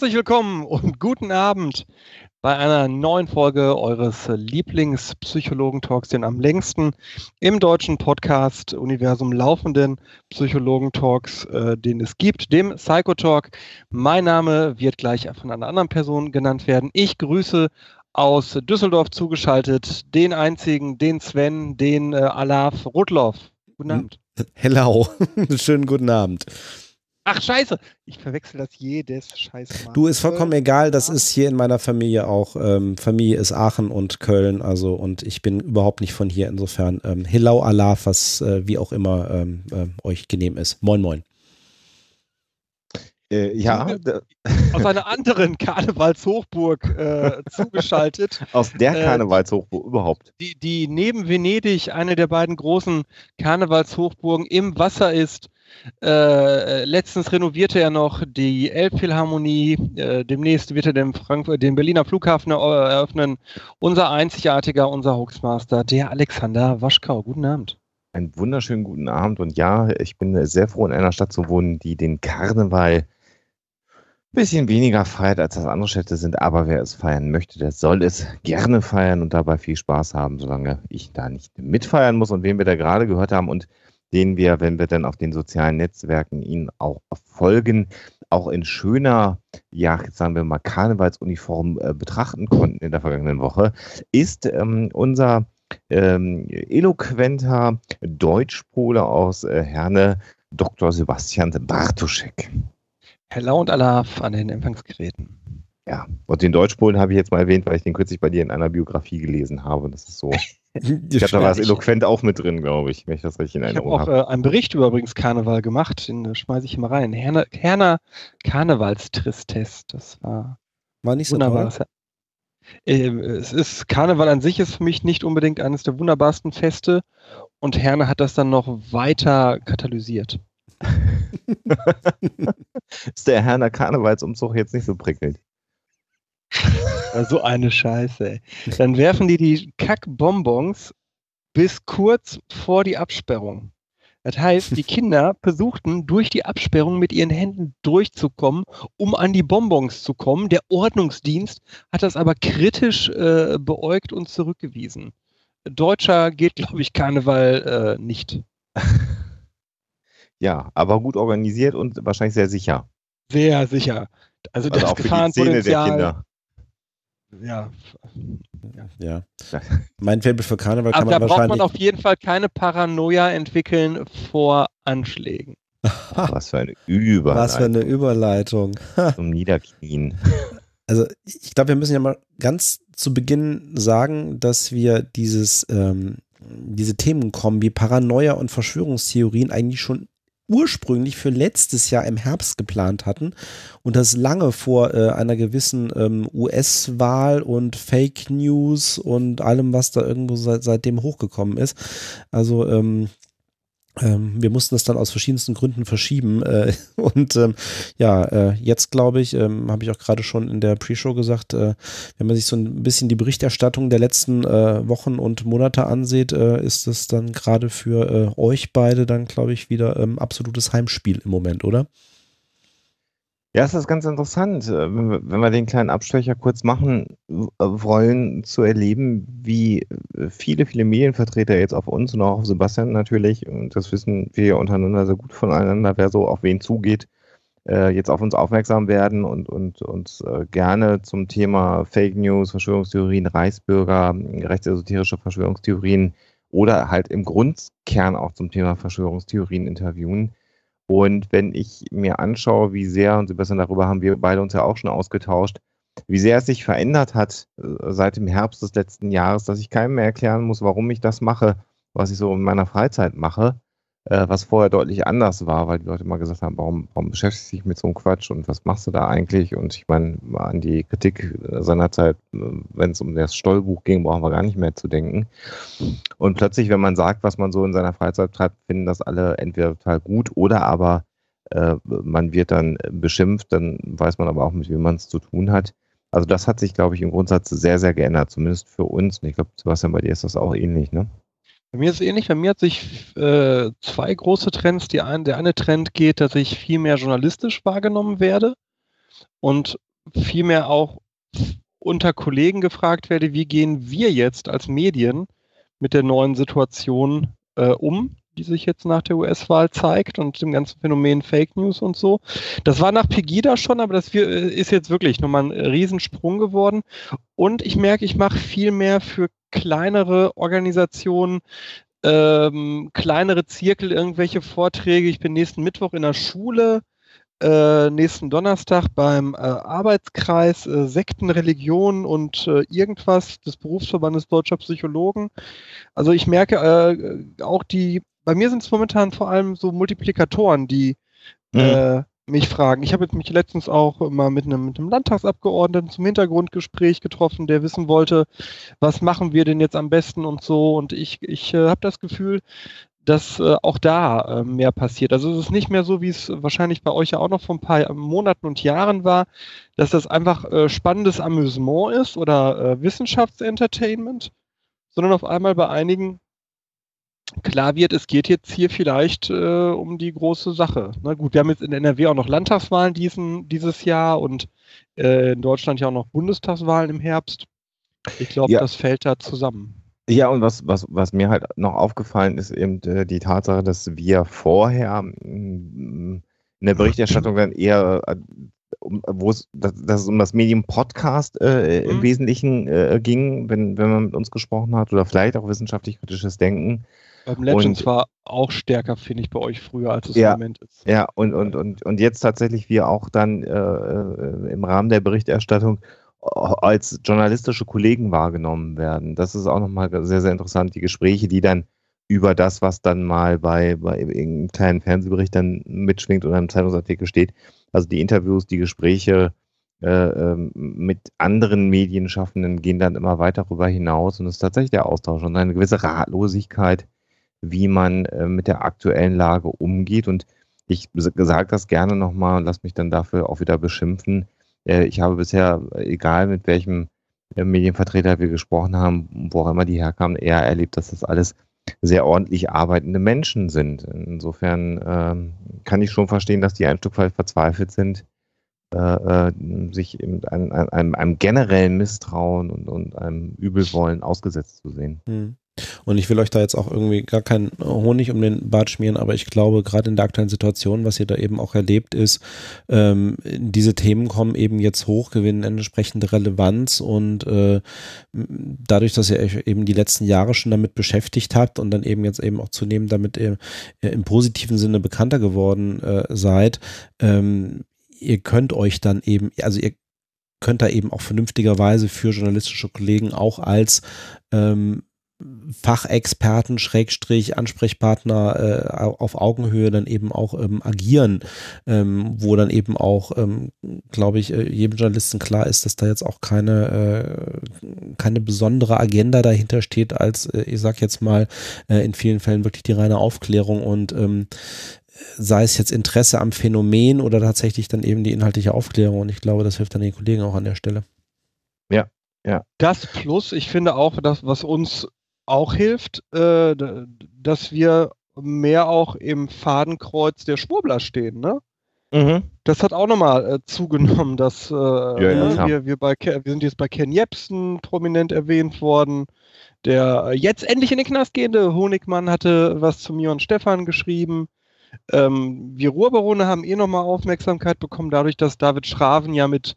Herzlich willkommen und guten Abend bei einer neuen Folge eures Lieblingspsychologen-Talks, den am längsten im deutschen Podcast-Universum laufenden Psychologen-Talks, äh, den es gibt, dem Psychotalk. Mein Name wird gleich von einer anderen Person genannt werden. Ich grüße aus Düsseldorf zugeschaltet den einzigen, den Sven, den äh, Alaf Rudloff. Guten Abend. Hello, schönen guten Abend. Ach scheiße, ich verwechsel das jedes Scheiß Mal. Du, ist vollkommen egal, das ist hier in meiner Familie auch. Ähm, Familie ist Aachen und Köln, also und ich bin überhaupt nicht von hier, insofern ähm, Hillau Allah, was äh, wie auch immer ähm, äh, euch genehm ist. Moin, moin. Äh, ja. Aus einer anderen Karnevalshochburg äh, zugeschaltet. Aus der äh, Karnevalshochburg überhaupt. Die, die neben Venedig eine der beiden großen Karnevalshochburgen im Wasser ist äh, letztens renovierte er noch die Elbphilharmonie. Äh, demnächst wird er den, Frankfurt, den Berliner Flughafen eröffnen. Unser einzigartiger, unser Hoaxmaster, der Alexander Waschkau. Guten Abend. Einen wunderschönen guten Abend. Und ja, ich bin sehr froh, in einer Stadt zu wohnen, die den Karneval bisschen weniger feiert, als das andere Städte sind. Aber wer es feiern möchte, der soll es gerne feiern und dabei viel Spaß haben, solange ich da nicht mitfeiern muss. Und wen wir da gerade gehört haben und den wir, wenn wir dann auf den sozialen Netzwerken ihn auch folgen, auch in schöner, ja, sagen wir mal, Karnevalsuniform äh, betrachten konnten in der vergangenen Woche, ist ähm, unser ähm, eloquenter Deutschpole aus äh, Herne, Dr. Sebastian Bartoschek. Hello und Alaf an den Empfangsgeräten. Ja, und den Deutschpolen habe ich jetzt mal erwähnt, weil ich den kürzlich bei dir in einer Biografie gelesen habe. Das ist so. ich hatte da war es eloquent auch mit drin, glaube ich, wenn ich das richtig in Erinnerung habe. Ich habe auch äh, einen Bericht über übrigens Karneval gemacht, den äh, schmeiße ich immer rein. Herner, Herner Karnevalstristest, das war, war nicht so wunderbar. Toll. Äh, es ist, Karneval an sich ist für mich nicht unbedingt eines der wunderbarsten Feste und Herne hat das dann noch weiter katalysiert. ist der Herner Karnevalsumzug jetzt nicht so prickelnd? so eine Scheiße. Ey. Dann werfen die die Kackbonbons bis kurz vor die Absperrung. Das heißt, die Kinder versuchten durch die Absperrung mit ihren Händen durchzukommen, um an die Bonbons zu kommen. Der Ordnungsdienst hat das aber kritisch äh, beäugt und zurückgewiesen. Deutscher geht, glaube ich, Karneval äh, nicht. Ja, aber gut organisiert und wahrscheinlich sehr sicher. Sehr sicher. Also, also das Gefahrenpotenzial ja. Ja. Mein Faible für Karneval kann Aber man da wahrscheinlich... braucht man auf jeden Fall keine Paranoia entwickeln vor Anschlägen. Was für eine Überleitung. Was für eine Überleitung. Zum Niederknien. Also ich glaube, wir müssen ja mal ganz zu Beginn sagen, dass wir dieses, ähm, diese Themenkombi Paranoia und Verschwörungstheorien eigentlich schon ursprünglich für letztes Jahr im Herbst geplant hatten und das lange vor äh, einer gewissen ähm, US-Wahl und Fake News und allem, was da irgendwo seit, seitdem hochgekommen ist. Also ähm, wir mussten das dann aus verschiedensten Gründen verschieben. Äh, und ähm, ja, äh, jetzt glaube ich, ähm, habe ich auch gerade schon in der Pre-Show gesagt, äh, wenn man sich so ein bisschen die Berichterstattung der letzten äh, Wochen und Monate ansieht, äh, ist das dann gerade für äh, euch beide dann, glaube ich, wieder ähm, absolutes Heimspiel im Moment, oder? Ja, es ist ganz interessant, äh, wenn wir, den kleinen Abstecher kurz machen äh, wollen, zu erleben, wie äh, viele, viele Medienvertreter jetzt auf uns und auch auf Sebastian natürlich, und das wissen wir untereinander sehr gut voneinander, wer so auf wen zugeht, jetzt auf uns aufmerksam werden und, und uns gerne zum Thema Fake News, Verschwörungstheorien, Reichsbürger, rechtsesoterische Verschwörungstheorien oder halt im Grundkern auch zum Thema Verschwörungstheorien interviewen. Und wenn ich mir anschaue, wie sehr, und Sebastian, darüber haben wir beide uns ja auch schon ausgetauscht, wie sehr es sich verändert hat äh, seit dem Herbst des letzten Jahres, dass ich keinem mehr erklären muss, warum ich das mache, was ich so in meiner Freizeit mache, was vorher deutlich anders war, weil die Leute mal gesagt haben, warum, warum beschäftigst du dich mit so einem Quatsch und was machst du da eigentlich? Und ich meine, an die Kritik seinerzeit, äh, wenn es um das Stollbuch ging, brauchen wir gar nicht mehr zu denken. Und plötzlich, wenn man sagt, was man so in seiner Freizeit treibt, finden das alle entweder total gut oder aber äh, man wird dann beschimpft, dann weiß man aber auch, mit wem man es zu tun hat. Also das hat sich, glaube ich, im Grundsatz sehr, sehr geändert, zumindest für uns. Und ich glaube, Sebastian, bei dir ist das auch ähnlich, ne? Bei mir ist es ähnlich. Bei mir hat sich äh, zwei große Trends. Die ein, der eine Trend geht, dass ich viel mehr journalistisch wahrgenommen werde und viel mehr auch unter Kollegen gefragt werde, wie gehen wir jetzt als Medien mit der neuen Situation äh, um, die sich jetzt nach der US-Wahl zeigt und dem ganzen Phänomen Fake News und so. Das war nach Pegida schon, aber das äh, ist jetzt wirklich nochmal ein Riesensprung geworden. Und ich merke, ich mache viel mehr für kleinere Organisationen, ähm, kleinere Zirkel, irgendwelche Vorträge. Ich bin nächsten Mittwoch in der Schule, äh, nächsten Donnerstag beim äh, Arbeitskreis äh, Sekten, Religion und äh, irgendwas des Berufsverbandes Deutscher Psychologen. Also ich merke äh, auch die, bei mir sind es momentan vor allem so Multiplikatoren, die mhm. Äh, mich fragen. Ich habe jetzt mich letztens auch mal mit einem, mit einem Landtagsabgeordneten zum Hintergrundgespräch getroffen, der wissen wollte, was machen wir denn jetzt am besten und so. Und ich, ich äh, habe das Gefühl, dass äh, auch da äh, mehr passiert. Also es ist nicht mehr so, wie es wahrscheinlich bei euch ja auch noch vor ein paar Monaten und Jahren war, dass das einfach äh, spannendes Amüsement ist oder äh, Wissenschaftsentertainment, sondern auf einmal bei einigen klar wird, es geht jetzt hier vielleicht äh, um die große Sache. Na gut, wir haben jetzt in NRW auch noch Landtagswahlen diesen, dieses Jahr und äh, in Deutschland ja auch noch Bundestagswahlen im Herbst. Ich glaube, ja. das fällt da zusammen. Ja, und was, was, was mir halt noch aufgefallen ist, eben äh, die Tatsache, dass wir vorher mm, in der Berichterstattung dann eher äh, wo es, dass, dass es um das Medium Podcast äh, mhm. im Wesentlichen äh, ging, wenn, wenn man mit uns gesprochen hat, oder vielleicht auch wissenschaftlich-kritisches Denken. Beim Legends und, war auch stärker, finde ich, bei euch früher, als es ja, im Moment ist. Ja, und, und, und, und jetzt tatsächlich wir auch dann äh, äh im Rahmen der Berichterstattung als journalistische Kollegen wahrgenommen werden. Das ist auch nochmal sehr, sehr interessant, die Gespräche, die dann über das, was dann mal bei, bei irgendeinem kleinen Fernsehbericht dann mitschwingt oder im Zeitungsartikel steht. Also die Interviews, die Gespräche äh, ähm, mit anderen Medienschaffenden gehen dann immer weiter darüber hinaus und es ist tatsächlich der Austausch und eine gewisse Ratlosigkeit, wie man äh, mit der aktuellen Lage umgeht. Und ich sage das gerne nochmal und lass mich dann dafür auch wieder beschimpfen. Äh, ich habe bisher, egal mit welchem äh, Medienvertreter wir gesprochen haben, wo auch immer die herkamen, eher erlebt, dass das alles sehr ordentlich arbeitende Menschen sind. Insofern ähm, kann ich schon verstehen, dass die ein Stück weit verzweifelt sind, sich einem, einem, einem, generellen Misstrauen und, und einem Übelwollen ausgesetzt zu sehen. Hm. Und ich will euch da jetzt auch irgendwie gar keinen Honig um den Bart schmieren, aber ich glaube, gerade in der aktuellen Situation, was ihr da eben auch erlebt, ist, ähm, diese Themen kommen eben jetzt hoch, gewinnen entsprechende Relevanz und äh, dadurch, dass ihr euch eben die letzten Jahre schon damit beschäftigt habt und dann eben jetzt eben auch zunehmend damit äh, im positiven Sinne bekannter geworden äh, seid, ähm, ihr könnt euch dann eben, also ihr könnt da eben auch vernünftigerweise für journalistische Kollegen auch als ähm, Fachexperten, Schrägstrich, Ansprechpartner äh, auf Augenhöhe dann eben auch ähm, agieren, ähm, wo dann eben auch, ähm, glaube ich, äh, jedem Journalisten klar ist, dass da jetzt auch keine, äh, keine besondere Agenda dahinter steht, als, äh, ich sag jetzt mal, äh, in vielen Fällen wirklich die reine Aufklärung und ähm, sei es jetzt Interesse am Phänomen oder tatsächlich dann eben die inhaltliche Aufklärung. Und ich glaube, das hilft dann den Kollegen auch an der Stelle. Ja, ja. Das plus, ich finde auch, das, was uns auch hilft, äh, dass wir mehr auch im Fadenkreuz der Schwurbler stehen, ne? Mhm. Das hat auch nochmal äh, zugenommen, dass äh, ja, ja, wir, wir, bei, wir sind jetzt bei Ken Jebsen prominent erwähnt worden. Der äh, jetzt endlich in den Knast gehende Honigmann hatte was zu mir und Stefan geschrieben. Ähm, wir Ruhrbarone haben eh nochmal Aufmerksamkeit bekommen, dadurch, dass David Schraven ja mit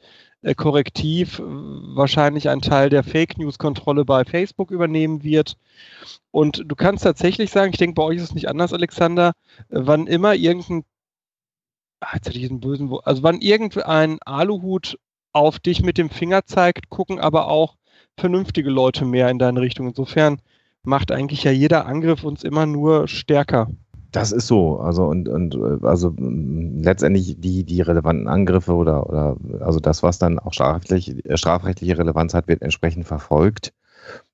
Korrektiv äh, wahrscheinlich einen Teil der Fake News-Kontrolle bei Facebook übernehmen wird. Und du kannst tatsächlich sagen, ich denke, bei euch ist es nicht anders, Alexander, äh, wann immer irgendein, ah, jetzt hatte ich diesen bösen, also wann irgendein Aluhut auf dich mit dem Finger zeigt, gucken aber auch vernünftige Leute mehr in deine Richtung. Insofern macht eigentlich ja jeder Angriff uns immer nur stärker. Das ist so. Also und, und äh, also mm, letztendlich die, die relevanten Angriffe oder, oder also das, was dann auch strafrechtlich, äh, strafrechtliche Relevanz hat, wird entsprechend verfolgt.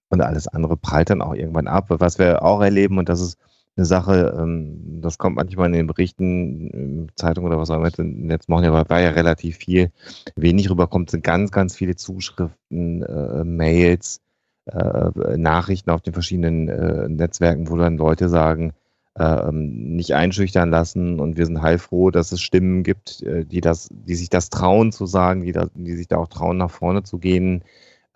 Und alles andere prallt dann auch irgendwann ab. Was wir auch erleben, und das ist eine Sache, ähm, das kommt manchmal in den Berichten, Zeitungen oder was auch immer, letzten Wochen ja, war ja relativ viel. Wenig rüberkommt, sind ganz, ganz viele Zuschriften, äh, Mails, äh, Nachrichten auf den verschiedenen äh, Netzwerken, wo dann Leute sagen, äh, nicht einschüchtern lassen und wir sind heilfroh, dass es Stimmen gibt, äh, die das, die sich das trauen zu sagen, die, da, die sich da auch trauen, nach vorne zu gehen.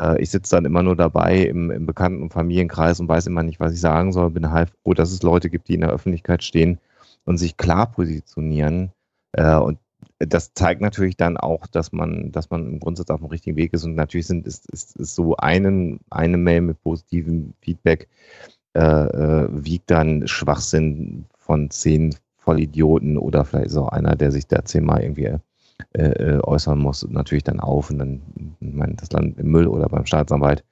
Äh, ich sitze dann immer nur dabei im, im Bekannten- und Familienkreis und weiß immer nicht, was ich sagen soll. Bin heilfroh, dass es Leute gibt, die in der Öffentlichkeit stehen und sich klar positionieren. Äh, und das zeigt natürlich dann auch, dass man, dass man im Grundsatz auf dem richtigen Weg ist. Und natürlich sind, ist, ist, ist so einen, eine Mail mit positivem Feedback wiegt dann Schwachsinn von zehn Vollidioten oder vielleicht ist auch einer, der sich da zehnmal irgendwie äh, äh, äußern muss, natürlich dann auf und dann, ich meine, das landet im Müll oder beim Staatsanwalt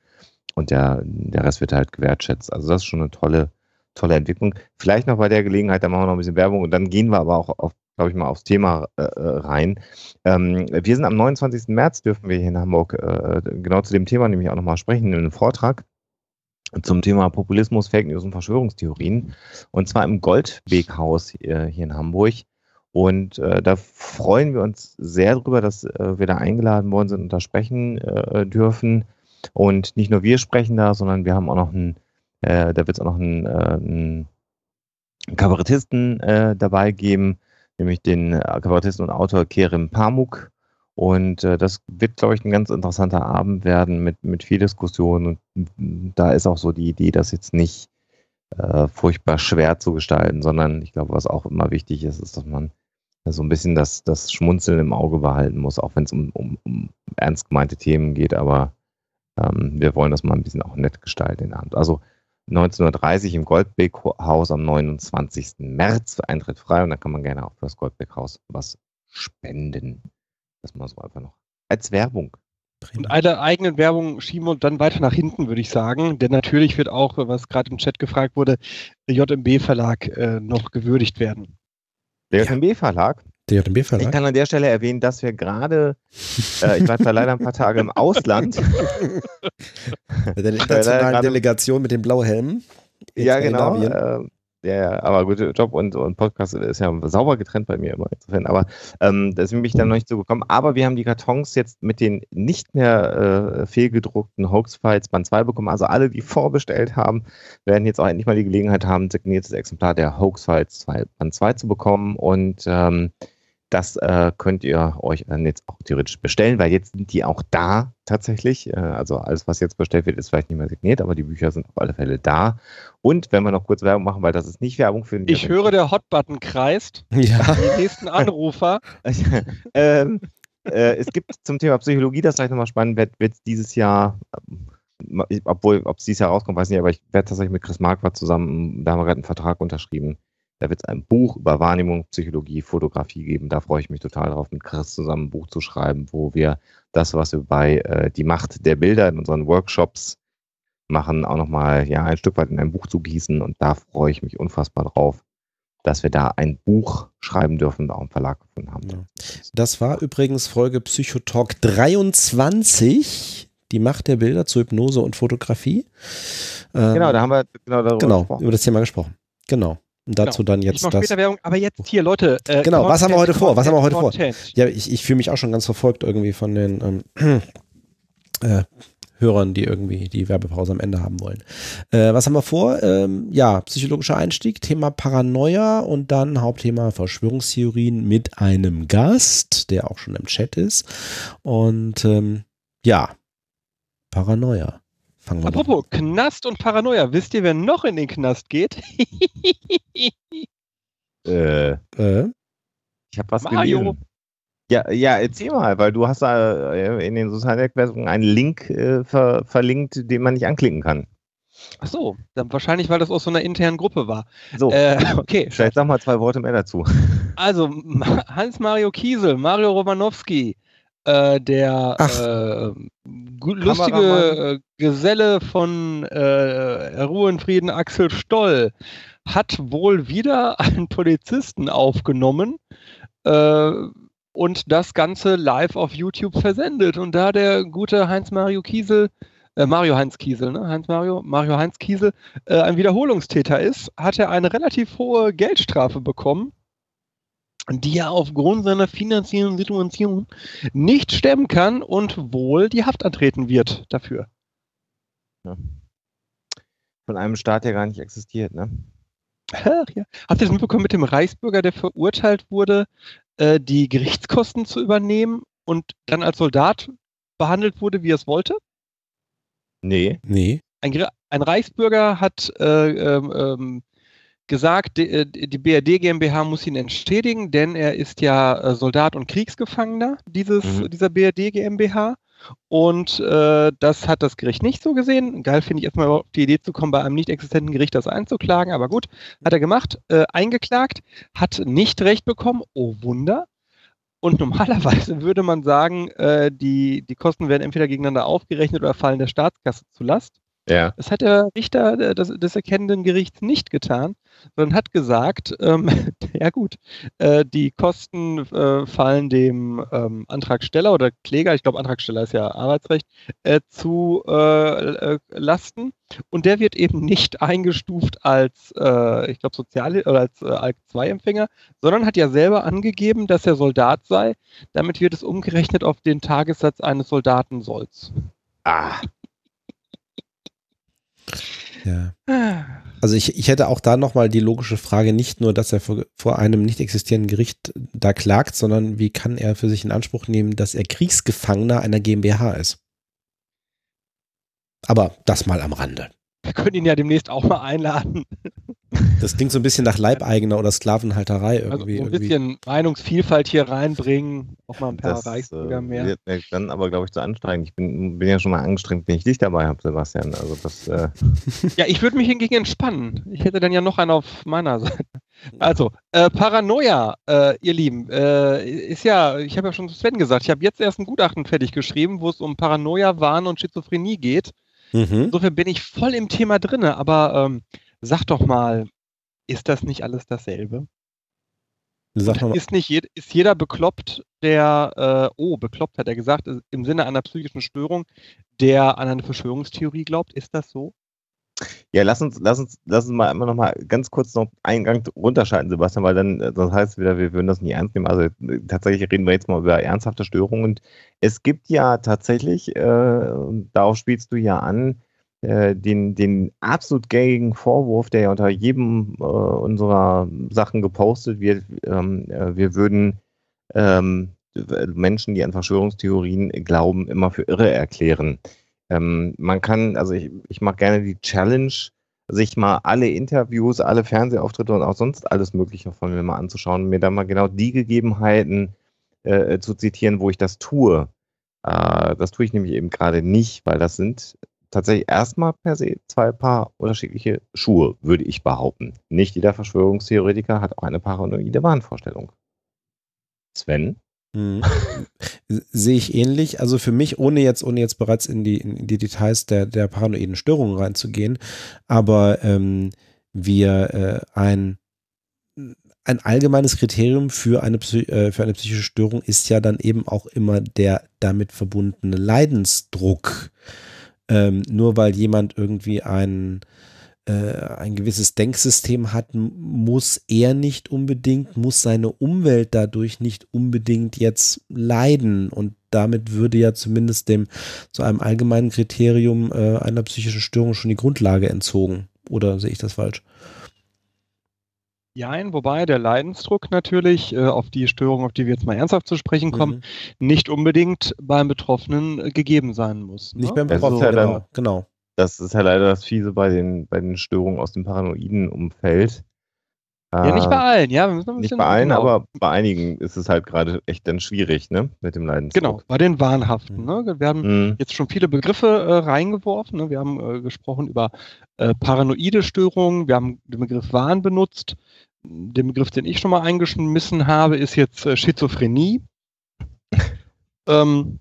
und der, der Rest wird halt gewertschätzt. Also das ist schon eine tolle, tolle Entwicklung. Vielleicht noch bei der Gelegenheit, da machen wir noch ein bisschen Werbung und dann gehen wir aber auch auf, glaube ich mal, aufs Thema äh, äh rein. Ähm, wir sind am 29. März, dürfen wir hier in Hamburg äh, genau zu dem Thema nämlich auch nochmal sprechen in einem Vortrag zum Thema Populismus, Fake News und Verschwörungstheorien. Und zwar im Goldweghaus äh, hier in Hamburg. Und äh, da freuen wir uns sehr drüber, dass äh, wir da eingeladen worden sind und da sprechen äh, dürfen. Und nicht nur wir sprechen da, sondern wir haben auch noch einen, äh, da wird es auch noch einen, äh, einen Kabarettisten dabei geben, nämlich den Kabarettisten und Autor Kerem Pamuk. Und äh, das wird, glaube ich, ein ganz interessanter Abend werden mit, mit viel Diskussion. Und da ist auch so die Idee, das jetzt nicht äh, furchtbar schwer zu gestalten, sondern ich glaube, was auch immer wichtig ist, ist, dass man so ein bisschen das, das Schmunzeln im Auge behalten muss, auch wenn es um, um, um ernst gemeinte Themen geht. Aber ähm, wir wollen das mal ein bisschen auch nett gestalten den Abend. Also 1930 im Goldbeck-Haus am 29. März, Eintritt frei und da kann man gerne auch für das Goldbeck-Haus was spenden. Das mal so einfach noch als Werbung. Und alle eigenen Werbung schieben wir dann weiter nach hinten, würde ich sagen. Denn natürlich wird auch, was gerade im Chat gefragt wurde, der JMB-Verlag äh, noch gewürdigt werden. Der JMB-Verlag? Der JMB-Verlag? Ich kann an der Stelle erwähnen, dass wir gerade, äh, ich war zwar leider ein paar Tage im Ausland. Mit der internationalen Delegation mit den Blauhelmen. Ja, genau. Äh, ja, ja, aber guter Job und, und Podcast ist ja sauber getrennt bei mir immer insofern. Aber ähm, da sind mich dann noch nicht so gekommen. Aber wir haben die Kartons jetzt mit den nicht mehr äh, fehlgedruckten Hoax-Files Band 2 bekommen. Also alle, die vorbestellt haben, werden jetzt auch endlich mal die Gelegenheit haben, signiertes Exemplar der Hoax-Files Band 2 zu bekommen. Und ähm, das äh, könnt ihr euch dann jetzt auch theoretisch bestellen, weil jetzt sind die auch da tatsächlich. Äh, also alles, was jetzt bestellt wird, ist vielleicht nicht mehr signiert, aber die Bücher sind auf alle Fälle da. Und wenn wir noch kurz Werbung machen, weil das ist nicht Werbung für den. Ich höre, der Hotbutton kreist. Ja. Die nächsten Anrufer. ähm, äh, es gibt zum Thema Psychologie, das vielleicht nochmal spannend wird, wird dieses Jahr, äh, obwohl, ob es dieses Jahr rauskommt, weiß ich nicht, aber ich werde tatsächlich mit Chris Marquardt zusammen, da haben wir gerade einen Vertrag unterschrieben da wird es ein Buch über Wahrnehmung, Psychologie, Fotografie geben. Da freue ich mich total drauf, mit Chris zusammen ein Buch zu schreiben, wo wir das, was wir bei äh, Die Macht der Bilder in unseren Workshops machen, auch nochmal ja, ein Stück weit in ein Buch zu gießen. Und da freue ich mich unfassbar drauf, dass wir da ein Buch schreiben dürfen, da auch im Verlag gefunden haben. Ja. Das war übrigens Folge Psychotalk 23. Die Macht der Bilder zu Hypnose und Fotografie. Ähm, genau, da haben wir genau darüber genau, über das Thema gesprochen. Genau. Dazu genau. dann jetzt das. Werbung, aber jetzt hier, Leute. Äh, genau, Content, was haben wir heute vor? Was haben wir heute Content. vor? Ja, ich, ich fühle mich auch schon ganz verfolgt irgendwie von den ähm, äh, Hörern, die irgendwie die Werbepause am Ende haben wollen. Äh, was haben wir vor? Ähm, ja, psychologischer Einstieg, Thema Paranoia und dann Hauptthema Verschwörungstheorien mit einem Gast, der auch schon im Chat ist. Und ähm, ja, Paranoia. Fangen wir Apropos Knast und Paranoia. Wisst ihr, wer noch in den Knast geht? äh, äh? Ich habe was Mario. gelesen. Ja, ja, erzähl mal, weil du hast da äh, in den sozialen Netzwerken einen Link äh, ver verlinkt, den man nicht anklicken kann. Ach so, dann wahrscheinlich, weil das aus so einer internen Gruppe war. So, äh, okay. Vielleicht sag mal zwei Worte mehr dazu. Also, Hans-Mario Kiesel, Mario Romanowski, äh, der äh, lustige äh, Geselle von äh, Ruhe und Frieden, Axel Stoll, hat wohl wieder einen Polizisten aufgenommen äh, und das Ganze live auf YouTube versendet. Und da der gute Heinz-Mario Kiesel äh, Mario Heinz Kiesel, ne? Heinz Mario, Mario Heinz Kiesel, äh, ein Wiederholungstäter ist, hat er eine relativ hohe Geldstrafe bekommen die er aufgrund seiner finanziellen Situation nicht stemmen kann und wohl die Haft antreten wird dafür. Ja. Von einem Staat, der gar nicht existiert, ne? Ach, ja. Habt ihr das mitbekommen mit dem Reichsbürger, der verurteilt wurde, äh, die Gerichtskosten zu übernehmen und dann als Soldat behandelt wurde, wie er es wollte? Nee. Nee. Ein, ein Reichsbürger hat äh, ähm, ähm gesagt, die, äh, die, BRD GmbH muss ihn entschädigen, denn er ist ja äh, Soldat und Kriegsgefangener dieses, mhm. dieser BRD GmbH. Und äh, das hat das Gericht nicht so gesehen. Geil finde ich erstmal auf die Idee zu kommen, bei einem nicht existenten Gericht das einzuklagen. Aber gut, hat er gemacht, äh, eingeklagt, hat nicht recht bekommen. Oh Wunder. Und normalerweise würde man sagen, äh, die, die Kosten werden entweder gegeneinander aufgerechnet oder fallen der Staatskasse zu Last. Ja. Das hat der Richter äh, des, des erkennenden Gerichts nicht getan, sondern hat gesagt, ähm, ja gut, äh, die Kosten äh, fallen dem ähm, Antragsteller oder Kläger, ich glaube Antragsteller ist ja Arbeitsrecht, äh, zu äh, äh, Lasten und der wird eben nicht eingestuft als, ich glaube, Sozial- oder als ALK-2-Empfänger, sondern hat ja selber angegeben, dass er Soldat sei. Damit wird es umgerechnet auf den Tagessatz eines Soldatensolls. Ah. Ja. Also ich, ich hätte auch da nochmal die logische Frage, nicht nur, dass er vor, vor einem nicht existierenden Gericht da klagt, sondern wie kann er für sich in Anspruch nehmen, dass er Kriegsgefangener einer GmbH ist. Aber das mal am Rande. Wir können ihn ja demnächst auch mal einladen. Das klingt so ein bisschen nach Leibeigener oder Sklavenhalterei irgendwie. Also so ein bisschen irgendwie. Meinungsvielfalt hier reinbringen, auch mal ein paar das, Reichsbürger äh, mehr. Wird mir dann aber, glaube ich, zu anstrengend. Ich bin, bin ja schon mal angestrengt, wenn ich dich dabei habe, Sebastian. Also das, äh ja, ich würde mich hingegen entspannen. Ich hätte dann ja noch einen auf meiner Seite. Also, äh, Paranoia, äh, ihr Lieben, äh, ist ja, ich habe ja schon zu Sven gesagt, ich habe jetzt erst ein Gutachten fertig geschrieben, wo es um Paranoia, Wahn und Schizophrenie geht. Mhm. Insofern bin ich voll im Thema drin, aber ähm, sag doch mal, ist das nicht alles dasselbe? Sag mal. Ist nicht jed ist jeder bekloppt, der, äh, oh, bekloppt hat er gesagt, im Sinne einer psychischen Störung, der an eine Verschwörungstheorie glaubt? Ist das so? Ja, lass uns, lass uns, lass uns mal immer noch mal ganz kurz noch einen Gang runterschalten, Sebastian, weil dann, äh, sonst heißt wieder, wir würden das nicht ernst nehmen. Also äh, tatsächlich reden wir jetzt mal über ernsthafte Störungen. Und es gibt ja tatsächlich, äh, darauf spielst du ja an, äh, den, den absolut gängigen Vorwurf, der ja unter jedem äh, unserer Sachen gepostet wird, ähm, äh, wir würden ähm, Menschen, die an Verschwörungstheorien glauben, immer für irre erklären. Ähm, man kann, also ich, ich mache gerne die Challenge, sich mal alle Interviews, alle Fernsehauftritte und auch sonst alles Mögliche von mir mal anzuschauen, mir dann mal genau die Gegebenheiten äh, zu zitieren, wo ich das tue. Äh, das tue ich nämlich eben gerade nicht, weil das sind tatsächlich erstmal per se zwei Paar unterschiedliche Schuhe, würde ich behaupten. Nicht jeder Verschwörungstheoretiker hat auch eine paranoide Wahnvorstellung. Sven? Hm. Sehe ich ähnlich. Also für mich, ohne jetzt, ohne jetzt bereits in die, in die Details der, der paranoiden Störungen reinzugehen, aber ähm, wir äh, ein, ein allgemeines Kriterium für eine, äh, für eine psychische Störung ist ja dann eben auch immer der damit verbundene Leidensdruck. Ähm, nur weil jemand irgendwie einen ein gewisses Denksystem hat, muss er nicht unbedingt, muss seine Umwelt dadurch nicht unbedingt jetzt leiden. Und damit würde ja zumindest dem zu einem allgemeinen Kriterium äh, einer psychischen Störung schon die Grundlage entzogen. Oder sehe ich das falsch? Jein, wobei der Leidensdruck natürlich äh, auf die Störung, auf die wir jetzt mal ernsthaft zu sprechen kommen, mhm. nicht unbedingt beim Betroffenen äh, gegeben sein muss. Ne? Nicht beim Betroffenen, ja genau, genau. Das ist ja leider das Fiese bei den, bei den Störungen aus dem paranoiden Umfeld. Ja, nicht bei äh, allen, ja. nicht bei allen, aber bei einigen ist es halt gerade echt dann schwierig, ne, mit dem Leidensdruck. Genau, bei den Wahnhaften. Ne? Wir haben mhm. jetzt schon viele Begriffe äh, reingeworfen. Ne? Wir haben äh, gesprochen über äh, paranoide Störungen, wir haben den Begriff Wahn benutzt. Den Begriff, den ich schon mal eingeschmissen habe, ist jetzt äh, Schizophrenie. Ähm,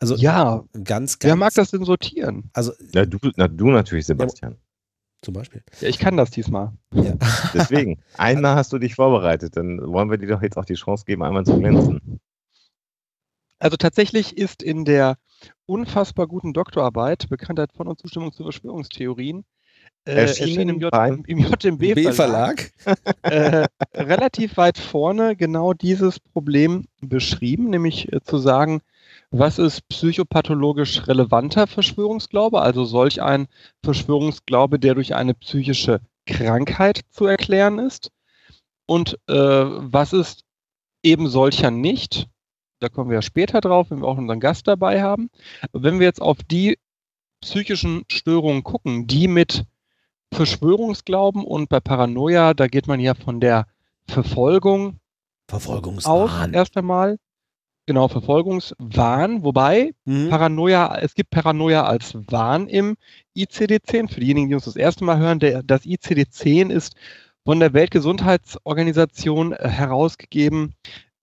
Also ja, ganz, ganz. wer mag das denn sortieren? Also Na, du, na, du natürlich, Sebastian. zum Beispiel. Ja, ich kann das diesmal. Ja. Deswegen, einmal hast du dich vorbereitet, dann wollen wir dir doch jetzt auch die Chance geben, einmal zu glänzen. Also tatsächlich ist in der unfassbar guten Doktorarbeit Bekanntheit von und Zustimmung zu Verschwörungstheorien äh, Erschienen im, J im JMB-Verlag äh, relativ weit vorne genau dieses Problem beschrieben, nämlich äh, zu sagen, was ist psychopathologisch relevanter Verschwörungsglaube, also solch ein Verschwörungsglaube, der durch eine psychische Krankheit zu erklären ist, und äh, was ist eben solcher nicht. Da kommen wir ja später drauf, wenn wir auch unseren Gast dabei haben. Wenn wir jetzt auf die psychischen Störungen gucken, die mit Verschwörungsglauben und bei Paranoia, da geht man ja von der Verfolgung aus, Verfolgungswahn. erst einmal. Genau, Verfolgungswahn, wobei Mhm. Paranoia, es gibt Paranoia als Wahn im ICD-10. Für diejenigen, die uns das erste Mal hören, der, das ICD-10 ist von der Weltgesundheitsorganisation äh, herausgegeben,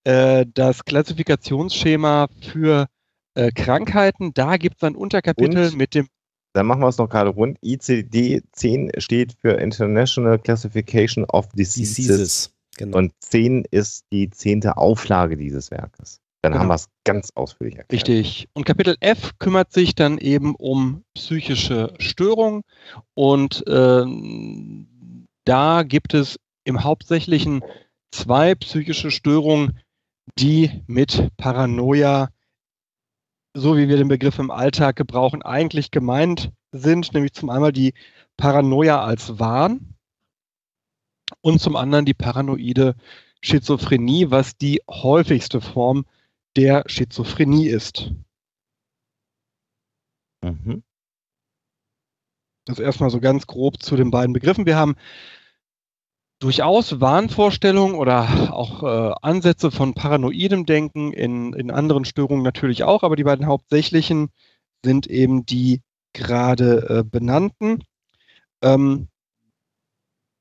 äh, das Klassifikationsschema für äh, Krankheiten. Da gibt es ein Unterkapitel Und? mit dem Dann machen wir es noch gerade rund. ICD-10 steht für International Classification of Diseases. Diseases. Genau. Und 10 ist die zehnte Auflage dieses Werkes. Dann Genau. haben wir es ganz ausführlich erklärt. Richtig. Und Kapitel F kümmert sich dann eben um psychische Störungen und ähm, da gibt es im Hauptsächlichen zwei psychische Störungen, die mit Paranoia, so wie wir den Begriff im Alltag gebrauchen, eigentlich gemeint sind, nämlich zum einen die Paranoia als Wahn und zum anderen die paranoide Schizophrenie, was die häufigste Form der Schizophrenie ist. Mhm. Das erstmal so ganz grob zu den beiden Begriffen. Wir haben durchaus Wahnvorstellungen oder auch äh, Ansätze von paranoidem Denken in, in anderen Störungen natürlich auch, aber die beiden hauptsächlichen sind eben die gerade äh, benannten. Ähm,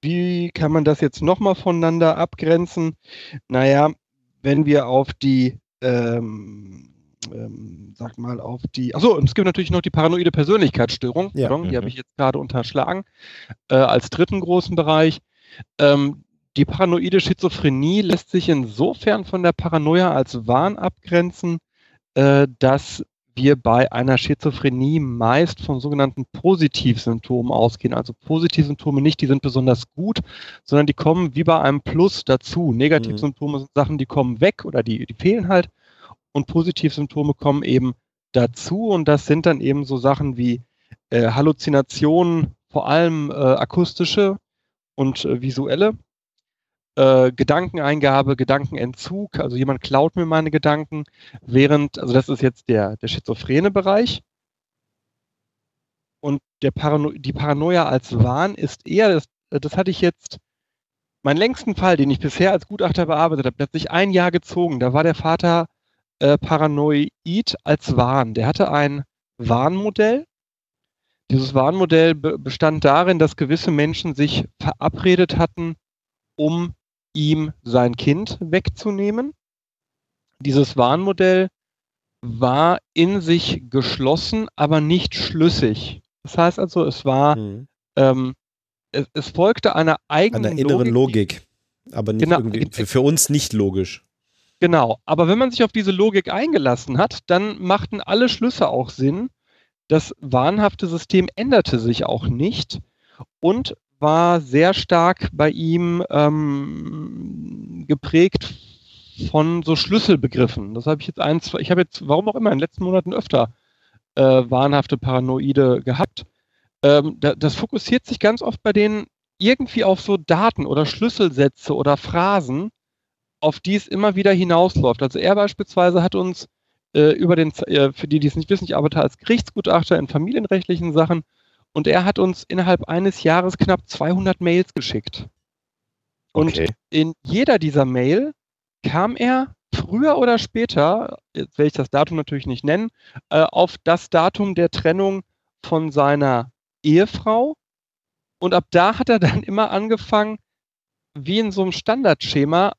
wie kann man das jetzt nochmal voneinander abgrenzen? Naja, wenn wir auf die, ähm, ähm, sag mal, auf die, achso, es gibt natürlich noch die paranoide Persönlichkeitsstörung, Ja. Pardon, die Mhm. habe ich jetzt gerade unterschlagen, äh, als dritten großen Bereich. Ähm, die paranoide Schizophrenie lässt sich insofern von der Paranoia als Wahn abgrenzen, äh, dass wir bei einer Schizophrenie meist von sogenannten Positivsymptomen ausgehen. Also Positivsymptome nicht, die sind besonders gut, sondern die kommen wie bei einem Plus dazu. Negativsymptome sind Sachen, die kommen weg oder die, die fehlen halt. Und Positivsymptome kommen eben dazu. Und das sind dann eben so Sachen wie äh, Halluzinationen, vor allem äh, akustische und äh, visuelle. Äh, Gedankeneingabe, Gedankenentzug, also jemand klaut mir meine Gedanken, während, also das ist jetzt der, der schizophrene Bereich. Und der Parano die Paranoia als Wahn ist eher, das, das hatte ich jetzt, meinen längsten Fall, den ich bisher als Gutachter bearbeitet habe, der hat sich ein Jahr gezogen. Da war der Vater äh, paranoid als Wahn. Der hatte ein Warnmodell. Dieses Warnmodell be bestand darin, dass gewisse Menschen sich verabredet hatten, um ihm sein Kind wegzunehmen. Dieses Warnmodell war in sich geschlossen, aber nicht schlüssig. Das heißt also, es war, Mhm. ähm, es, es folgte einer eigenen der inneren Logik. Aber nicht Genau. irgendwie, für, für uns nicht logisch. Genau, aber wenn man sich auf diese Logik eingelassen hat, dann machten alle Schlüsse auch Sinn. Das wahnhafte System änderte sich auch nicht und war sehr stark bei ihm ähm, geprägt von so Schlüsselbegriffen. Das habe ich jetzt eins, ich habe jetzt, warum auch immer, in den letzten Monaten öfter äh, wahnhafte Paranoide gehabt. Ähm, da, das fokussiert sich ganz oft bei denen irgendwie auf so Daten oder Schlüsselsätze oder Phrasen, auf die es immer wieder hinausläuft. Also er beispielsweise hat uns äh, über den, äh, für die, die es nicht wissen, ich arbeite als Gerichtsgutachter in familienrechtlichen Sachen und er hat uns innerhalb eines Jahres knapp 200 Mails geschickt. Und Okay. in jeder dieser Mail kam er früher oder später, jetzt werde ich das Datum natürlich nicht nennen, äh, auf das Datum der Trennung von seiner Ehefrau. Und ab da hat er dann immer angefangen, wie in so einem Standardschema,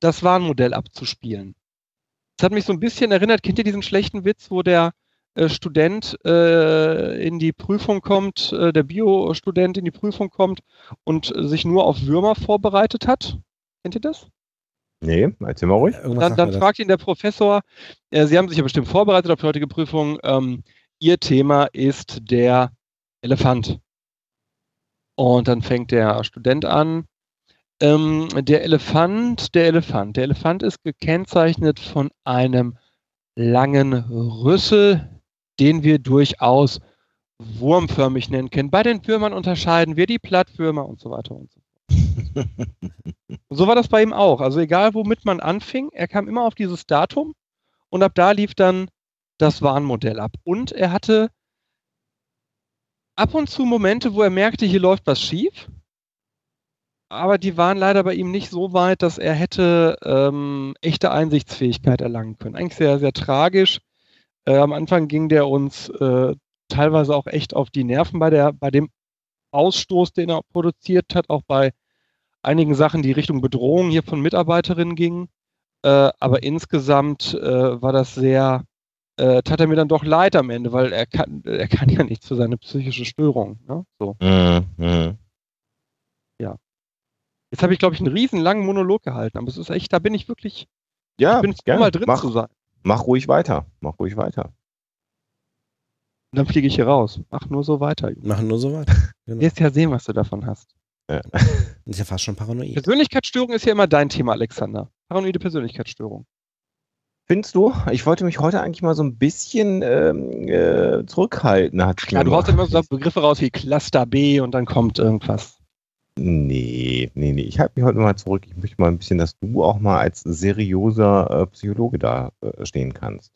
das Warnmodell abzuspielen. Das hat mich so ein bisschen erinnert, kennt ihr diesen schlechten Witz, wo der äh, Student äh, in die Prüfung kommt, äh, der Bio-Student in die Prüfung kommt und sich nur auf Würmer vorbereitet hat? Kennt ihr das? Nee, erzähl mal ruhig. Dann, dann fragt ihn der Professor, äh, Sie haben sich ja bestimmt vorbereitet auf die heutige Prüfung, ähm, Ihr Thema ist der Elefant. Und dann fängt der Student an, ähm, der Elefant, der Elefant, der Elefant ist gekennzeichnet von einem langen Rüssel, den wir durchaus wurmförmig nennen können. Bei den Würmern unterscheiden wir die Plattwürmer und so weiter und so fort. so war das bei ihm auch. Also egal, womit man anfing, er kam immer auf dieses Datum und ab da lief dann das Warnmodell ab. Und er hatte ab und zu Momente, wo er merkte, hier läuft was schief. Aber die waren leider bei ihm nicht so weit, dass er hätte ähm, echte Einsichtsfähigkeit erlangen können. Eigentlich sehr, sehr tragisch. Äh, am Anfang ging der uns äh, teilweise auch echt auf die Nerven bei, der, bei dem Ausstoß, den er produziert hat, auch bei einigen Sachen, die Richtung Bedrohung hier von Mitarbeiterinnen gingen. Äh, aber insgesamt äh, war das sehr, äh, tat er mir dann doch leid am Ende, weil er kann, er kann ja nichts für seine psychische Störung. Ne? So. Mhm. Ja. Jetzt habe ich, glaube ich, einen riesen langen Monolog gehalten, aber es ist echt, da bin ich wirklich, ja, ich bin gerne. mal drin mach, zu sein. Mach ruhig weiter, mach ruhig weiter. Und dann fliege ich hier raus. Mach nur so weiter. Machen nur so weiter. Genau. Wirst ja sehen, was du davon hast. Ja. ist ja fast schon paranoid. Persönlichkeitsstörung ist ja immer dein Thema, Alexander. Paranoide Persönlichkeitsstörung. Findest du? Ich wollte mich heute eigentlich mal so ein bisschen ähm, äh, zurückhalten. Hat Klar, du haust immer so Begriffe raus wie Cluster B und dann kommt irgendwas. Nee, nee, nee. Ich halte mich heute mal zurück. Ich möchte mal ein bisschen, dass du auch mal als seriöser äh, Psychologe da äh, stehen kannst.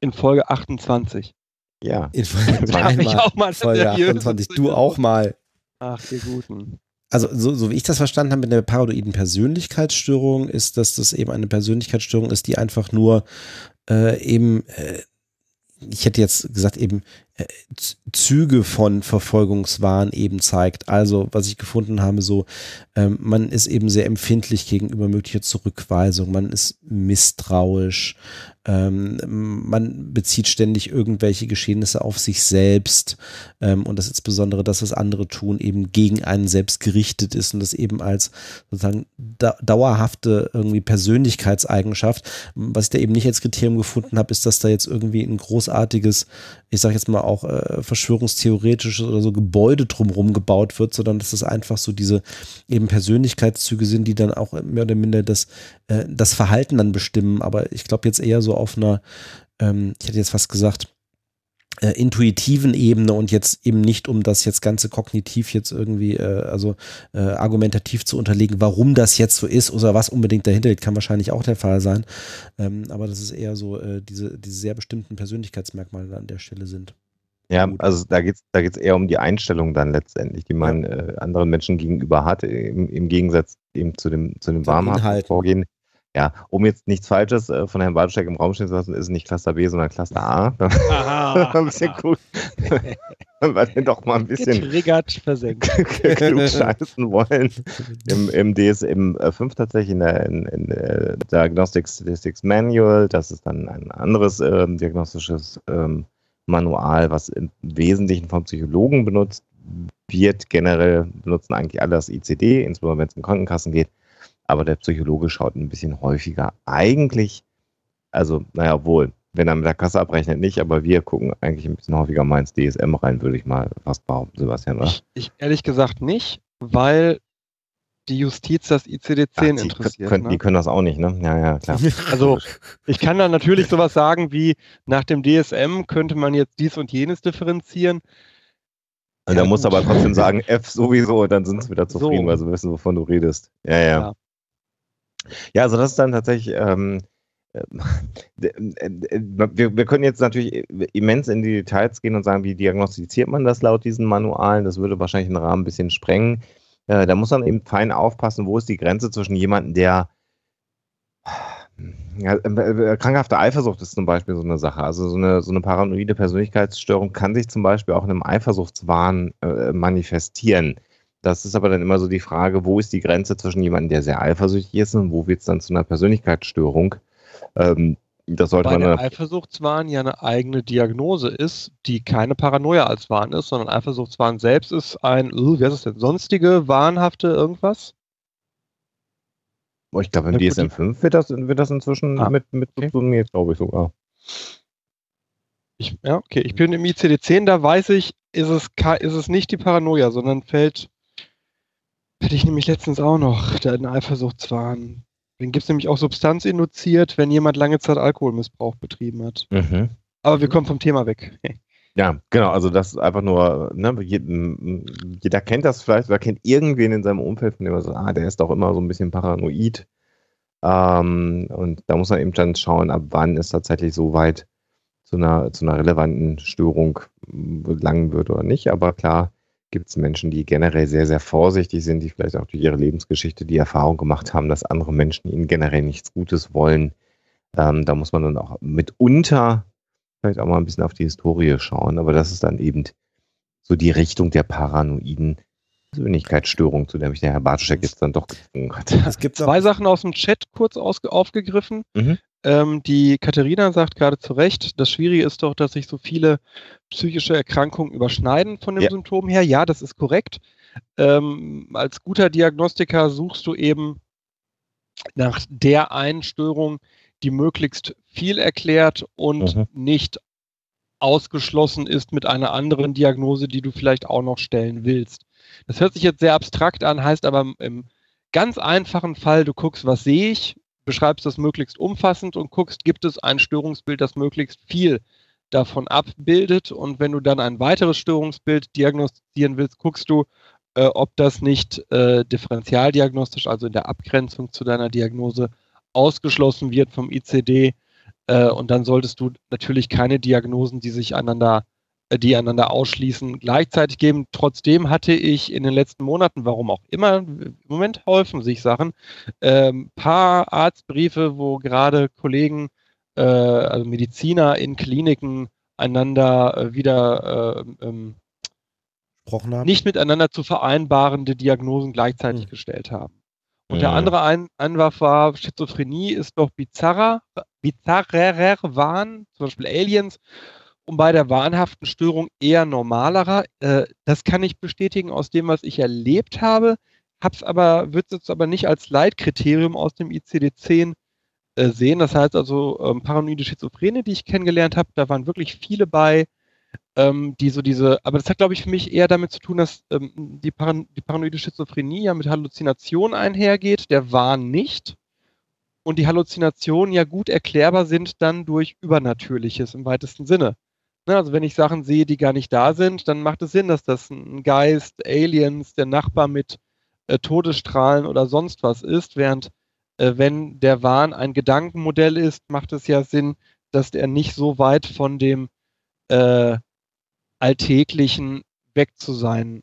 In Folge 28. Ja. In Folge, ich auch mal Folge seriös 28. Du auch mal. Ach, ihr Guten. Also, so, so wie ich das verstanden habe mit der paranoiden Persönlichkeitsstörung, ist, dass das eben eine Persönlichkeitsstörung ist, die einfach nur äh, eben, äh, ich hätte jetzt gesagt, eben äh, Züge von Verfolgungswahn eben zeigt. Also, was ich gefunden habe, so, ähm, man ist eben sehr empfindlich gegenüber möglicher Zurückweisung, man ist misstrauisch, ähm, man bezieht ständig irgendwelche Geschehnisse auf sich selbst ähm, und das insbesondere das, was andere tun, eben gegen einen selbst gerichtet ist und das eben als sozusagen da dauerhafte irgendwie Persönlichkeitseigenschaft. Was ich da eben nicht als Kriterium gefunden habe, ist, dass da jetzt irgendwie ein großartiges, ich sage jetzt mal auch äh, verschwörungstheoretisches oder so Gebäude drumherum gebaut wird, sondern dass das einfach so diese eben Persönlichkeitszüge sind, die dann auch mehr oder minder das, äh, das Verhalten dann bestimmen. Aber ich glaube jetzt eher so auf einer, ähm, ich hätte jetzt fast gesagt, äh, intuitiven Ebene und jetzt eben nicht, um das jetzt ganze kognitiv jetzt irgendwie, äh, also äh, argumentativ zu unterlegen, warum das jetzt so ist oder was unbedingt dahinter liegt, kann wahrscheinlich auch der Fall sein. Ähm, aber das ist eher so äh, diese, diese sehr bestimmten Persönlichkeitsmerkmale an der Stelle sind. Ja, also da geht es da geht's eher um die Einstellung dann letztendlich, die man äh, anderen Menschen gegenüber hat, im, im Gegensatz eben zu dem, zu dem warmhaften Vorgehen. Ja, um jetzt nichts Falsches äh, von Herrn Bartoschek im Raum stehen zu lassen, ist es nicht Cluster B, sondern Cluster A. Aha. ein bisschen cool. Wenn wir den doch mal ein bisschen Getriggert, versenkt. klug scheißen wollen. Im, im DSM 5 tatsächlich in der, in, in der Diagnostic Statistics Manual. Das ist dann ein anderes äh, diagnostisches ähm, Manual, was im Wesentlichen vom Psychologen benutzt wird. Generell benutzen eigentlich alle das ICD, insbesondere wenn es um Krankenkassen geht. Aber der Psychologe schaut ein bisschen häufiger. Eigentlich, also, naja, wohl, wenn er mit der Kasse abrechnet, nicht, aber wir gucken eigentlich ein bisschen häufiger mal ins DSM rein, würde ich mal fast behaupten, Sebastian, oder? Ich, ich ehrlich gesagt nicht, weil die Justiz das ICD-10 Ach, die interessiert. Können, ne? Die können das auch nicht, ne? Ja, ja, klar. Also ich kann da natürlich sowas sagen wie, nach dem DSM könnte man jetzt dies und jenes differenzieren. Und Ja, da musst du aber trotzdem sagen, F sowieso, dann sind sie wieder zufrieden, So. weil sie wissen, wovon du redest. Ja, ja. Ja. Ja, also das ist dann tatsächlich, ähm, äh, wir, können jetzt natürlich immens in die Details gehen und sagen, wie diagnostiziert man das laut diesen Manualen. Das würde wahrscheinlich den Rahmen ein bisschen sprengen. Äh, da muss man eben fein aufpassen, wo ist die Grenze zwischen jemandem, der ja, äh, krankhafte Eifersucht ist zum Beispiel so eine Sache. Also so eine, so eine paranoide Persönlichkeitsstörung kann sich zum Beispiel auch in einem Eifersuchtswahn manifestieren. Das ist aber dann immer so die Frage, wo ist die Grenze zwischen jemandem, der sehr eifersüchtig ist und wo wird es dann zu einer Persönlichkeitsstörung? Ähm, Das sollte Bei man der Eifersuchtswahn ja eine eigene Diagnose ist, die keine Paranoia als Wahn ist, sondern Eifersuchtswahn selbst ist ein, äh, wie heißt es denn, sonstige, wahnhafte irgendwas? oh, ich glaube, im Na gut, DSM 5 wird das, wird das inzwischen Ah, mit, mit okay. subsumiert, glaube ich sogar. Ich, ja, okay. Ich bin im ICD-10, da weiß ich, ist es, ist es nicht die Paranoia, sondern fällt, hatte ich nämlich letztens auch noch, der in Eifersuchtswahn. Den gibt es nämlich auch substanzinduziert, wenn jemand lange Zeit Alkoholmissbrauch betrieben hat. Mhm. Aber wir kommen vom Thema weg. Ja, genau, also das ist einfach nur, ne, jeder kennt das vielleicht oder kennt irgendwen in seinem Umfeld, von dem man sagt, ah, der ist doch immer so ein bisschen paranoid. Ähm, und da muss man eben dann schauen, ab wann es tatsächlich so weit zu einer, zu einer relevanten Störung gelangen wird oder nicht. Aber klar gibt es Menschen, die generell sehr, sehr vorsichtig sind, die vielleicht auch durch ihre Lebensgeschichte die Erfahrung gemacht haben, dass andere Menschen ihnen generell nichts Gutes wollen. Ähm, da muss man dann auch mitunter vielleicht auch mal ein bisschen auf die Historie schauen, aber das ist dann eben so die Richtung der paranoiden Persönlichkeitsstörung, zu der mich der Herr Bartoschek jetzt dann doch gezwungen hat. Es gibt Zwei Sachen aus dem Chat kurz aufgegriffen. Mhm. Ähm, die Katharina sagt gerade zu Recht, das Schwierige ist doch, dass sich so viele psychische Erkrankungen überschneiden von den Ja. Symptomen her. Ja, das ist korrekt. Ähm, als guter Diagnostiker suchst du eben nach der einen Störung, die möglichst viel erklärt und Mhm. nicht ausgeschlossen ist mit einer anderen Diagnose, die du vielleicht auch noch stellen willst. Das hört sich jetzt sehr abstrakt an, heißt aber im ganz einfachen Fall, du guckst, was sehe ich, beschreibst das möglichst umfassend und guckst, gibt es ein Störungsbild, das möglichst viel davon abbildet. Und wenn du dann ein weiteres Störungsbild diagnostizieren willst, guckst du, äh, ob das nicht äh, differentialdiagnostisch, also in der Abgrenzung zu deiner Diagnose, ausgeschlossen wird vom ICD. Äh, und dann solltest du natürlich keine Diagnosen, die sich einander, die einander ausschließen, gleichzeitig geben. Trotzdem hatte ich in den letzten Monaten, warum auch immer, im Moment häufen sich Sachen, ähm, paar Arztbriefe, wo gerade Kollegen, äh, also Mediziner in Kliniken einander äh, wieder äh, ähm, nicht miteinander zu vereinbarende Diagnosen gleichzeitig Hm. gestellt haben. Und der Mhm. andere Ein Einwurf war, Schizophrenie ist doch bizarrer, bizarrerer Wahn, zum Beispiel Aliens, und bei der wahnhaften Störung eher normalerer. Äh, das kann ich bestätigen aus dem, was ich erlebt habe, hab's aber, würde es jetzt aber nicht als Leitkriterium aus dem ICD-10 äh, sehen. Das heißt also, ähm, paranoide Schizophrene, die ich kennengelernt habe, da waren wirklich viele bei, ähm, die so diese, aber das hat, glaube ich, für mich eher damit zu tun, dass ähm, die, Paran die paranoide Schizophrenie ja mit Halluzinationen einhergeht, der Wahn nicht. Und die Halluzinationen ja gut erklärbar sind dann durch Übernatürliches im weitesten Sinne. Ne, also wenn ich Sachen sehe, die gar nicht da sind, dann macht es Sinn, dass das ein Geist, Aliens, der Nachbar mit äh, Todesstrahlen oder sonst was ist, während äh, wenn der Wahn ein Gedankenmodell ist, macht es ja Sinn, dass der nicht so weit von dem äh, Alltäglichen weg zu sein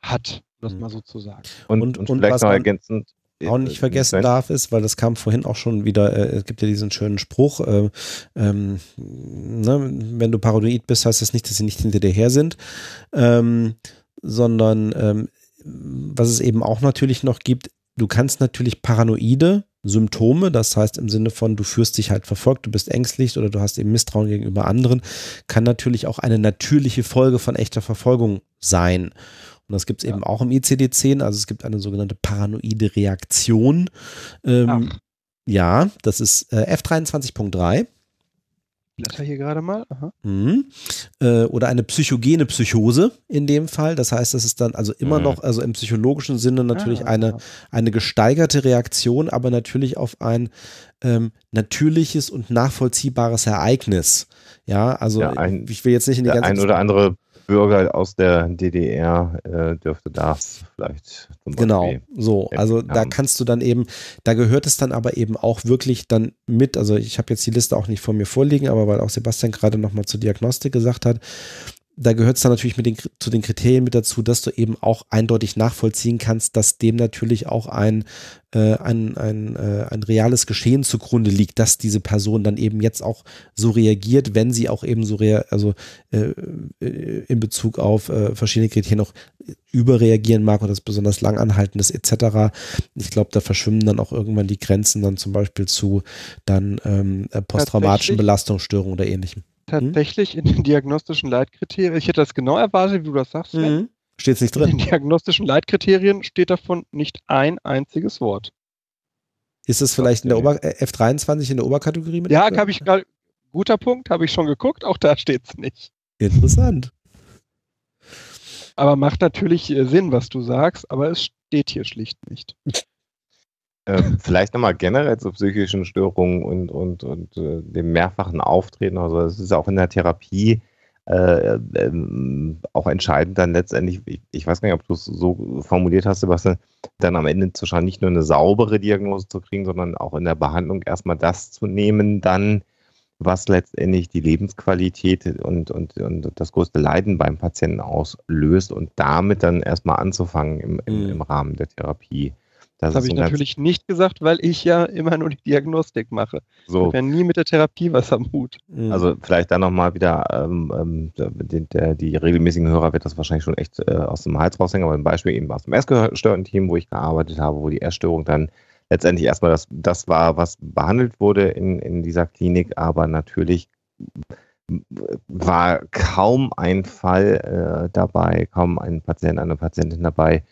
hat, um das Mhm. mal so zu sagen. Und, Und- und, und vielleicht noch ergänzend. Auch nicht äh, vergessen darf, ist, weil das kam vorhin auch schon wieder, äh, es gibt ja diesen schönen Spruch, äh, ähm, ne, wenn du paranoid bist, heißt das nicht, dass sie nicht hinter dir her sind, ähm, sondern ähm, was es eben auch natürlich noch gibt, du kannst natürlich paranoide Symptome, das heißt im Sinne von, du fühlst dich halt verfolgt, du bist ängstlich oder du hast eben Misstrauen gegenüber anderen, kann natürlich auch eine natürliche Folge von echter Verfolgung sein. Und das gibt es eben auch im ICD-10, also es gibt eine sogenannte paranoide Reaktion. Ähm, Ach. ja, das ist äh, F23.3. Blätter hier gerade mal. Aha. Mhm. Äh, oder eine psychogene Psychose in dem Fall. Das heißt, das ist dann also immer Mhm. noch, also im psychologischen Sinne natürlich Ah. eine, eine gesteigerte Reaktion, aber natürlich auf ein ähm, natürliches und nachvollziehbares Ereignis. Ja, also Ja, ein- ich will jetzt nicht in die ganze ein oder andere Bürger aus der DDR äh, dürfte das vielleicht Genau, so. Also da kannst du dann eben, da gehört es dann aber eben auch wirklich dann mit, also ich habe jetzt die Liste auch nicht vor mir vorliegen, aber weil auch Sebastian gerade nochmal zur Diagnostik gesagt hat, da gehört es dann natürlich mit den, zu den Kriterien mit dazu, dass du eben auch eindeutig nachvollziehen kannst, dass dem natürlich auch ein, äh, ein, ein, äh, ein reales Geschehen zugrunde liegt, dass diese Person dann eben jetzt auch so reagiert, wenn sie auch eben so rea also äh, äh, in Bezug auf äh, verschiedene Kriterien auch überreagieren mag oder das besonders lang anhaltendes etc. Ich glaube, da verschwimmen dann auch irgendwann die Grenzen dann zum Beispiel zu dann ähm, äh, posttraumatischen Belastungsstörungen oder ähnlichem. Tatsächlich hm? in den diagnostischen Leitkriterien, ich hätte das genau erwartet, wie du das sagst. Mhm. Steht es nicht drin? In den diagnostischen Leitkriterien steht davon nicht ein einziges Wort. Ist es vielleicht in der Ober äh, F23 in der Oberkategorie mit? Ja, habe ich gerade. Guter Punkt, habe ich schon geguckt, auch da steht es nicht. Interessant. Aber macht natürlich äh, Sinn, was du sagst, aber es steht hier schlicht nicht. Ähm, vielleicht nochmal generell zu psychischen Störungen und, und, und äh, dem mehrfachen Auftreten. Also es ist auch in der Therapie äh, ähm, auch entscheidend dann letztendlich, ich, ich weiß gar nicht, ob du es so formuliert hast, Sebastian, dann am Ende zu schauen, nicht nur eine saubere Diagnose zu kriegen, sondern auch in der Behandlung erstmal das zu nehmen, dann was letztendlich die Lebensqualität und, und, und das größte Leiden beim Patienten auslöst und damit dann erstmal anzufangen im, im, mhm. im Rahmen der Therapie. Das, das habe ich natürlich nicht gesagt, weil ich ja immer nur die Diagnostik mache. So. Ich habe ja nie mit der Therapie was am Hut. Mhm. Also vielleicht dann nochmal wieder, ähm, ähm, die, der, die, regelmäßigen Hörer wird das wahrscheinlich schon echt äh, aus dem Hals raushängen, aber ein Beispiel eben aus dem essgestörten Team, wo ich gearbeitet habe, wo die Essstörung dann letztendlich erstmal das, das war, was behandelt wurde in, in dieser Klinik, aber natürlich war kaum ein Fall äh, dabei, kaum ein Patient, eine Patientin dabei,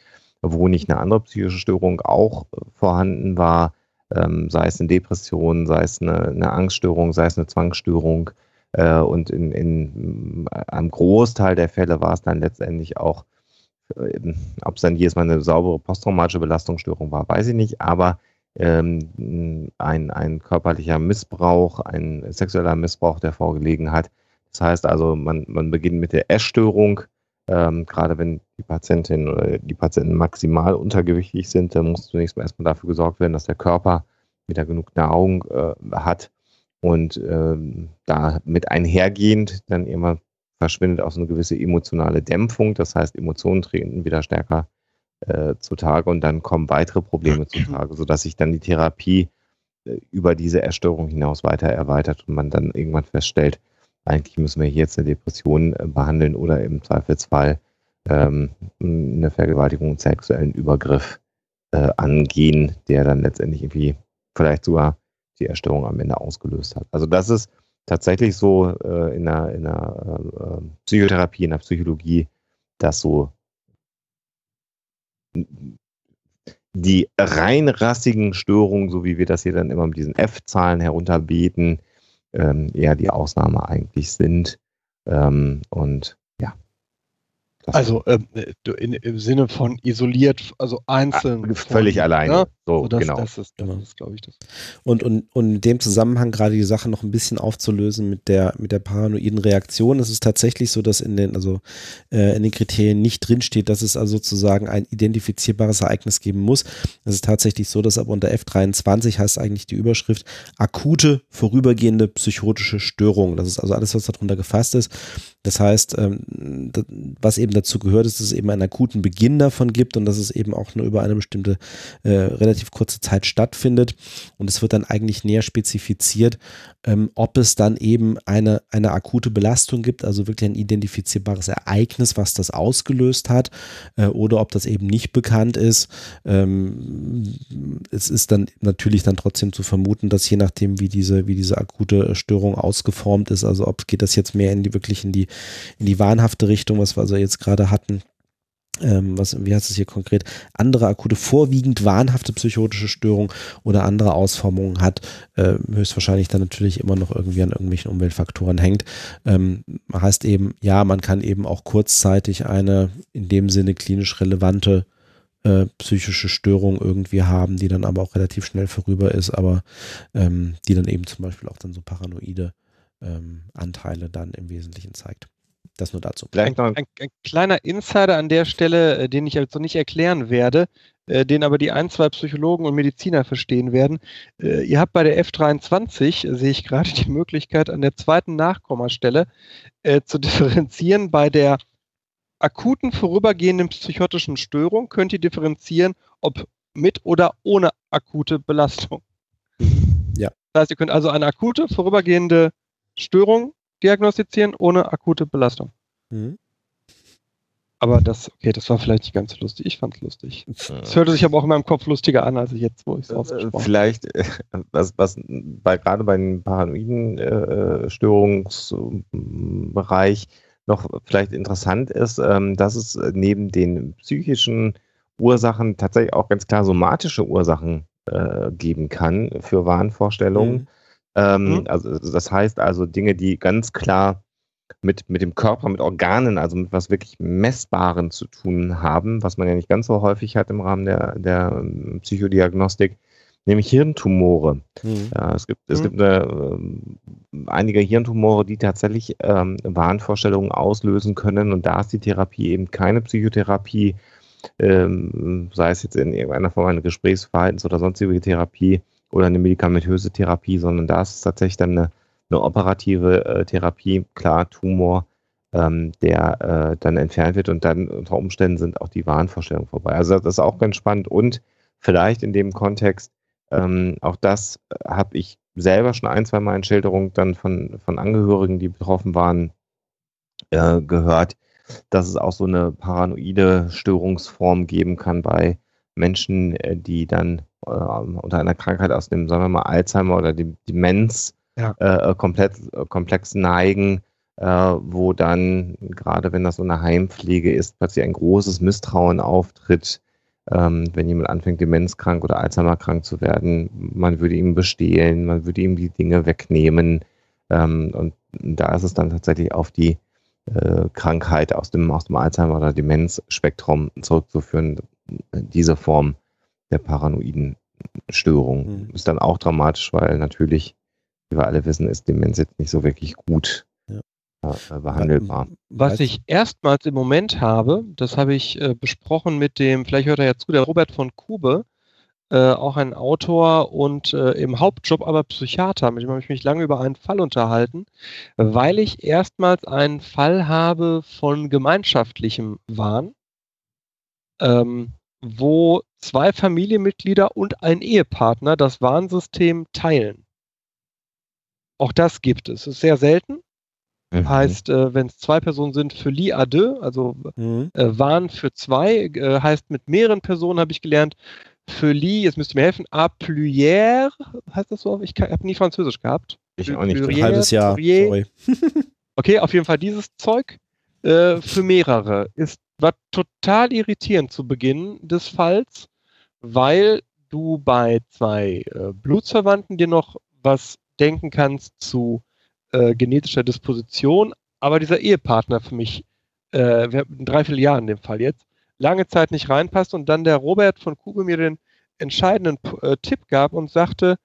wo nicht eine andere psychische Störung auch vorhanden war, ähm, sei es eine Depression, sei es eine, eine Angststörung, sei es eine Zwangsstörung. Äh, und in, in einem Großteil der Fälle war es dann letztendlich auch, äh, ob es dann jedes Mal eine saubere posttraumatische Belastungsstörung war, weiß ich nicht, aber ähm, ein, ein körperlicher Missbrauch, ein sexueller Missbrauch, der vorgelegen hat. Das heißt also, man, man beginnt mit der Essstörung, ähm, gerade wenn die Patientin oder die Patienten maximal untergewichtig sind, dann muss zunächst mal erstmal dafür gesorgt werden, dass der Körper wieder genug Nahrung äh, hat und ähm, da mit einhergehend dann immer verschwindet auch so eine gewisse emotionale Dämpfung. Das heißt, Emotionen treten wieder stärker äh, zutage und dann kommen weitere Probleme zutage, sodass sich dann die Therapie äh, über diese Erstörung hinaus weiter erweitert und man dann irgendwann feststellt, eigentlich müssen wir jetzt eine Depression äh, behandeln oder im Zweifelsfall ähm, eine Vergewaltigung und sexuellen Übergriff äh, angehen, der dann letztendlich irgendwie vielleicht sogar die Erstörung am Ende ausgelöst hat. Also das ist tatsächlich so äh, in der, in der äh, Psychotherapie, in der Psychologie, dass so die rein rassigen Störungen, so wie wir das hier dann immer mit diesen F-Zahlen herunterbeten, ähm, eher die Ausnahme eigentlich sind. Ähm, und Also ähm, in, im Sinne von isoliert, also einzeln. Ah, völlig von, alleine. Ne? So, so das, genau. Das ist, das genau. ist glaube ich, das. Und, und, und in dem Zusammenhang gerade die Sache noch ein bisschen aufzulösen mit der, mit der paranoiden Reaktion. Es ist tatsächlich so, dass in den, also äh, in den Kriterien nicht drinsteht, dass es also sozusagen ein identifizierbares Ereignis geben muss. Es ist tatsächlich so, dass aber unter F23 heißt eigentlich die Überschrift akute, vorübergehende psychotische Störung. Das ist also alles, was darunter gefasst ist. Das heißt, ähm, was eben dazu gehört, ist, dass es eben einen akuten Beginn davon gibt und dass es eben auch nur über eine bestimmte äh, relativ kurze Zeit stattfindet. Und es wird dann eigentlich näher spezifiziert, ähm, ob es dann eben eine, eine akute Belastung gibt, also wirklich ein identifizierbares Ereignis, was das ausgelöst hat, äh, oder ob das eben nicht bekannt ist. Ähm, es ist dann natürlich dann trotzdem zu vermuten, dass je nachdem, wie diese, wie diese akute Störung ausgeformt ist, also ob geht das jetzt mehr in die wirklich in die, in die wahnhafte Richtung, was wir also jetzt gerade hatten, ähm, was, wie heißt es hier konkret, andere akute, vorwiegend wahnhafte psychotische Störung oder andere Ausformungen hat, äh, höchstwahrscheinlich dann natürlich immer noch irgendwie an irgendwelchen Umweltfaktoren hängt. Ähm, heißt eben, ja, man kann eben auch kurzzeitig eine in dem Sinne klinisch relevante äh, psychische Störung irgendwie haben, die dann aber auch relativ schnell vorüber ist, aber ähm, die dann eben zum Beispiel auch dann so paranoide ähm, Anteile dann im Wesentlichen zeigt. Das nur dazu. Ein, ein, ein, kleiner Insider an der Stelle, äh, den ich jetzt noch nicht erklären werde, äh, den aber die ein, zwei Psychologen und Mediziner verstehen werden. Äh, ihr habt bei der F23, äh, sehe ich gerade, die Möglichkeit, an der zweiten Nachkommastelle äh, zu differenzieren. Bei der akuten vorübergehenden psychotischen Störung könnt ihr differenzieren, ob mit oder ohne akute Belastung. Ja. Das heißt, ihr könnt also eine akute vorübergehende Störung diagnostizieren ohne akute Belastung. Mhm. Aber das, okay, das war vielleicht nicht ganz so lustig. Ich fand es lustig. Es hörte sich aber auch in meinem Kopf lustiger an, als ich jetzt, wo ich es Äh, ausgesprochen habe. Vielleicht, äh, was, was bei, gerade bei den paranoiden äh, Störungsbereich noch vielleicht interessant ist, ähm, dass es neben den psychischen Ursachen tatsächlich auch ganz klar somatische Ursachen äh, geben kann für Wahnvorstellungen. Mhm. Ähm, Mhm. Also das heißt also Dinge, die ganz klar mit, mit dem Körper, mit Organen, also mit was wirklich Messbaren zu tun haben, was man ja nicht ganz so häufig hat im Rahmen der, der ähm, Psychodiagnostik, nämlich Hirntumore. Mhm. Ja, es gibt, es Mhm. gibt eine, ähm, einige Hirntumore, die tatsächlich ähm, Wahnvorstellungen auslösen können und da ist die Therapie eben keine Psychotherapie, ähm, sei es jetzt in irgendeiner Form eine Gesprächsverhaltens- oder sonstige Therapie oder eine medikamentöse Therapie, sondern da ist es tatsächlich dann eine, eine operative äh, Therapie, klar, Tumor, ähm, der äh, dann entfernt wird und dann unter Umständen sind auch die Wahnvorstellungen vorbei. Also das ist auch ganz spannend und vielleicht in dem Kontext, ähm, auch das habe ich selber schon ein, zwei Mal in Schilderung dann von, von Angehörigen, die betroffen waren, äh, gehört, dass es auch so eine paranoide Störungsform geben kann bei Menschen, äh, die dann äh, unter einer Krankheit aus dem, sagen wir mal, Alzheimer oder dem Demenz Ja. äh, komplett, äh, komplex neigen, äh, wo dann, gerade wenn das so eine Heimpflege ist, plötzlich ein großes Misstrauen auftritt, ähm, wenn jemand anfängt, demenzkrank oder Alzheimer-krank zu werden. Man würde ihm bestehlen, man würde ihm die Dinge wegnehmen. Ähm, und da ist es dann tatsächlich auf die äh, Krankheit aus dem, aus dem Alzheimer- oder Demenzspektrum zurückzuführen, diese Form der paranoiden Störung. Mhm. Ist dann auch dramatisch, weil natürlich, wie wir alle wissen, ist Demenz jetzt nicht so wirklich gut Ja. äh, behandelbar. Was Weißt- ich erstmals im Moment habe, das habe ich äh, besprochen mit dem, vielleicht hört er ja zu, der Robert von Kube, äh, auch ein Autor und äh, im Hauptjob aber Psychiater. Mit dem habe ich mich lange über einen Fall unterhalten, weil ich erstmals einen Fall habe von gemeinschaftlichem Wahn, ähm, wo zwei Familienmitglieder und ein Ehepartner das Warnsystem teilen. Auch das gibt es. Es ist sehr selten. Mhm. Heißt, äh, wenn es zwei Personen sind, für li à deux, also Mhm. äh, waren für zwei, äh, heißt mit mehreren Personen, habe ich gelernt, für li, jetzt müsst ihr mir helfen, à plusieurs, heißt das so? Ich habe nie Französisch gehabt. ich auch nicht. Pluriel, Ein halbes Jahr. Okay, auf jeden Fall dieses Zeug äh, für mehrere ist war total irritierend zu Beginn des Falls, weil du bei zwei äh, Blutsverwandten dir noch was denken kannst zu äh, genetischer Disposition, aber dieser Ehepartner für mich, äh, wir haben drei, vier Jahre in dem Fall jetzt, lange Zeit nicht reinpasst und dann der Robert von Kube mir den entscheidenden äh, Tipp gab und sagte,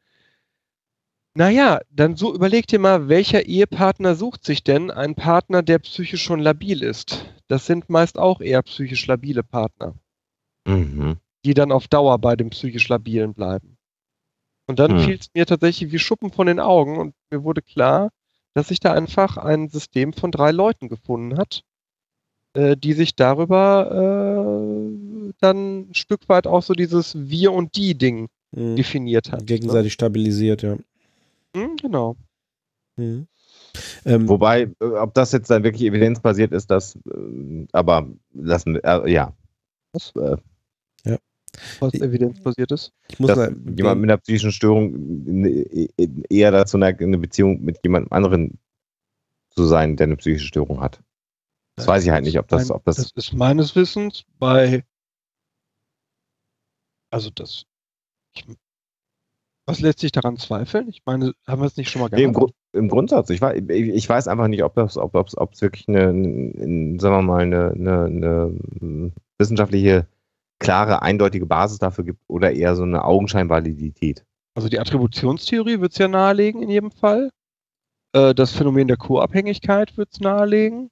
naja, dann so überleg dir mal, welcher Ehepartner sucht sich denn einen Partner, der psychisch schon labil ist? Das sind meist auch eher psychisch labile Partner, Mhm. die dann auf Dauer bei dem psychisch labilen bleiben. Und dann Hm. fiel es mir tatsächlich wie Schuppen von den Augen und mir wurde klar, dass sich da einfach ein System von drei Leuten gefunden hat, äh, die sich darüber äh, dann ein Stück weit auch so dieses Wir und die Ding Mhm. definiert hat. Gegenseitig stabilisiert, ja. Ne? Hm, genau. Mhm. Ähm, Wobei, äh, ob das jetzt dann wirklich evidenzbasiert ist, das, äh, aber lassen wir, äh, ja. Das, äh, Was Ich- evidenzbasiert ist. ich muss dass mal, jemand mit einer psychischen Störung äh, äh, eher dazu neigt, eine Beziehung mit jemandem anderen zu sein, der eine psychische Störung hat. Das weiß ich halt nicht, ob das, Mein- ob das, das ist meines Wissens bei. Also das. Ich, was lässt sich daran zweifeln? Ich meine, haben wir es nicht schon mal Nee, im, gehabt? Grund, im Grundsatz. Ich weiß, ich, ich weiß einfach nicht, ob das, ob es ob wirklich eine, eine, sagen wir mal, eine, eine, eine wissenschaftliche, klare, eindeutige Basis dafür gibt oder eher so eine Augenscheinvalidität. Also die Attributionstheorie wird es ja nahelegen in jedem Fall. Äh, das Phänomen der Co-Abhängigkeit wird es nahelegen.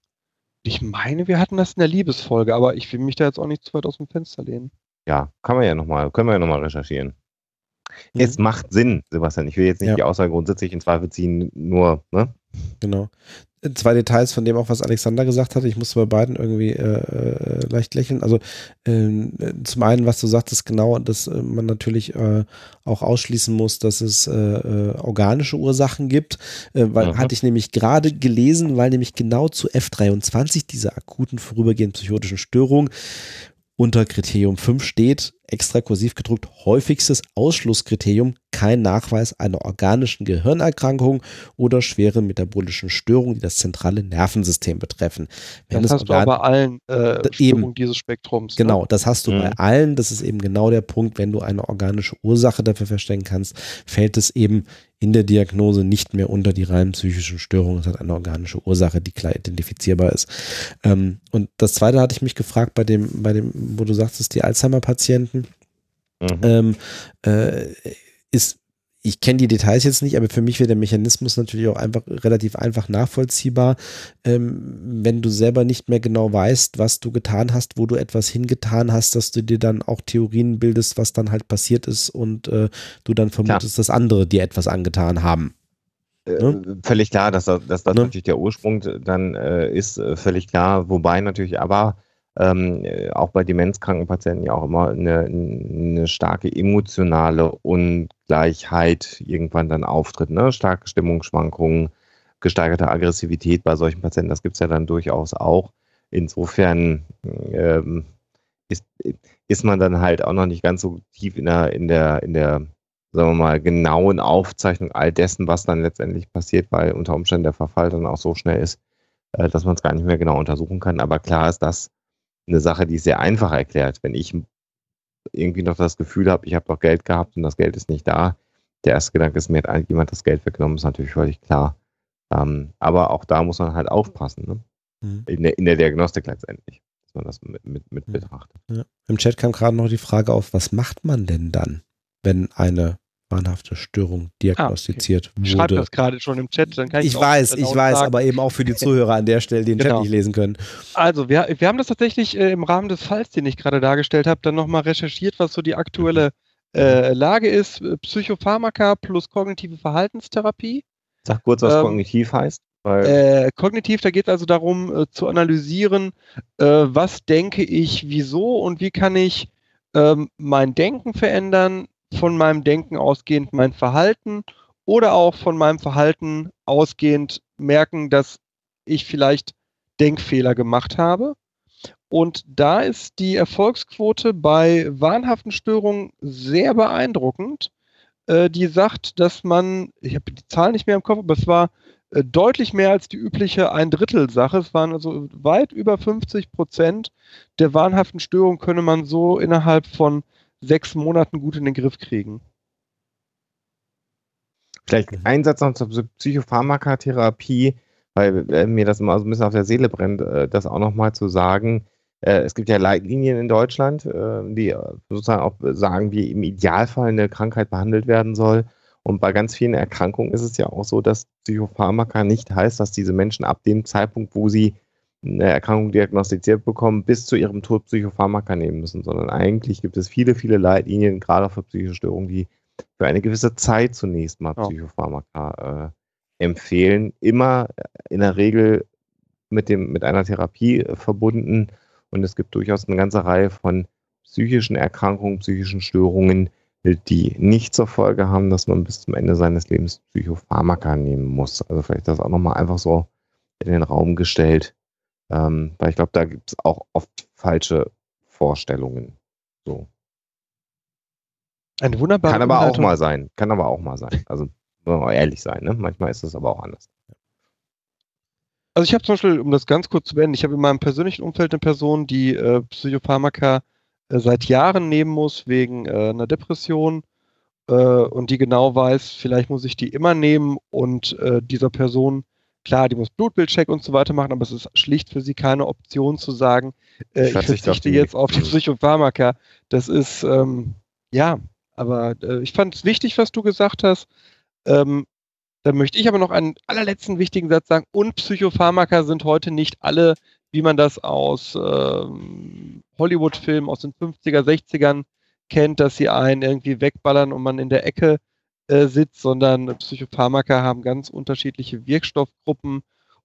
Ich meine, wir hatten das in der Liebesfolge, aber ich will mich da jetzt auch nicht zu weit aus dem Fenster lehnen. Ja, kann man ja nochmal, können wir ja nochmal recherchieren. Mhm. Es macht Sinn, Sebastian. Ich will jetzt nicht Ja. die Aussage grundsätzlich in Zweifel ziehen, nur, ne? Genau. zwei Details von dem auch, was Alexander gesagt hatte. Ich musste bei beiden irgendwie äh, äh leicht lächeln. Also ähm, zum einen, was du sagtest, genau, dass äh, man natürlich äh, auch ausschließen muss, dass es äh, äh organische Ursachen gibt, weil mhm. hatte ich nämlich gerade gelesen, weil nämlich genau zu F23 dieser akuten vorübergehenden psychotischen Störung unter Kriterium 5 steht, extra kursiv gedruckt, häufigstes Ausschlusskriterium, kein Nachweis einer organischen Gehirnerkrankung oder schweren metabolischen Störungen, die das zentrale Nervensystem betreffen. Wenn das, hast Organ du bei allen äh, Störungen dieses Spektrums. Ne? Genau, das hast du mhm. bei allen. Das ist eben genau der Punkt, wenn du eine organische Ursache dafür feststellen kannst, fällt es eben in der Diagnose nicht mehr unter die reinen psychischen Störungen. Es hat eine organische Ursache, die klar identifizierbar ist. Ähm, und das zweite hatte ich mich gefragt bei dem, bei dem, wo du sagtest, die Alzheimer-Patienten. Mhm. Ähm, äh, ist ich kenne die Details jetzt nicht, aber für mich wäre der Mechanismus natürlich auch einfach relativ einfach nachvollziehbar. Ähm, wenn du selber nicht mehr genau weißt, was du getan hast, wo du etwas hingetan hast, dass du dir dann auch Theorien bildest, was dann halt passiert ist und äh, du dann vermutest, klar. dass andere dir etwas angetan haben. Äh, ne? Völlig klar, dass, das, dass das ne? natürlich der Ursprung dann äh, ist, äh, völlig klar. Wobei natürlich aber ähm, auch bei demenzkranken Patienten ja auch immer eine, eine, starke emotionale Ungleichheit irgendwann dann auftritt. Ne? Starke Stimmungsschwankungen, gesteigerte Aggressivität bei solchen Patienten, das gibt es ja dann durchaus auch. Insofern ähm, ist, ist man dann halt auch noch nicht ganz so tief in der, in der, in der, sagen wir mal, genauen Aufzeichnung all dessen, was dann letztendlich passiert, weil unter Umständen der Verfall dann auch so schnell ist, äh, dass man es gar nicht mehr genau untersuchen kann. Aber klar ist, dass eine Sache, die sehr einfach erklärt. Wenn ich irgendwie noch das Gefühl habe, ich habe doch Geld gehabt und das Geld ist nicht da, der erste Gedanke ist, mir hat jemand das Geld weggenommen, ist natürlich völlig klar. Ähm, aber auch da muss man halt aufpassen, ne? mhm. in, der, in der Diagnostik letztendlich, dass man das mit, mit, mit mhm. betrachtet. Ja. Im Chat kam gerade noch die Frage auf, was macht man denn dann, wenn eine wahnhafte Störung diagnostiziert ah, okay. wurde. Ich schreibe das gerade schon im Chat, dann kann ich Ich weiß, ich weiß, sagen. aber eben auch für die Zuhörer an der Stelle, die den genau. Chat nicht lesen können. Also, wir, wir haben das tatsächlich äh, im Rahmen des Falls, den ich gerade dargestellt habe, dann nochmal recherchiert, was so die aktuelle äh, Lage ist. Psychopharmaka plus kognitive Verhaltenstherapie. Sag kurz, was ähm, kognitiv heißt. Äh, kognitiv, da geht es also darum, äh, zu analysieren, äh, was denke ich, wieso und wie kann ich ähm, mein Denken verändern, von meinem Denken ausgehend mein Verhalten oder auch von meinem Verhalten ausgehend merken, dass ich vielleicht Denkfehler gemacht habe. Und da ist die Erfolgsquote bei wahnhaften Störungen sehr beeindruckend. Äh, die sagt, dass man, ich habe die Zahl nicht mehr im Kopf, aber es war äh, deutlich mehr als die übliche ein Drittel Sache. Es waren also weit über 50 Prozent der wahnhaften Störungen könne man so innerhalb von sechs Monaten gut in den Griff kriegen. Vielleicht mhm. ein Satz noch zur Psychopharmakatherapie, weil äh, mir das immer so ein bisschen auf der Seele brennt, äh, das auch nochmal zu sagen. Äh, es gibt ja Leitlinien in Deutschland, die sozusagen auch sagen, wie im Idealfall eine Krankheit behandelt werden soll. Und bei ganz vielen Erkrankungen ist es ja auch so, dass Psychopharmaka nicht heißt, dass diese Menschen ab dem Zeitpunkt, wo sie eine Erkrankung diagnostiziert bekommen, bis zu ihrem Tod Psychopharmaka nehmen müssen, sondern eigentlich gibt es viele, viele Leitlinien, gerade für psychische Störungen, die für eine gewisse Zeit zunächst mal Psychopharmaka äh, empfehlen. Immer in der Regel mit, dem, mit einer Therapie äh, verbunden. Und es gibt durchaus eine ganze Reihe von psychischen Erkrankungen, psychischen Störungen, die nicht zur Folge haben, dass man bis zum Ende seines Lebens Psychopharmaka nehmen muss. Also vielleicht das auch nochmal einfach so in den Raum gestellt. Ähm, weil ich glaube, da gibt es auch oft falsche Vorstellungen. So. Eine wunderbare Kann aber auch mal sein. Kann aber auch mal sein. Also, ehrlich sein. Ne? Manchmal ist es aber auch anders. Also ich habe zum Beispiel, um das ganz kurz zu beenden, ich habe in meinem persönlichen Umfeld eine Person, die äh, Psychopharmaka äh, seit Jahren nehmen muss wegen äh, einer Depression äh, und die genau weiß, vielleicht muss ich die immer nehmen und äh, dieser Person Klar, die muss Blutbildcheck und so weiter machen, aber es ist schlicht für sie keine Option zu sagen, äh, ich verzichte jetzt auf die Psychopharmaka. Das ist, ähm, ja, aber äh, ich fand es wichtig, was du gesagt hast. Ähm, da möchte ich aber noch einen allerletzten wichtigen Satz sagen. Und Psychopharmaka sind heute nicht alle, wie man das aus ähm, Hollywood-Filmen aus den 50er, 60ern kennt, dass sie einen irgendwie wegballern und man in der Ecke äh, sitzt, sondern Psychopharmaka haben ganz unterschiedliche Wirkstoffgruppen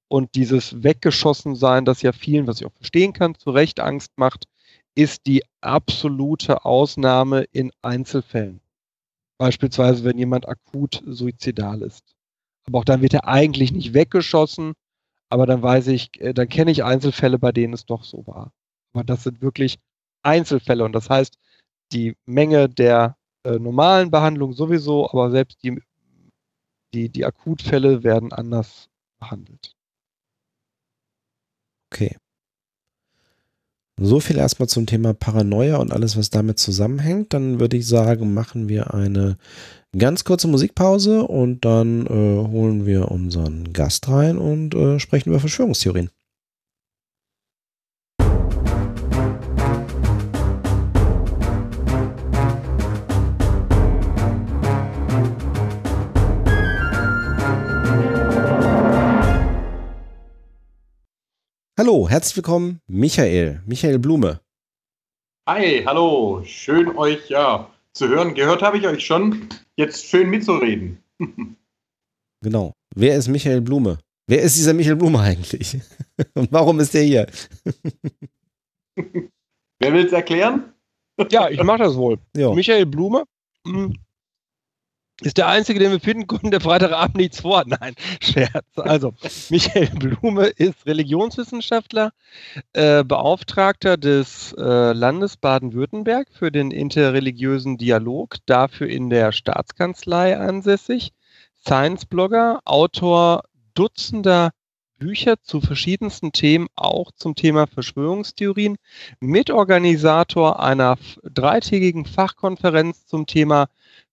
Und dieses Weggeschossen sein, das ja vielen, was ich auch verstehen kann, zu Recht Angst macht, ist die absolute Ausnahme in Einzelfällen. Beispielsweise, wenn jemand akut suizidal ist. Aber auch dann wird er eigentlich nicht weggeschossen, aber dann weiß ich, äh, dann kenne ich Einzelfälle, bei denen es doch so war. Aber das sind wirklich Einzelfälle und das heißt, die Menge der äh, normalen Behandlung sowieso, aber selbst die, die, die Akutfälle werden anders behandelt. Okay. So viel erstmal zum Thema Paranoia und alles, was damit zusammenhängt. Dann würde ich sagen, machen wir eine ganz kurze Musikpause und dann äh, holen wir unseren Gast rein und äh, sprechen über Verschwörungstheorien. Hallo, herzlich willkommen, Michael, Michael Blume. Hi, hallo, schön euch ja zu hören. Gehört habe ich euch schon. Jetzt schön mitzureden. genau. Wer ist Michael Blume? Wer ist dieser Michael Blume eigentlich? Und warum ist der hier? Wer will es erklären? Ja, ich mache das wohl. Jo. Michael Blume ist der Einzige, den wir finden konnten, der Freitagabend nichts vor. Nein, Scherz. Also, Michael Blume ist Religionswissenschaftler, äh, Beauftragter des äh, Landes Baden-Württemberg für den interreligiösen Dialog, dafür in der Staatskanzlei ansässig, Science-Blogger, Autor Dutzender Bücher zu verschiedensten Themen, auch zum Thema Verschwörungstheorien, Mitorganisator einer dreitägigen Fachkonferenz zum Thema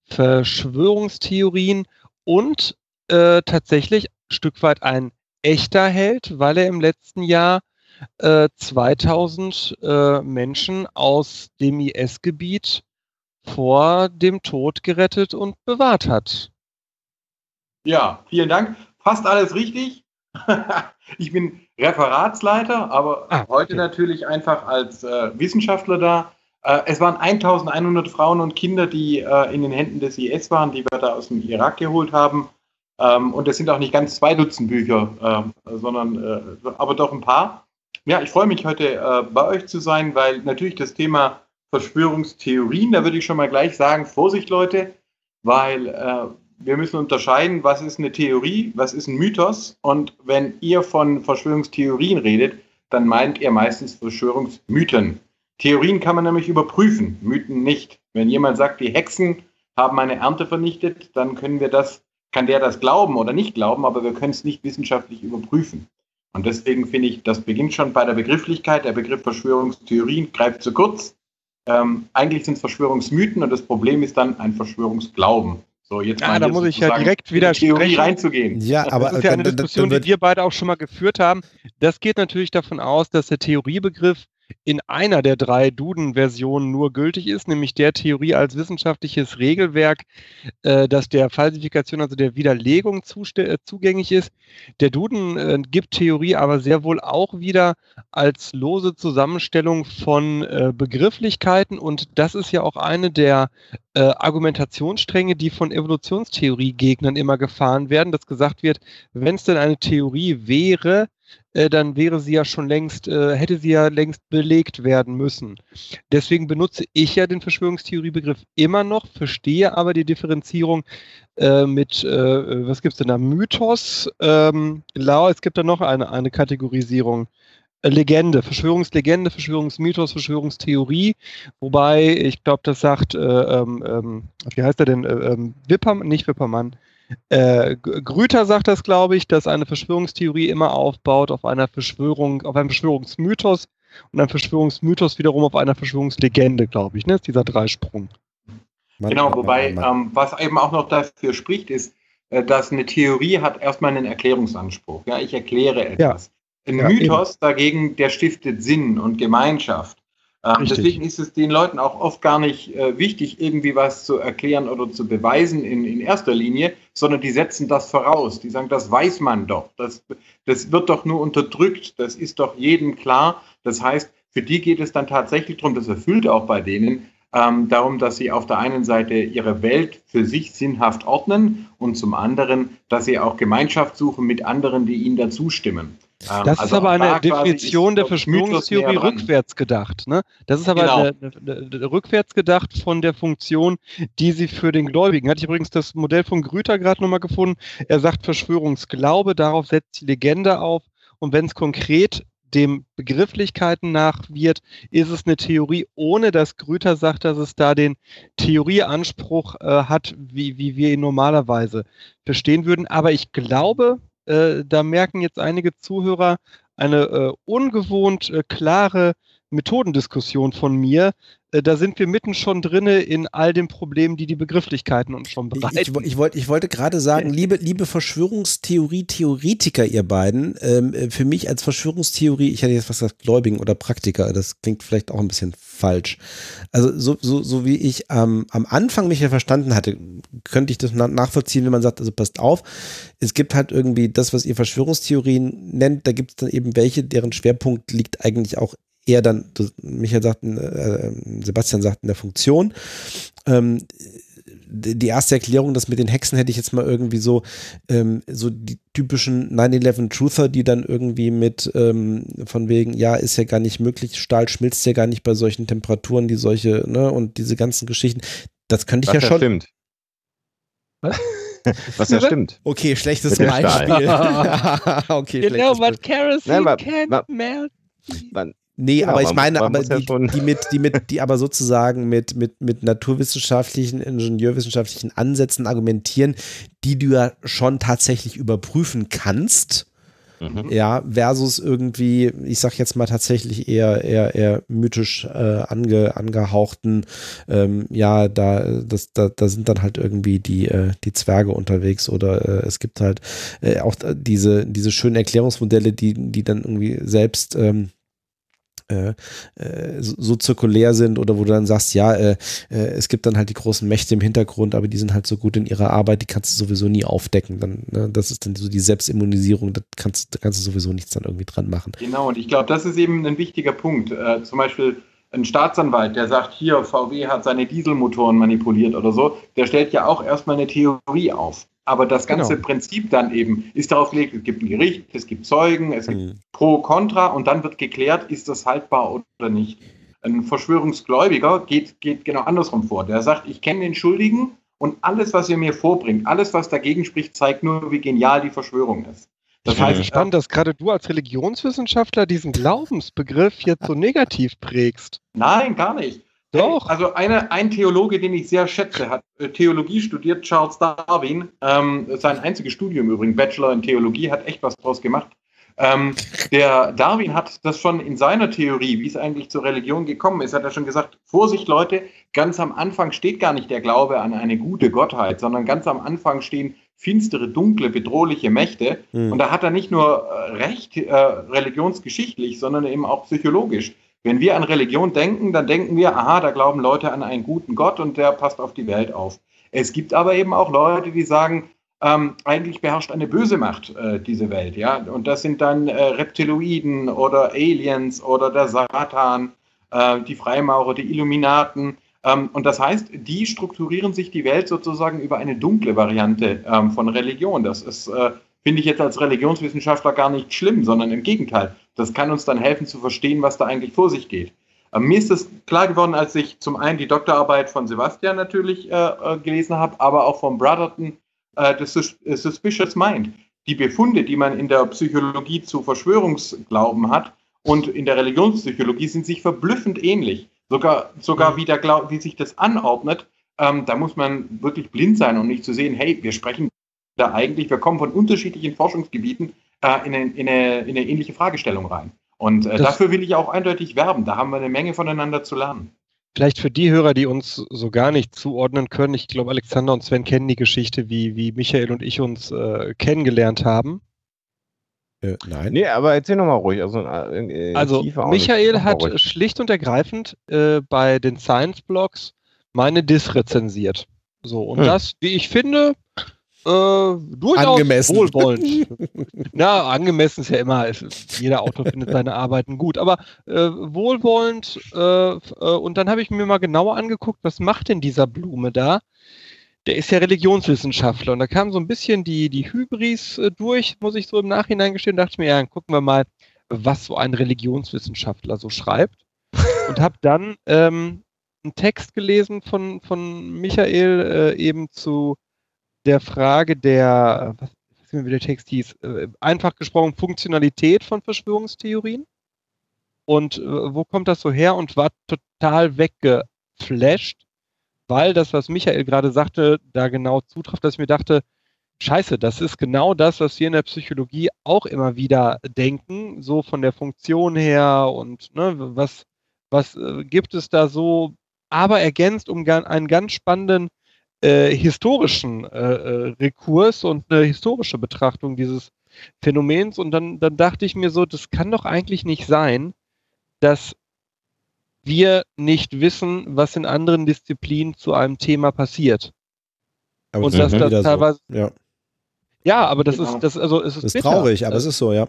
Verschwörungstheorien und äh, tatsächlich ein Stück weit ein echter Held, weil er im letzten Jahr äh, 2000 äh, Menschen aus dem IS-Gebiet vor dem Tod gerettet und bewahrt hat. Ja, vielen Dank. Fast alles richtig. ich bin Referatsleiter, aber ah, okay. heute natürlich einfach als äh, Wissenschaftler da. Äh, es waren 1100 Frauen und Kinder, die äh, in den Händen des IS waren, die wir da aus dem Irak geholt haben. Ähm, und es sind auch nicht ganz zwei Dutzend Bücher, ähm, sondern äh, aber doch ein paar. Ja, ich freue mich heute bei euch zu sein, weil natürlich das Thema Verschwörungstheorien, da würde ich schon mal gleich sagen, Vorsicht Leute, weil wir müssen unterscheiden, was ist eine Theorie, was ist ein Mythos. Und wenn ihr von Verschwörungstheorien redet, dann meint ihr meistens Verschwörungsmythen. Theorien kann man nämlich überprüfen, Mythen nicht. Wenn jemand sagt, die Hexen haben meine Ernte vernichtet, dann können wir das, kann der das glauben oder nicht glauben, aber wir können es nicht wissenschaftlich überprüfen. Und deswegen finde ich, das beginnt schon bei der Begrifflichkeit. Der Begriff Verschwörungstheorien greift zu kurz. Ähm, eigentlich sind es Verschwörungsmythen und das Problem ist dann ein Verschwörungsglauben. So, jetzt ja, da muss ich ja direkt wieder Theorie reinzugehen. Ja, aber das ist ja eine Diskussion, die wir beide auch schon mal geführt haben. Das geht natürlich davon aus, dass der Theoriebegriff in einer der drei Duden-Versionen nur gültig ist, nämlich der Theorie als wissenschaftliches Regelwerk, äh, das der Falsifikation, also der Widerlegung äh, zugänglich ist. Der Duden äh, gibt Theorie aber sehr wohl auch wieder als lose Zusammenstellung von äh, Begrifflichkeiten und das ist ja auch eine der äh, Argumentationsstränge, die von Evolutionstheorie-Gegnern immer gefahren werden, dass gesagt wird, wenn es denn eine Theorie wäre, äh, dann wäre sie ja schon längst, äh, hätte sie ja längst belegt werden müssen. Deswegen benutze ich ja den Verschwörungstheoriebegriff immer noch, verstehe aber die Differenzierung äh, mit, was gibt es denn da, Mythos, ähm, es gibt da noch eine, eine Kategorisierung. Legende, Verschwörungslegende, Verschwörungsmythos, Verschwörungstheorie, wobei ich glaube, das sagt, äh, ähm, ähm, wie heißt er denn, Wippermann, nicht Wippermann, äh, Grüter sagt das, glaube ich, dass eine Verschwörungstheorie immer aufbaut auf einer Verschwörung, auf einem Verschwörungsmythos und ein Verschwörungsmythos wiederum auf einer Verschwörungslegende, glaube ich, ne? Ist dieser Dreisprung. Genau, wobei, ähm, was eben auch noch dafür spricht, ist, äh, dass eine Theorie hat erstmal einen Erklärungsanspruch. Ja, ich erkläre etwas. Ja. Ein ja, Mythos eben. dagegen, der stiftet Sinn und Gemeinschaft. Ähm, deswegen ist es den Leuten auch oft gar nicht äh, wichtig, irgendwie was zu erklären oder zu beweisen in, in erster Linie, sondern die setzen das voraus. Die sagen, das weiß man doch. Das, das wird doch nur unterdrückt. Das ist doch jedem klar. Das heißt, für die geht es dann tatsächlich darum, das erfüllt auch bei denen, ähm, darum, dass sie auf der einen Seite ihre Welt für sich sinnhaft ordnen und zum anderen, dass sie auch Gemeinschaft suchen mit anderen, die ihnen dazu stimmen. Ähm, das also ist aber eine Definition der Verschwörungstheorie rückwärts gedacht. Ne? Das ist aber genau. eine, eine, eine, rückwärts gedacht von der Funktion, die sie für den Gläubigen. Hatte ich übrigens das Modell von Grüter gerade nochmal gefunden. Er sagt Verschwörungsglaube, darauf setzt die Legende auf. Und wenn es konkret dem Begrifflichkeiten nach wird, ist es eine Theorie, ohne dass Grüter sagt, dass es da den Theorieanspruch äh, hat, wie, wie wir ihn normalerweise verstehen würden. Aber ich glaube, da merken jetzt einige Zuhörer eine äh, ungewohnt äh, klare Methodendiskussion von mir, äh, da sind wir mitten schon drinne in all den Problemen, die die Begrifflichkeiten uns schon bereiten. Ich, ich, ich, wollt, ich wollte gerade sagen, liebe, liebe Verschwörungstheorie-Theoretiker, ihr beiden, ähm, äh, für mich als Verschwörungstheorie, ich hätte jetzt was gesagt, Gläubigen oder Praktiker, das klingt vielleicht auch ein bisschen falsch. Also so, so, so wie ich ähm, am Anfang mich ja verstanden hatte, könnte ich das nachvollziehen, wenn man sagt, also passt auf, es gibt halt irgendwie das, was ihr Verschwörungstheorien nennt, da gibt es dann eben welche, deren Schwerpunkt liegt eigentlich auch eher dann, Michael sagt, äh, Sebastian sagt in der Funktion. Ähm, die erste Erklärung, das mit den Hexen hätte ich jetzt mal irgendwie so, ähm, so die typischen 9-11 Truther, die dann irgendwie mit ähm, von wegen, ja, ist ja gar nicht möglich, Stahl schmilzt ja gar nicht bei solchen Temperaturen, die solche, ne, und diese ganzen Geschichten. Das könnte ich Was ja schon. Stimmt. Was? Was ja stimmt. Okay, schlechtes Beispiel. okay, you know what kerosene Nein, can't melt. Man, Nee, genau, aber ich meine, aber die, ja die, mit, die mit, die aber sozusagen mit, mit, mit naturwissenschaftlichen, ingenieurwissenschaftlichen Ansätzen argumentieren, die du ja schon tatsächlich überprüfen kannst. Mhm. Ja, versus irgendwie, ich sag jetzt mal tatsächlich eher, eher, eher mythisch äh, ange, angehauchten, ähm, ja, da, das, da, da sind dann halt irgendwie die, äh, die Zwerge unterwegs oder äh, es gibt halt äh, auch diese, diese schönen Erklärungsmodelle, die, die dann irgendwie selbst ähm, äh, äh, so, zirkulär sind oder wo du dann sagst, ja, äh, äh, es gibt dann halt die großen Mächte im Hintergrund, aber die sind halt so gut in ihrer Arbeit, die kannst du sowieso nie aufdecken. Dann, ne, das ist dann so die Selbstimmunisierung, da kannst, da kannst du sowieso nichts dann irgendwie dran machen. Genau, und ich glaube, das ist eben ein wichtiger Punkt. Äh, zum Beispiel ein Staatsanwalt, der sagt, hier, VW hat seine Dieselmotoren manipuliert oder so, der stellt ja auch erstmal eine Theorie auf. Aber das ganze genau. Prinzip dann eben ist darauf gelegt, es gibt ein Gericht, es gibt Zeugen, es gibt mhm. Pro, Contra und dann wird geklärt, ist das haltbar oder nicht. Ein Verschwörungsgläubiger geht, geht genau andersrum vor. Der sagt, ich kenne den Schuldigen und alles, was ihr mir vorbringt, alles, was dagegen spricht, zeigt nur, wie genial die Verschwörung ist. Das ich heißt, spannend, dass gerade du als Religionswissenschaftler diesen Glaubensbegriff jetzt so negativ prägst. Nein, gar nicht. Doch. Also eine, ein Theologe, den ich sehr schätze, hat äh, Theologie studiert, Charles Darwin. Ähm, sein einziges Studium übrigens, Bachelor in Theologie, hat echt was draus gemacht. Ähm, der Darwin hat das schon in seiner Theorie, wie es eigentlich zur Religion gekommen ist, hat er schon gesagt, Vorsicht Leute, ganz am Anfang steht gar nicht der Glaube an eine gute Gottheit, sondern ganz am Anfang stehen finstere, dunkle, bedrohliche Mächte. Mhm. Und da hat er nicht nur äh, recht äh, religionsgeschichtlich, sondern eben auch psychologisch. Wenn wir an Religion denken, dann denken wir, aha, da glauben Leute an einen guten Gott und der passt auf die Welt auf. Es gibt aber eben auch Leute, die sagen, ähm, eigentlich beherrscht eine böse Macht äh, diese Welt, ja. Und das sind dann äh, Reptiloiden oder Aliens oder der Satan, äh, die Freimaurer, die Illuminaten. Ähm, und das heißt, die strukturieren sich die Welt sozusagen über eine dunkle Variante ähm, von Religion. Das ist äh, finde ich jetzt als Religionswissenschaftler gar nicht schlimm, sondern im Gegenteil. Das kann uns dann helfen zu verstehen, was da eigentlich vor sich geht. Ähm, mir ist es klar geworden, als ich zum einen die Doktorarbeit von Sebastian natürlich äh, äh gelesen habe, aber auch von Brotherton, äh, The äh, Suspicious Mind. Die Befunde, die man in der Psychologie zu Verschwörungsglauben hat und in der Religionspsychologie, sind sich verblüffend ähnlich. Sogar, sogar wie, der Glaub, wie sich das anordnet, ähm, da muss man wirklich blind sein und nicht zu sehen, hey, wir sprechen da eigentlich, wir kommen von unterschiedlichen Forschungsgebieten äh, in, eine, in, eine, in, eine, ähnliche Fragestellung rein. Und äh, dafür will ich auch eindeutig werben. Da haben wir eine Menge voneinander zu lernen. Vielleicht für die Hörer, die uns so gar nicht zuordnen können, ich glaube, Alexander und Sven kennen die Geschichte, wie, wie Michael und ich uns äh, kennengelernt haben. Äh, nein. Nee, aber erzähl nochmal ruhig. Also, äh, also Michael hat ruhig. schlicht und ergreifend äh, bei den Science-Blogs meine Dis rezensiert. So, und hm. das, wie ich finde, Äh, durchaus angemessen. wohlwollend. Na, angemessen ist ja immer, ist, jeder Autor findet seine Arbeiten gut, aber äh, wohlwollend. Äh, äh, und dann habe ich mir mal genauer angeguckt, was macht denn dieser Blume da? Der ist ja Religionswissenschaftler und da kam so ein bisschen die, die Hybris äh, durch, muss ich so im Nachhinein gestehen. Dachte ich mir, ja, gucken wir mal, was so ein Religionswissenschaftler so schreibt. und habe dann ähm, einen Text gelesen von, von Michael äh, eben zu der Frage der, was, was wie der Text hieß, äh, einfach gesprochen Funktionalität von Verschwörungstheorien. Und äh, wo kommt das so her? Und war total weggeflasht, weil das, was Michael gerade sagte, da genau zutrifft, dass ich mir dachte, Scheiße, das ist genau das, was wir in der Psychologie auch immer wieder denken, so von der Funktion her und ne, was, was äh, gibt es da so, aber ergänzt um einen ganz spannenden äh, historischen äh, äh, Rekurs und eine historische Betrachtung dieses Phänomens. Und dann, dann dachte ich mir so, das kann doch eigentlich nicht sein, dass wir nicht wissen, was in anderen Disziplinen zu einem Thema passiert. Aber und dass das teilweise. So. Ja. ja. aber das genau. ist, das, also es ist, das ist traurig, aber es ist so, ja.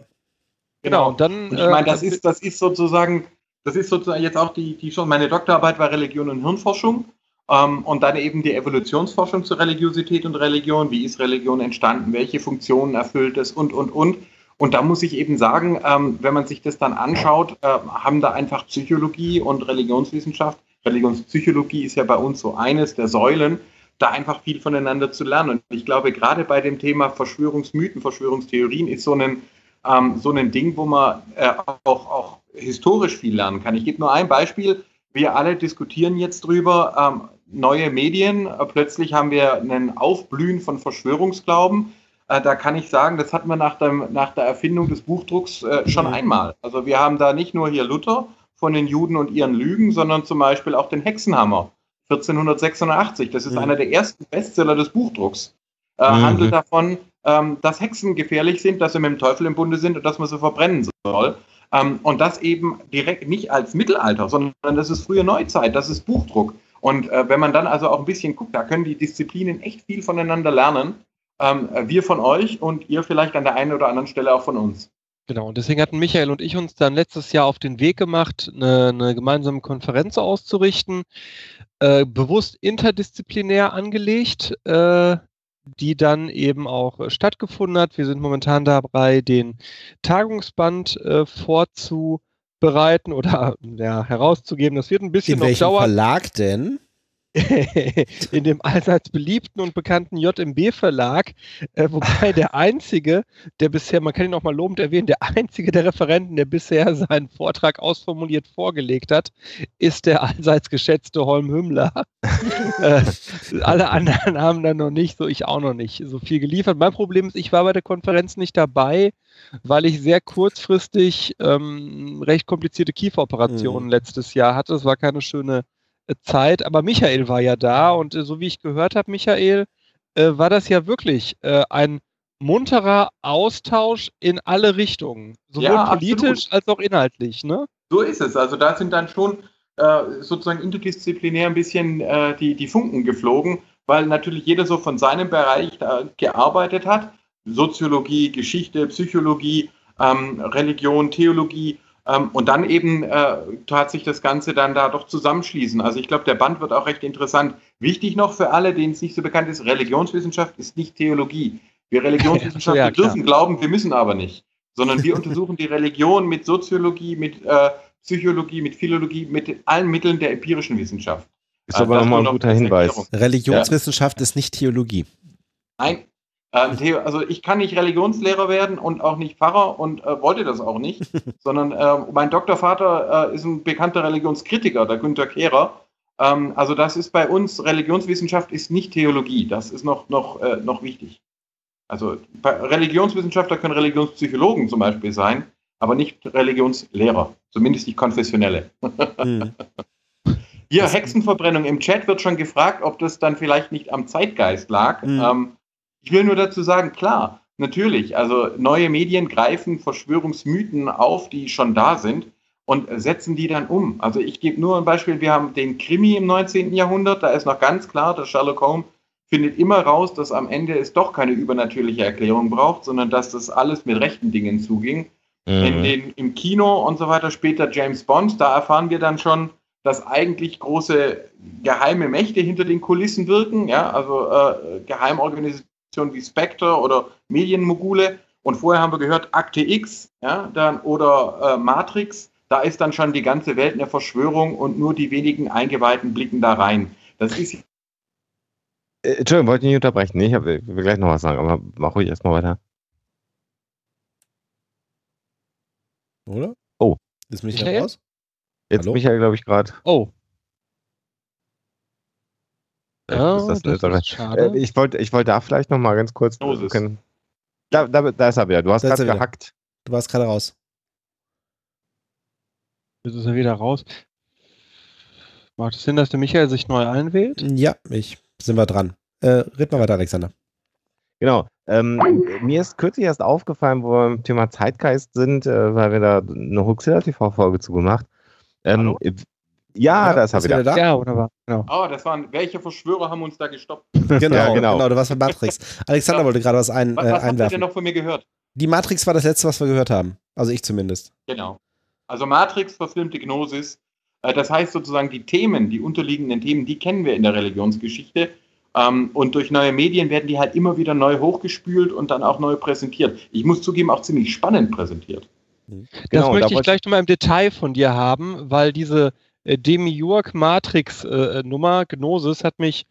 Genau, und dann. Und ich meine, das äh, ist, das ist sozusagen, das ist sozusagen jetzt auch die, die schon, meine Doktorarbeit war Religion und Hirnforschung. Ähm, und dann eben die Evolutionsforschung zur Religiosität und Religion. Wie ist Religion entstanden? Welche Funktionen erfüllt es? Und, und, und. Und da muss ich eben sagen, ähm, wenn man sich das dann anschaut, äh, haben da einfach Psychologie und Religionswissenschaft, Religionspsychologie ist ja bei uns so eines der Säulen, da einfach viel voneinander zu lernen. Und ich glaube, gerade bei dem Thema Verschwörungsmythen, Verschwörungstheorien ist so ein, ähm, so ein Ding, wo man äh, auch, auch historisch viel lernen kann. Ich gebe nur ein Beispiel. Wir alle diskutieren jetzt drüber, neue Medien. Äh, plötzlich haben wir einen Aufblühen von Verschwörungsglauben. Äh, da kann ich sagen, das hatten wir nach, dem, nach der Erfindung des Buchdrucks äh, schon mhm. einmal. Also wir haben da nicht nur hier Luther von den Juden und ihren Lügen, sondern zum Beispiel auch den Hexenhammer 1486. Das ist mhm. einer der ersten Bestseller des Buchdrucks. Mhm. Handelt davon, ähm, dass Hexen gefährlich sind, dass sie mit dem Teufel im Bunde sind und dass man sie verbrennen soll. Ähm, und das eben direkt nicht als Mittelalter, sondern das ist frühe Neuzeit, das ist Buchdruck. Und äh, wenn man dann also auch ein bisschen guckt, da können die Disziplinen echt viel voneinander lernen. Ähm, wir von euch und ihr vielleicht an der einen oder anderen Stelle auch von uns. Genau, und deswegen hatten Michael und ich uns dann letztes Jahr auf den Weg gemacht, eine, eine gemeinsame Konferenz auszurichten, äh, bewusst interdisziplinär angelegt, äh, die dann eben auch stattgefunden hat. Wir sind momentan dabei, den Tagungsband äh, vorzubereiten oder ja, herauszugeben. Das wird ein bisschen In noch dauern. Verlag denn? in dem allseits beliebten und bekannten JMB Verlag, äh, wobei der einzige, der bisher, man kann ihn auch mal lobend erwähnen, der einzige der Referenten, der bisher seinen Vortrag ausformuliert vorgelegt hat, ist der allseits geschätzte Holm Hümmler. äh, alle anderen haben dann noch nicht, so ich auch noch nicht, so viel geliefert. Mein Problem ist, ich war bei der Konferenz nicht dabei, weil ich sehr kurzfristig ähm, recht komplizierte Kieferoperationen mhm. letztes Jahr hatte. Es war keine schöne Zeit, aber Michael war ja da und äh, so wie ich gehört habe, Michael, äh, war das ja wirklich äh, ein munterer Austausch in alle Richtungen, sowohl ja, politisch als auch inhaltlich, ne? So ist es. Also da sind dann schon äh, sozusagen interdisziplinär ein bisschen äh, die, die Funken geflogen, weil natürlich jeder so von seinem Bereich da gearbeitet hat. Soziologie, Geschichte, Psychologie, ähm, Religion, Theologie und dann eben äh, tat sich das Ganze dann da doch zusammenschließen. Also ich glaube, der Band wird auch recht interessant. Wichtig noch für alle, denen es nicht so bekannt ist, Religionswissenschaft ist nicht Theologie. Wir Religionswissenschaftler ja, dürfen glauben, wir müssen aber nicht. Sondern wir untersuchen die Religion mit Soziologie, mit äh, Psychologie, mit Philologie, mit allen Mitteln der empirischen Wissenschaft. Ist aber also nochmal ein guter Hinweis. Religionswissenschaft ja. ist nicht Theologie. Nein, äh, also ich kann nicht Religionslehrer werden und auch nicht Pfarrer und äh, wollte das auch nicht, sondern äh, mein Doktorvater äh, ist ein bekannter Religionskritiker, der Günter Kehrer. Ähm, also das ist bei uns, Religionswissenschaft ist nicht Theologie, das ist noch, noch, äh, noch wichtig. Also Religionswissenschaftler können Religionspsychologen zum Beispiel sein, aber nicht Religionslehrer, zumindest nicht konfessionelle. Hm. Hier, Hexenverbrennung. Im Chat wird schon gefragt, ob das dann vielleicht nicht am Zeitgeist lag. Mhm. Ähm, ich will nur dazu sagen, klar, natürlich, also neue Medien greifen Verschwörungsmythen auf, die schon da sind und setzen die dann um. Also ich gebe nur ein Beispiel, wir haben den Krimi im 19. Jahrhundert, da ist noch ganz klar, dass Sherlock Holmes findet immer raus, dass am Ende es doch keine übernatürliche Erklärung braucht, sondern dass das alles mit rechten Dingen zuging. Mhm. In den, Im Kino und so weiter, später James Bond, da erfahren wir dann schon, dass eigentlich große geheime Mächte hinter den Kulissen wirken, ja, also äh, Geheimorganisationen wie Spectre oder Medienmogule. Und vorher haben wir gehört, Akte X, ja, dann, oder äh, Matrix, da ist dann schon die ganze Welt eine Verschwörung und nur die wenigen Eingeweihten blicken da rein. Das ist. Äh, Entschuldigung, wollte ich nicht unterbrechen. Nee, ich, hab, ich will gleich noch was sagen, aber mach ruhig erstmal weiter. Oder? Oh. Ist mich raus? Jetzt Hallo? Michael, glaube ich, gerade. Oh. Ja, ist das, das ist schade. Äh, ich wollte ich wollt da vielleicht noch mal ganz kurz. Können, da, da, da, ist er wieder. Du hast gerade gehackt. Du warst gerade raus. Jetzt ist er wieder raus. Macht es Sinn, dass der Michael sich neu einwählt? Ja, ich sind wir dran. Äh, red mal weiter, Alexander. Genau. Ähm, mir ist kürzlich erst aufgefallen, wo wir im Thema Zeitgeist sind, äh, weil wir da eine Huxilla TV-Folge zu gemacht ähm, ja, ja, da ist er wieder. Da? Ja, wunderbar. Genau. Oh, das waren, welche Verschwörer haben uns da gestoppt? Genau, ja, genau. genau, du warst bei Matrix. Alexander wollte gerade was, ein, was, was äh, einwerfen. Was habt ihr denn noch von mir gehört? Die Matrix war das letzte, was wir gehört haben. Also ich zumindest. Genau. Also Matrix, verfilmte Gnosis. Äh, das heißt sozusagen, die Themen, die unterliegenden Themen, die kennen wir in der Religionsgeschichte. Ähm, und durch neue Medien werden die halt immer wieder neu hochgespült und dann auch neu präsentiert. Ich muss zugeben, auch ziemlich spannend präsentiert. Mhm. Das genau, möchte ich gleich nochmal im Detail von dir haben, weil diese Demiurg-Matrix-Nummer, äh, Gnosis, hat mich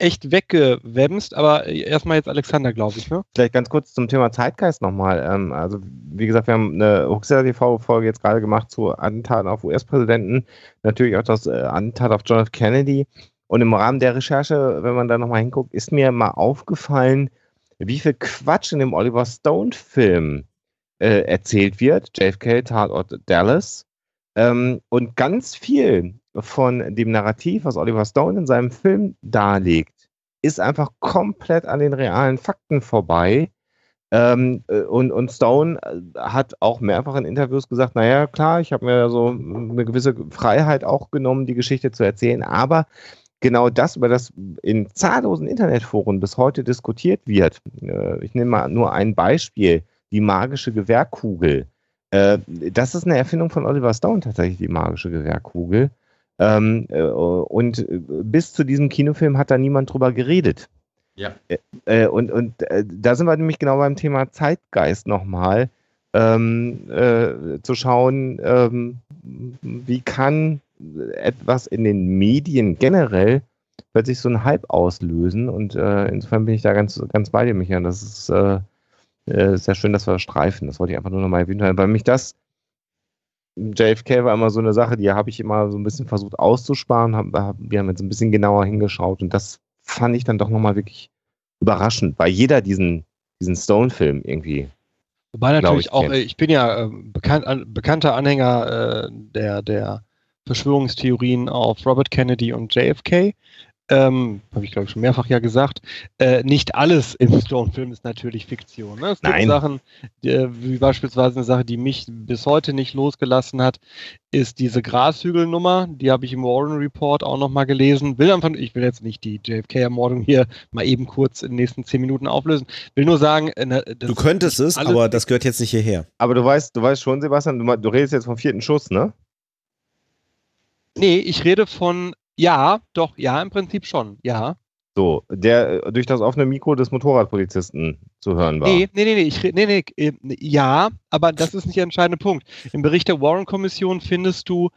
echt weggewemst, aber erstmal jetzt Alexander, glaube ich. Ne? Vielleicht ganz kurz zum Thema Zeitgeist nochmal. Ähm, also, wie gesagt, wir haben eine Huxella TV-Folge jetzt gerade gemacht zu Attentaten auf US-Präsidenten, natürlich auch das äh, Attentat auf John F. Kennedy. Und im Rahmen der Recherche, wenn man da nochmal hinguckt, ist mir mal aufgefallen, wie viel Quatsch in dem Oliver Stone-Film äh, erzählt wird. JFK, Tatort Dallas. Ähm, und ganz viel von dem Narrativ, was Oliver Stone in seinem Film darlegt, ist einfach komplett an den realen Fakten vorbei. Ähm, äh, und, und Stone äh, hat auch mehrfach in Interviews gesagt, naja, klar, ich habe mir so eine gewisse Freiheit auch genommen, die Geschichte zu erzählen, aber genau das, über das in zahllosen Internetforen bis heute diskutiert wird, äh, ich nehme mal nur ein Beispiel, die magische Gewehrkugel. Äh, das ist eine Erfindung von Oliver Stone tatsächlich, die magische Gewehrkugel. Ähm, äh, und äh, bis zu diesem Kinofilm hat da niemand drüber geredet. Ja. Äh, äh, und und da sind wir nämlich genau beim Thema Zeitgeist nochmal. Ähm, zu schauen, ähm, wie kann etwas in den Medien generell plötzlich so einen Hype auslösen. Und insofern bin ich da ganz, ganz bei dir, Michael. Das ist äh, sehr schön, dass wir das streifen. Das wollte ich einfach nur nochmal erwähnen, weil mich das JFK war immer so eine Sache, die habe ich immer so ein bisschen versucht auszusparen. Hab, wir haben jetzt ein bisschen genauer hingeschaut und das fand ich dann doch nochmal wirklich überraschend, weil jeder diesen, diesen Stone-Film irgendwie. Wobei natürlich ich, auch, kennt. ich bin ja äh, bekannt, an, bekannter Anhänger äh, der, der Verschwörungstheorien auf Robert Kennedy und JFK ähm, habe ich glaube ich schon mehrfach ja gesagt, äh, nicht alles im Stone-Film ist natürlich Fiktion. Ne? Es gibt Nein. Sachen, äh, wie beispielsweise eine Sache, die mich bis heute nicht losgelassen hat, ist diese Grashügelnummer. Die habe ich im Warren Report auch nochmal gelesen. Will einfach, ich will jetzt nicht die JFK-Ermordung hier mal eben kurz in den nächsten zehn Minuten auflösen. Will nur sagen, äh, du könntest es, aber das gehört jetzt nicht hierher. Aber du weißt, du weißt schon, Sebastian, du, du redest jetzt vom vierten Schuss, ne? Nee, ich rede von ja, doch, ja, im Prinzip schon, ja. So, der äh, durch das offene Mikro des Motorradpolizisten zu hören war. Nee, nee, nee, nee, ich, nee, nee, äh, ja, aber das ist nicht der entscheidende Punkt. Im Bericht der Warren-Kommission findest du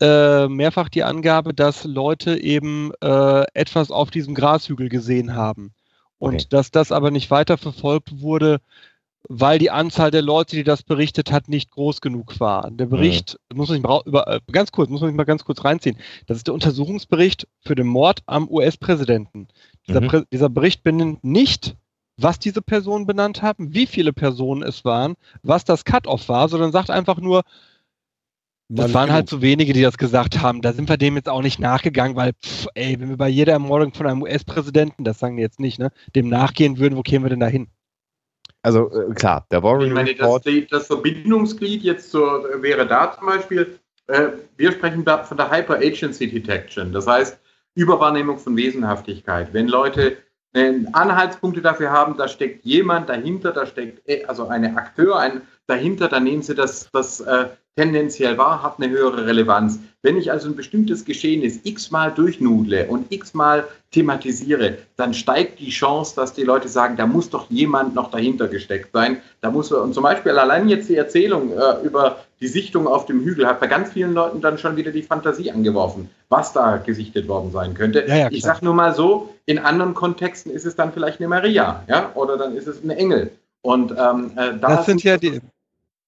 äh, mehrfach die Angabe, dass Leute eben äh, etwas auf diesem Grashügel gesehen haben. Und okay. dass das aber nicht weiter verfolgt wurde, weil die Anzahl der Leute, die das berichtet hat, nicht groß genug war. Der mhm. Bericht, mhm. muss man sich über, äh, ganz kurz, muss man sich mal ganz kurz reinziehen. Das ist der Untersuchungsbericht für den Mord am US-Präsidenten. Dieser, mhm. dieser Bericht benennt nicht, was diese Personen benannt haben, wie viele Personen es waren, was das Cut-off war, sondern sagt einfach nur, das waren halt so wenige, die das gesagt haben. Da sind wir dem jetzt auch nicht nachgegangen, weil, pff, ey, wenn wir bei jeder Ermordung von einem US-Präsidenten, das sagen die jetzt nicht, ne, dem nachgehen würden, wo kämen wir denn da hin? Also äh, klar, der Warren ich meine, Report. Das, das Verbindungsglied jetzt zur, wäre da zum Beispiel, äh, wir sprechen da von der Hyper Agency Detection, das heißt Überwahrnehmung von Wesenhaftigkeit. Wenn Leute Anhaltspunkte dafür haben, da steckt jemand dahinter, da steckt äh, also eine Akteur ein, dahinter, dann nehmen Sie das, das äh, tendenziell wahr, hat eine höhere Relevanz. Wenn ich also ein bestimmtes Geschehnis x-mal durchnudle und x-mal thematisiere, dann steigt die Chance, dass die Leute sagen, da muss doch jemand noch dahinter gesteckt sein. Da muss und zum Beispiel allein jetzt die Erzählung äh, über die Sichtung auf dem Hügel hat bei ganz vielen Leuten dann schon wieder die Fantasie angeworfen, was da gesichtet worden sein könnte. Ja, ja, ich sage nur mal so, in anderen Kontexten ist es dann vielleicht eine Maria, ja, oder dann ist es ein Engel. Und ähm, äh, da das sind ja die,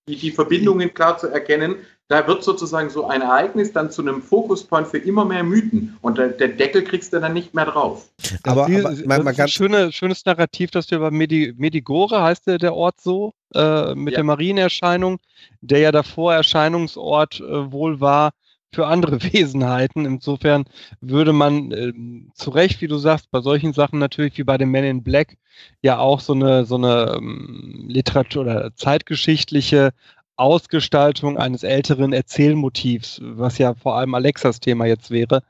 die, die Verbindungen klar zu erkennen. Da wird sozusagen so ein Ereignis dann zu einem Fokuspoint für immer mehr Mythen und der, der Deckel kriegst du dann nicht mehr drauf. Aber, aber das man, man ganz schöne, schönes Narrativ, das du über Medi, Medigore heißt der, der Ort so, äh, mit ja. der Marienerscheinung, der ja davor Erscheinungsort äh, wohl war für andere Wesenheiten. Insofern würde man äh, zu Recht, wie du sagst, bei solchen Sachen natürlich wie bei den Men in Black ja auch so eine, so eine ähm, Literatur- oder zeitgeschichtliche Ausgestaltung eines älteren Erzählmotivs, was ja vor allem Alexas Thema jetzt wäre,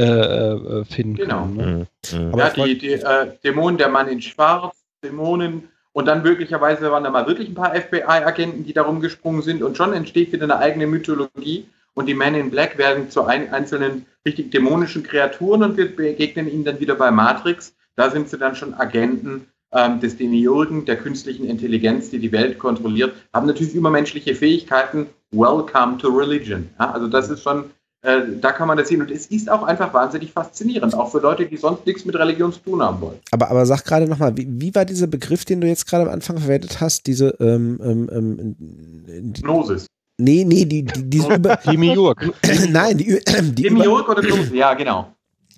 äh, äh, finden genau. kann. Ne? Mhm. mhm. Ja, die, die äh, Dämonen, der Mann in Schwarz, Dämonen und dann möglicherweise waren da mal wirklich ein paar FBI-Agenten, die darum gesprungen sind und schon entsteht wieder eine eigene Mythologie und die Men in Black werden zu ein, einzelnen richtig dämonischen Kreaturen und wir begegnen ihnen dann wieder bei Matrix. Da sind sie dann schon Agenten ähm, des Demiurgen, der künstlichen Intelligenz, die die Welt kontrolliert, haben natürlich übermenschliche Fähigkeiten. Welcome to Religion. Ja, also das ist schon, äh, da kann man das sehen. Und es ist auch einfach wahnsinnig faszinierend, auch für Leute, die sonst nichts mit Religion zu tun haben wollen. Aber, aber sag gerade nochmal, wie, wie war dieser Begriff, den du jetzt gerade am Anfang verwendet hast, diese ähm, ähm, ähm Gnosis. Nee, nee, die, die, diese über. Demiurg. Nein, die, die Demiurg oder Gnosis, ja, genau.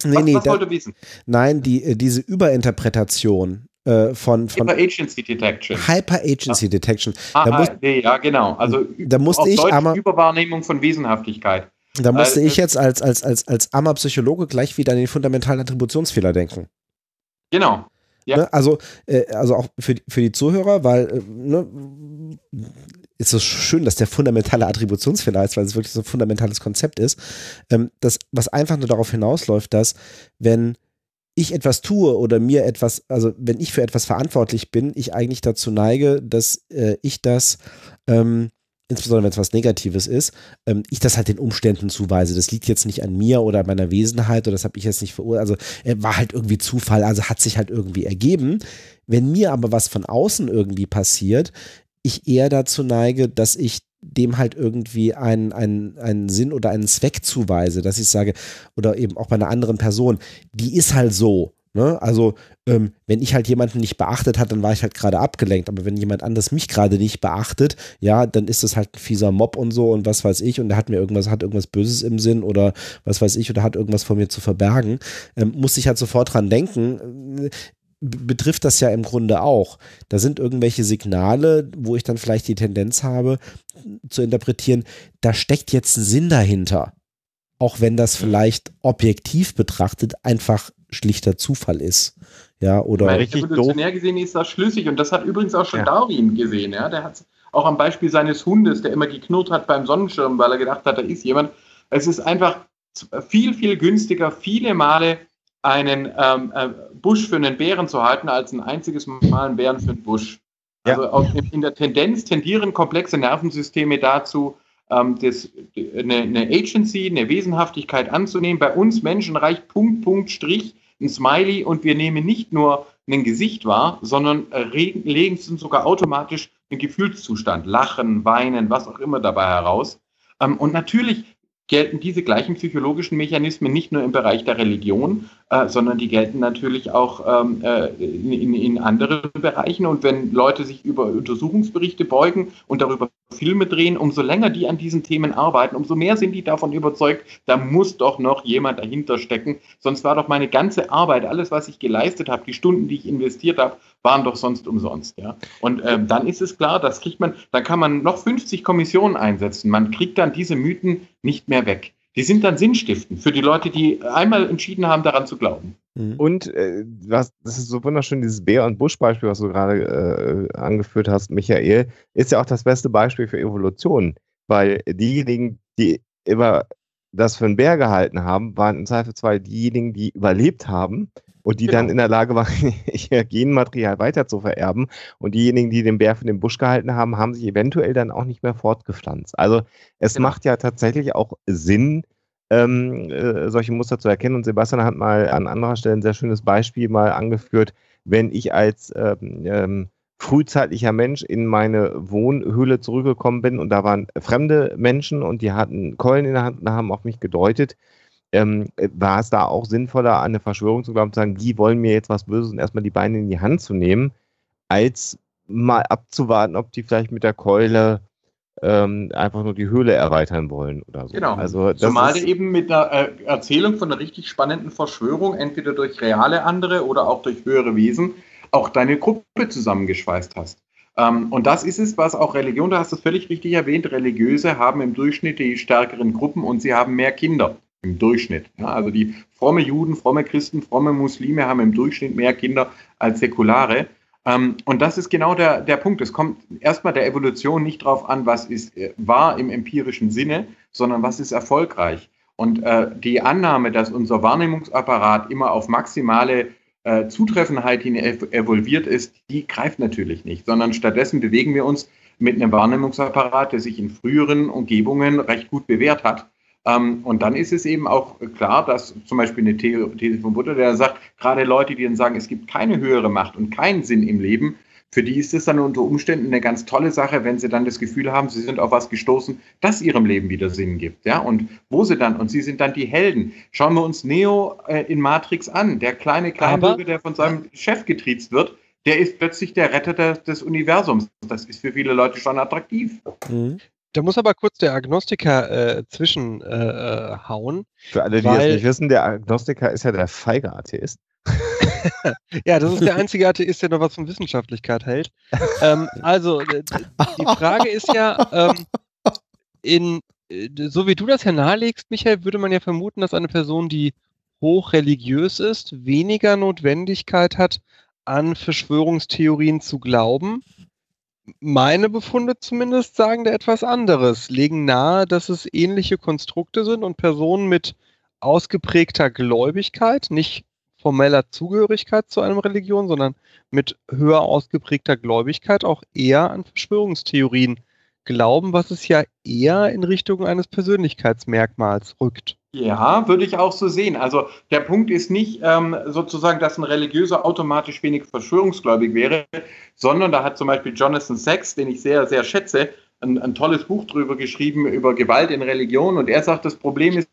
Nee, was, nee, was wollte wissen? Nein, die, äh, diese Überinterpretation äh, von, von Hyper Agency Detection. Hyper Agency ja. Detection. Ah, da muss, nee, ja, genau. Also da musste ich aber Überwahrnehmung von Wesenhaftigkeit. Da musste äh, ich jetzt als, als, als, als armer Psychologe gleich wieder an den fundamentalen Attributionsfehler denken. Genau. Ja. Ne? Also, äh, also auch für, für die Zuhörer, weil äh, ne, ist so schön, dass der fundamentale Attributionsfehler heißt, weil es wirklich so ein fundamentales Konzept ist. Ähm, das, was einfach nur darauf hinausläuft, dass wenn ich etwas tue oder mir etwas, also wenn ich für etwas verantwortlich bin, ich eigentlich dazu neige, dass äh, ich das, ähm, insbesondere wenn es was Negatives ist, ähm, ich das halt den Umständen zuweise. Das liegt jetzt nicht an mir oder meiner Wesenheit oder das habe ich jetzt nicht verurteilt. Also äh, war halt irgendwie Zufall, also hat sich halt irgendwie ergeben. Wenn mir aber was von außen irgendwie passiert, ich eher dazu neige, dass ich dem halt irgendwie einen, einen, einen Sinn oder einen Zweck zuweise, dass ich sage, oder eben auch bei einer anderen Person, die ist halt so. Ne? Also, ähm, wenn ich halt jemanden nicht beachtet hat, dann war ich halt gerade abgelenkt. Aber wenn jemand anders mich gerade nicht beachtet, ja, dann ist das halt ein fieser Mob und so und was weiß ich. Und der hat mir irgendwas, hat irgendwas Böses im Sinn oder was weiß ich, oder hat irgendwas vor mir zu verbergen. Ähm, muss ich halt sofort dran denken betrifft das ja im Grunde auch. Da sind irgendwelche Signale, wo ich dann vielleicht die Tendenz habe zu interpretieren, da steckt jetzt ein Sinn dahinter. Auch wenn das vielleicht objektiv betrachtet einfach schlichter Zufall ist. Ja, oder Weil richtig evolutionär doof. gesehen ist das schlüssig und das hat übrigens auch schon ja. Darwin gesehen. Ja? Der hat auch am Beispiel seines Hundes, der immer geknurrt hat beim Sonnenschirm, weil er gedacht hat, da ist jemand. Es ist einfach viel, viel günstiger, viele Male einen ähm, äh, Busch für einen Bären zu halten, als ein einziges Mal einen Bären für einen Busch. Also ja. aus, in der Tendenz tendieren komplexe Nervensysteme dazu, ähm, das, eine, eine Agency, eine Wesenhaftigkeit anzunehmen. Bei uns Menschen reicht Punkt, Punkt, Strich, ein Smiley und wir nehmen nicht nur ein Gesicht wahr, sondern legen sogar automatisch einen Gefühlszustand, Lachen, Weinen, was auch immer dabei heraus. Ähm, und natürlich gelten diese gleichen psychologischen Mechanismen nicht nur im Bereich der Religion, äh, sondern die gelten natürlich auch ähm, äh, in, in, anderen Bereichen. Und wenn Leute sich über Untersuchungsberichte beugen und darüber Filme drehen, umso länger die an diesen Themen arbeiten, umso mehr sind die davon überzeugt, da muss doch noch jemand dahinter stecken. Sonst war doch meine ganze Arbeit, alles, was ich geleistet habe, die Stunden, die ich investiert habe, waren doch sonst umsonst. Ja? Und ähm, dann ist es klar, das kriegt man, da kann man noch 50 Kommissionen einsetzen. Man kriegt dann diese Mythen nicht mehr weg. Die sind dann sinnstiftend für die Leute, die einmal entschieden haben, daran zu glauben. Mhm. Und äh, was, das ist so wunderschön, dieses Bär- und Busch-Beispiel, was du gerade äh, angeführt hast, Michael, ist ja auch das beste Beispiel für Evolution. Weil diejenigen, die immer das für einen Bär gehalten haben, waren im Zweifelsfall diejenigen, die überlebt haben und die genau. dann in der Lage waren, ihr Genmaterial weiter zu vererben. Und diejenigen, die den Bär für den Busch gehalten haben, haben sich eventuell dann auch nicht mehr fortgepflanzt. Also es genau. macht ja tatsächlich auch Sinn, ähm, äh, solche Muster zu erkennen. Und Sebastian hat mal an anderer Stelle ein sehr schönes Beispiel mal angeführt, wenn ich als ähm, ähm, frühzeitlicher Mensch in meine Wohnhöhle zurückgekommen bin und da waren fremde Menschen und die hatten Keulen in der Hand und haben auf mich gedeutet, ähm, war es da auch sinnvoller, an eine Verschwörung zu glauben, zu sagen, die wollen mir jetzt was Böses und erstmal die Beine in die Hand zu nehmen, als mal abzuwarten, ob die vielleicht mit der Keule ähm, einfach nur die Höhle erweitern wollen oder so. Genau. Also, Zumal eben mit einer äh, Erzählung von einer richtig spannenden Verschwörung, entweder durch reale andere oder auch durch höhere Wesen, auch deine Gruppe zusammengeschweißt hast. Ähm, und das ist es, was auch Religion, du hast es völlig richtig erwähnt, Religiöse haben im Durchschnitt die stärkeren Gruppen und sie haben mehr Kinder im Durchschnitt. Also die fromme Juden, fromme Christen, fromme Muslime haben im Durchschnitt mehr Kinder als Säkulare. Ähm, und das ist genau der, der Punkt. Es kommt erstmal der Evolution nicht darauf an, was ist äh, wahr im empirischen Sinne, sondern was ist erfolgreich. Und äh, die Annahme, dass unser Wahrnehmungsapparat immer auf maximale äh, Zutreffenheit hin evolviert ist, die greift natürlich nicht, sondern stattdessen bewegen wir uns mit einem Wahrnehmungsapparat, der sich in früheren Umgebungen recht gut bewährt hat und dann ist es eben auch klar, dass zum Beispiel eine These von Butter, der sagt, gerade Leute, die dann sagen, es gibt keine höhere Macht und keinen Sinn im Leben, für die ist es dann unter Umständen eine ganz tolle Sache, wenn sie dann das Gefühl haben, sie sind auf was gestoßen, das ihrem Leben wieder Sinn gibt. Ja? Und wo sie dann, und sie sind dann die Helden. Schauen wir uns Neo äh, in Matrix an, der kleine Kleinbürger, der von seinem Chef getriezt wird, der ist plötzlich der Retter des, des Universums. Das ist für viele Leute schon attraktiv. Mhm. Da muss aber kurz der Agnostiker äh, zwischenhauen. Äh, Für alle, die weil, es nicht wissen, der Agnostiker ist ja der feige Atheist. ja, das ist der einzige Atheist, der noch was von Wissenschaftlichkeit hält. ähm, also, die Frage ist ja, ähm, in, äh, so wie du das ja nahelegst, Michael, würde man ja vermuten, dass eine Person, die hochreligiös ist, weniger Notwendigkeit hat, an Verschwörungstheorien zu glauben, meine Befunde zumindest sagen da etwas anderes, legen nahe, dass es ähnliche Konstrukte sind und Personen mit ausgeprägter Gläubigkeit, nicht formeller Zugehörigkeit zu einer Religion, sondern mit höher ausgeprägter Gläubigkeit auch eher an Verschwörungstheorien glauben, was es ja eher in Richtung eines Persönlichkeitsmerkmals rückt. Ja, würde ich auch so sehen. Also der Punkt ist nicht ähm, sozusagen, dass ein Religiöser automatisch wenig verschwörungsgläubig wäre, sondern da hat zum Beispiel Jonathan Sachs, den ich sehr, sehr schätze, ein, ein tolles Buch drüber geschrieben, über Gewalt in Religion. Und er sagt, das Problem ist,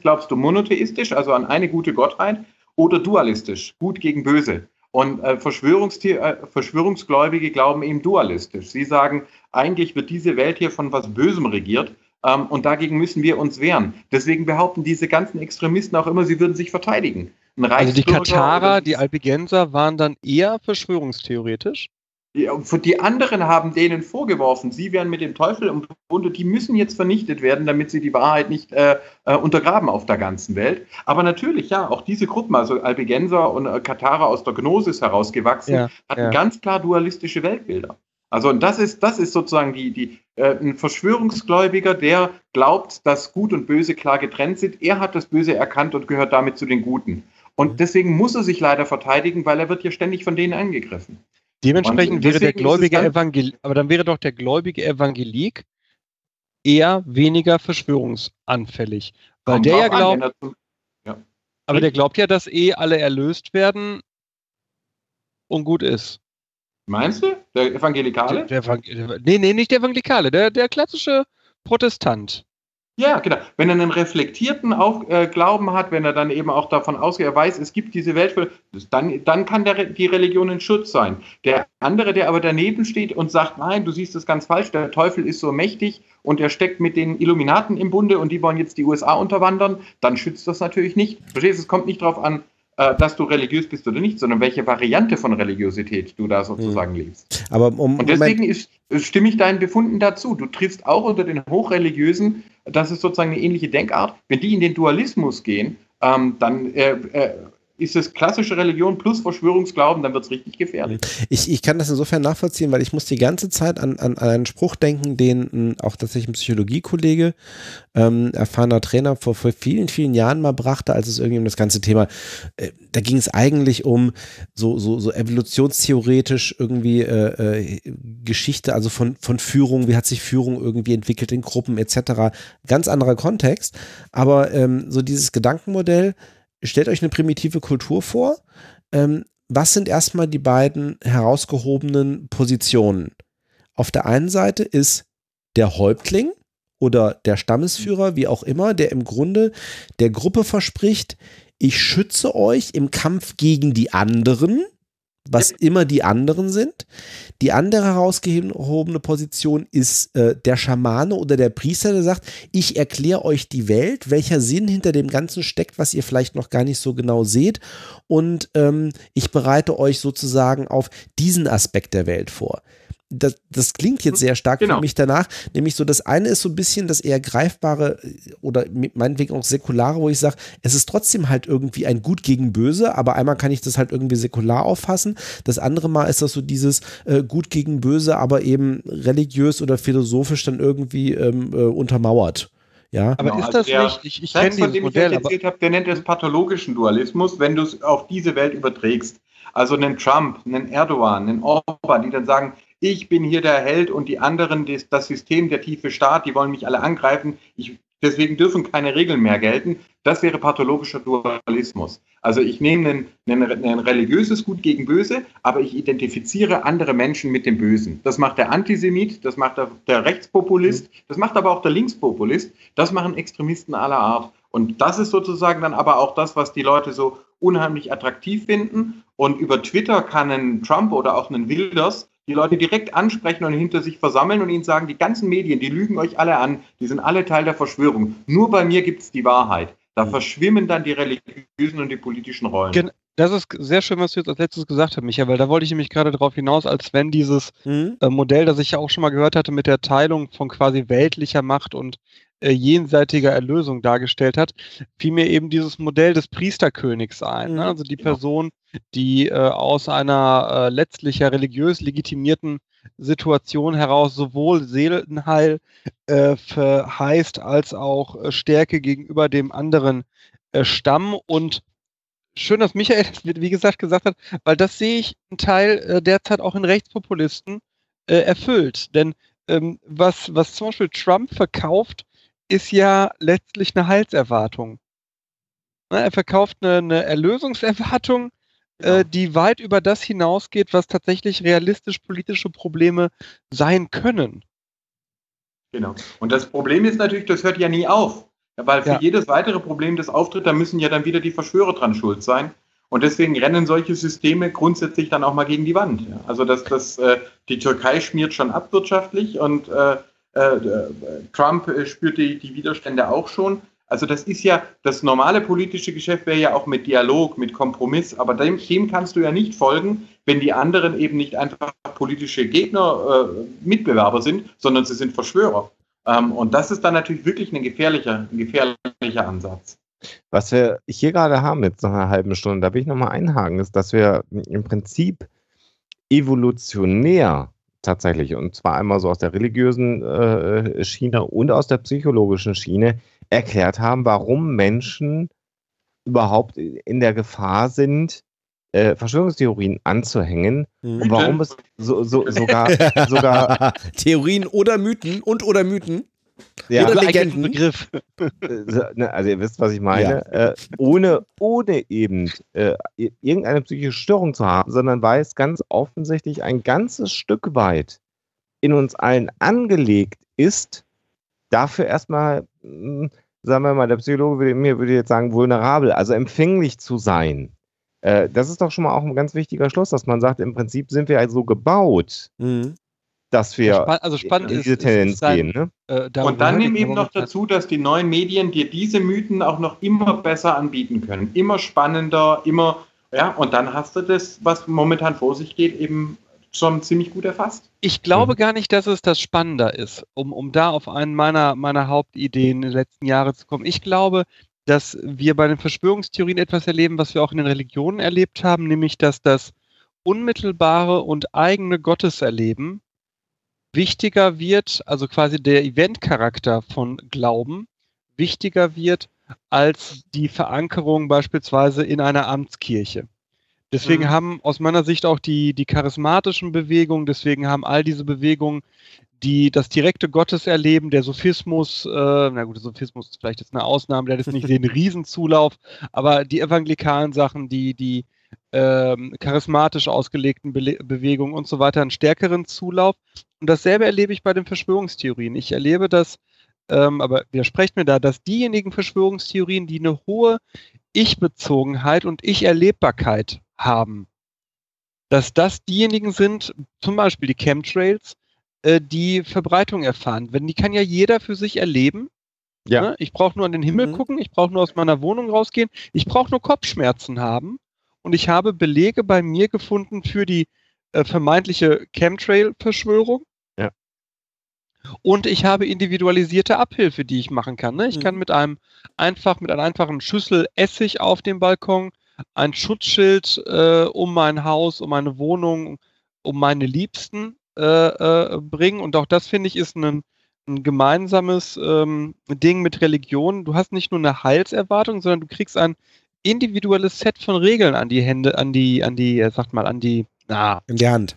glaubst du monotheistisch, also an eine gute Gottheit, oder dualistisch, gut gegen böse. Und äh, äh, Verschwörungsgläubige glauben eben dualistisch. Sie sagen, eigentlich wird diese Welt hier von was Bösem regiert ähm, und dagegen müssen wir uns wehren. Deswegen behaupten diese ganzen Extremisten auch immer, sie würden sich verteidigen. also die Katarer, die Albigenser waren dann eher verschwörungstheoretisch? Die, anderen haben denen vorgeworfen, sie wären mit dem Teufel im Bunde, die müssen jetzt vernichtet werden, damit sie die Wahrheit nicht äh, äh, untergraben auf der ganzen Welt. Aber natürlich, ja, auch diese Gruppen, also Albigenser und äh, Katarer aus der Gnosis herausgewachsen, ja, hatten ja. ganz klar dualistische Weltbilder. Also das ist, das ist sozusagen die, die, äh, ein Verschwörungsgläubiger, der glaubt, dass Gut und Böse klar getrennt sind. Er hat das Böse erkannt und gehört damit zu den Guten. Und mhm. deswegen muss er sich leider verteidigen, weil er wird ja ständig von denen angegriffen. Dementsprechend wäre der gläubige Evangelik, aber dann wäre doch der gläubige Evangelik eher weniger verschwörungsanfällig. Weil der ja glaubt, ja. aber der glaubt ja, dass eh alle erlöst werden und gut ist. Meinst du? Der Evangelikale? Der, der nee, nee, nicht der Evangelikale, der, der klassische Protestant. Ja, genau. Wenn er einen reflektierten Auf, äh, Glauben hat, wenn er dann eben auch davon ausgeht, er weiß, es gibt diese Welt, dann, dann kann der, die Religion ein Schutz sein. Der andere, der aber daneben steht und sagt, nein, du siehst das ganz falsch, der Teufel ist so mächtig und er steckt mit den Illuminaten im Bunde und die wollen jetzt die USA unterwandern, dann schützt das natürlich nicht. Verstehst du, es kommt nicht darauf an, äh, dass du religiös bist oder nicht, sondern welche Variante von Religiosität du da sozusagen hm. lebst. Aber um, und deswegen ist, stimme ich deinen Befunden dazu. Du triffst auch unter den Hochreligiösen, das ist sozusagen eine ähnliche Denkart. Wenn die in den Dualismus gehen, ähm, dann äh, äh, ist es klassische Religion plus Verschwörungsglauben, dann wird es richtig gefährlich. Ich, ich kann das insofern nachvollziehen, weil ich muss die ganze Zeit an, an, an einen Spruch denken, den hm, auch tatsächlich ein Psychologiekollege, ähm, erfahrener Trainer vor, vor vielen, vielen Jahren mal brachte, als es irgendwie um das ganze Thema, äh, da ging es eigentlich um so, so, so evolutionstheoretisch irgendwie äh, äh, Geschichte, also von, von Führung, wie hat sich Führung irgendwie entwickelt in Gruppen etc. Ganz anderer Kontext, aber ähm, so dieses Gedankenmodell, stellt euch eine primitive Kultur vor. Ähm, was sind erstmal die beiden herausgehobenen Positionen? Auf der einen Seite ist der Häuptling oder der Stammesführer, wie auch immer, der im Grunde der Gruppe verspricht, ich schütze euch im Kampf gegen die anderen was immer die anderen sind. Die andere herausgehobene Position ist äh, der Schamane oder der Priester, der sagt, ich erkläre euch die Welt, welcher Sinn hinter dem Ganzen steckt, was ihr vielleicht noch gar nicht so genau seht. Und ähm, ich bereite euch sozusagen auf diesen Aspekt der Welt vor das, das klingt jetzt sehr stark genau. für mich danach. Nämlich so, das eine ist so ein bisschen das eher greifbare oder meinetwegen auch säkulare, wo ich sage, es ist trotzdem halt irgendwie ein Gut gegen Böse, aber einmal kann ich das halt irgendwie säkular auffassen. Das andere Mal ist das so dieses äh, Gut gegen Böse, aber eben religiös oder philosophisch dann irgendwie ähm, äh, untermauert. Ja. Aber genau, ist das also nicht, ich, ich kenne dieses dem Modell, ich erzählt habe, der nennt es pathologischen Dualismus, wenn du es auf diese Welt überträgst. Also einen Trump, einen Erdogan, einen Orban, die dann sagen, ich bin hier der Held und die anderen, das System, der tiefe Staat, die wollen mich alle angreifen. Ich, deswegen dürfen keine Regeln mehr gelten. Das wäre pathologischer Dualismus. Also ich nehme ein, religiöses Gut gegen Böse, aber ich identifiziere andere Menschen mit dem Bösen. Das macht der Antisemit, das macht der, der Rechtspopulist, das macht aber auch der Linkspopulist, das machen Extremisten aller Art. Und das ist sozusagen dann aber auch das, was die Leute so unheimlich attraktiv finden. Und über Twitter kann ein Trump oder auch ein Wilders die Leute direkt ansprechen und hinter sich versammeln und ihnen sagen, die ganzen Medien, die lügen euch alle an, die sind alle Teil der Verschwörung. Nur bei mir gibt es die Wahrheit. Da mhm. verschwimmen dann die religiösen und die politischen Rollen. Gen das ist sehr schön, was du jetzt als letztes gesagt hast, Michael, weil da wollte ich nämlich gerade darauf hinaus, als wenn dieses mhm. äh, Modell, das ich ja auch schon mal gehört hatte, mit der Teilung von quasi weltlicher Macht und äh, jenseitiger Erlösung dargestellt hat, fiel mir eben dieses Modell des Priesterkönigs ein. Ne? Mhm. Also die genau. Person, die äh, aus einer äh, letztlich religiös legitimierten Situation heraus sowohl Seelenheil äh, verheißt als auch äh, Stärke gegenüber dem anderen äh, Stamm und schön, dass Michael das, wie gesagt, gesagt hat, weil das sehe ich einen Teil äh, derzeit auch in Rechtspopulisten erfüllt. Denn ähm, was, was zum Beispiel Trump verkauft, ist ja letztlich eine Heilserwartung. Ne, er verkauft eine, eine Erlösungserwartung, äh, genau. äh, die weit über das hinausgeht, was tatsächlich realistisch politische Probleme sein können. Genau. Und das Problem ist natürlich, das hört ja nie auf. Weil für ja. jedes weitere Problem, das auftritt, da müssen ja dann wieder die Verschwörer dran schuld sein. Und deswegen rennen solche Systeme grundsätzlich dann auch mal gegen die Wand. Also das, das, äh, die Türkei schmiert schon ab wirtschaftlich und äh, äh, Trump äh, spürt die, die Widerstände auch schon. Also das ist ja, das normale politische Geschäft wäre ja auch mit Dialog, mit Kompromiss, aber dem, dem, kannst du ja nicht folgen, wenn die anderen eben nicht einfach politische Gegner, äh, Mitbewerber sind, sondern sie sind Verschwörer. Ähm, und das ist dann natürlich wirklich ein gefährlicher, ein gefährlicher Ansatz. Was wir hier gerade haben jetzt nach einer halben Stunde, da will ich nochmal einhaken, ist, dass wir im Prinzip evolutionär tatsächlich, und zwar einmal so aus der religiösen äh, Schiene und aus der psychologischen Schiene, erklärt haben, warum Menschen überhaupt in der Gefahr sind, äh, Verschwörungstheorien anzuhängen mhm. und warum es so, so, sogar, sogar Theorien oder Mythen und oder Mythen ja. Oder Legenden. Begriff. Äh, ne, also ihr wisst, was ich meine. Ja. Äh, ohne, ohne eben äh, irgendeine psychische Störung zu haben, sondern weil es ganz offensichtlich ein ganzes Stück weit in uns allen angelegt ist, dafür erstmal, sagen wir mal, der Psychologe würde, mir würde jetzt sagen, vulnerabel, also empfänglich zu sein. Äh, das ist doch schon mal auch ein ganz wichtiger Schluss, dass man sagt, im Prinzip sind wir also gebaut, mhm dass wir also spannend in diese ist, Tendenz ist gehen. Ne? Äh, und dann nimm eben noch dazu, dass die neuen Medien dir diese Mythen auch noch immer besser anbieten können. Immer spannender, immer, ja, und dann hast du das, was momentan vor sich geht, eben schon ziemlich gut erfasst. Ich glaube mhm. gar nicht, dass es das spannender ist, um, um da auf einen meiner, meiner Hauptideen in den letzten Jahren zu kommen. Ich glaube, dass wir bei den Verschwörungstheorien etwas erleben, was wir auch in den Religionen erlebt haben, nämlich dass das unmittelbare und eigene Gotteserleben wichtiger wird, also quasi der Eventcharakter von Glauben wichtiger wird als die Verankerung beispielsweise in einer Amtskirche. Deswegen mhm. haben aus meiner Sicht auch die, die charismatischen Bewegungen, deswegen haben all diese Bewegungen, die das direkte Gotteserleben, der Sophismus, äh, na gut, der Sophismus ist vielleicht jetzt eine Ausnahme, der hat jetzt nicht den Riesenzulauf, aber die evangelikalen Sachen, die, die ähm, charismatisch ausgelegten Be Bewegungen und so weiter einen stärkeren Zulauf. Und dasselbe erlebe ich bei den Verschwörungstheorien. Ich erlebe das, ähm, aber widersprecht mir da, dass diejenigen Verschwörungstheorien, die eine hohe Ich-Bezogenheit und Ich-Erlebbarkeit haben, dass das diejenigen sind, zum Beispiel die Chemtrails, äh, die Verbreitung erfahren. Wenn die kann ja jeder für sich erleben. Ja. Ne? Ich brauche nur an den Himmel mhm. gucken, ich brauche nur aus meiner Wohnung rausgehen, ich brauche nur Kopfschmerzen haben. Und ich habe Belege bei mir gefunden für die äh, vermeintliche Chemtrail-Verschwörung. Ja. Und ich habe individualisierte Abhilfe, die ich machen kann. Ne? Ich mhm. kann mit einem einfach, mit einer einfachen Schüssel Essig auf dem Balkon ein Schutzschild äh, um mein Haus, um meine Wohnung, um meine Liebsten äh, äh, bringen. Und auch das finde ich ist ein, ein gemeinsames ähm, Ding mit Religion. Du hast nicht nur eine Heilserwartung, sondern du kriegst ein individuelles Set von Regeln an die Hände, an die, an die, äh, sagt mal, an die, na, in die Hand.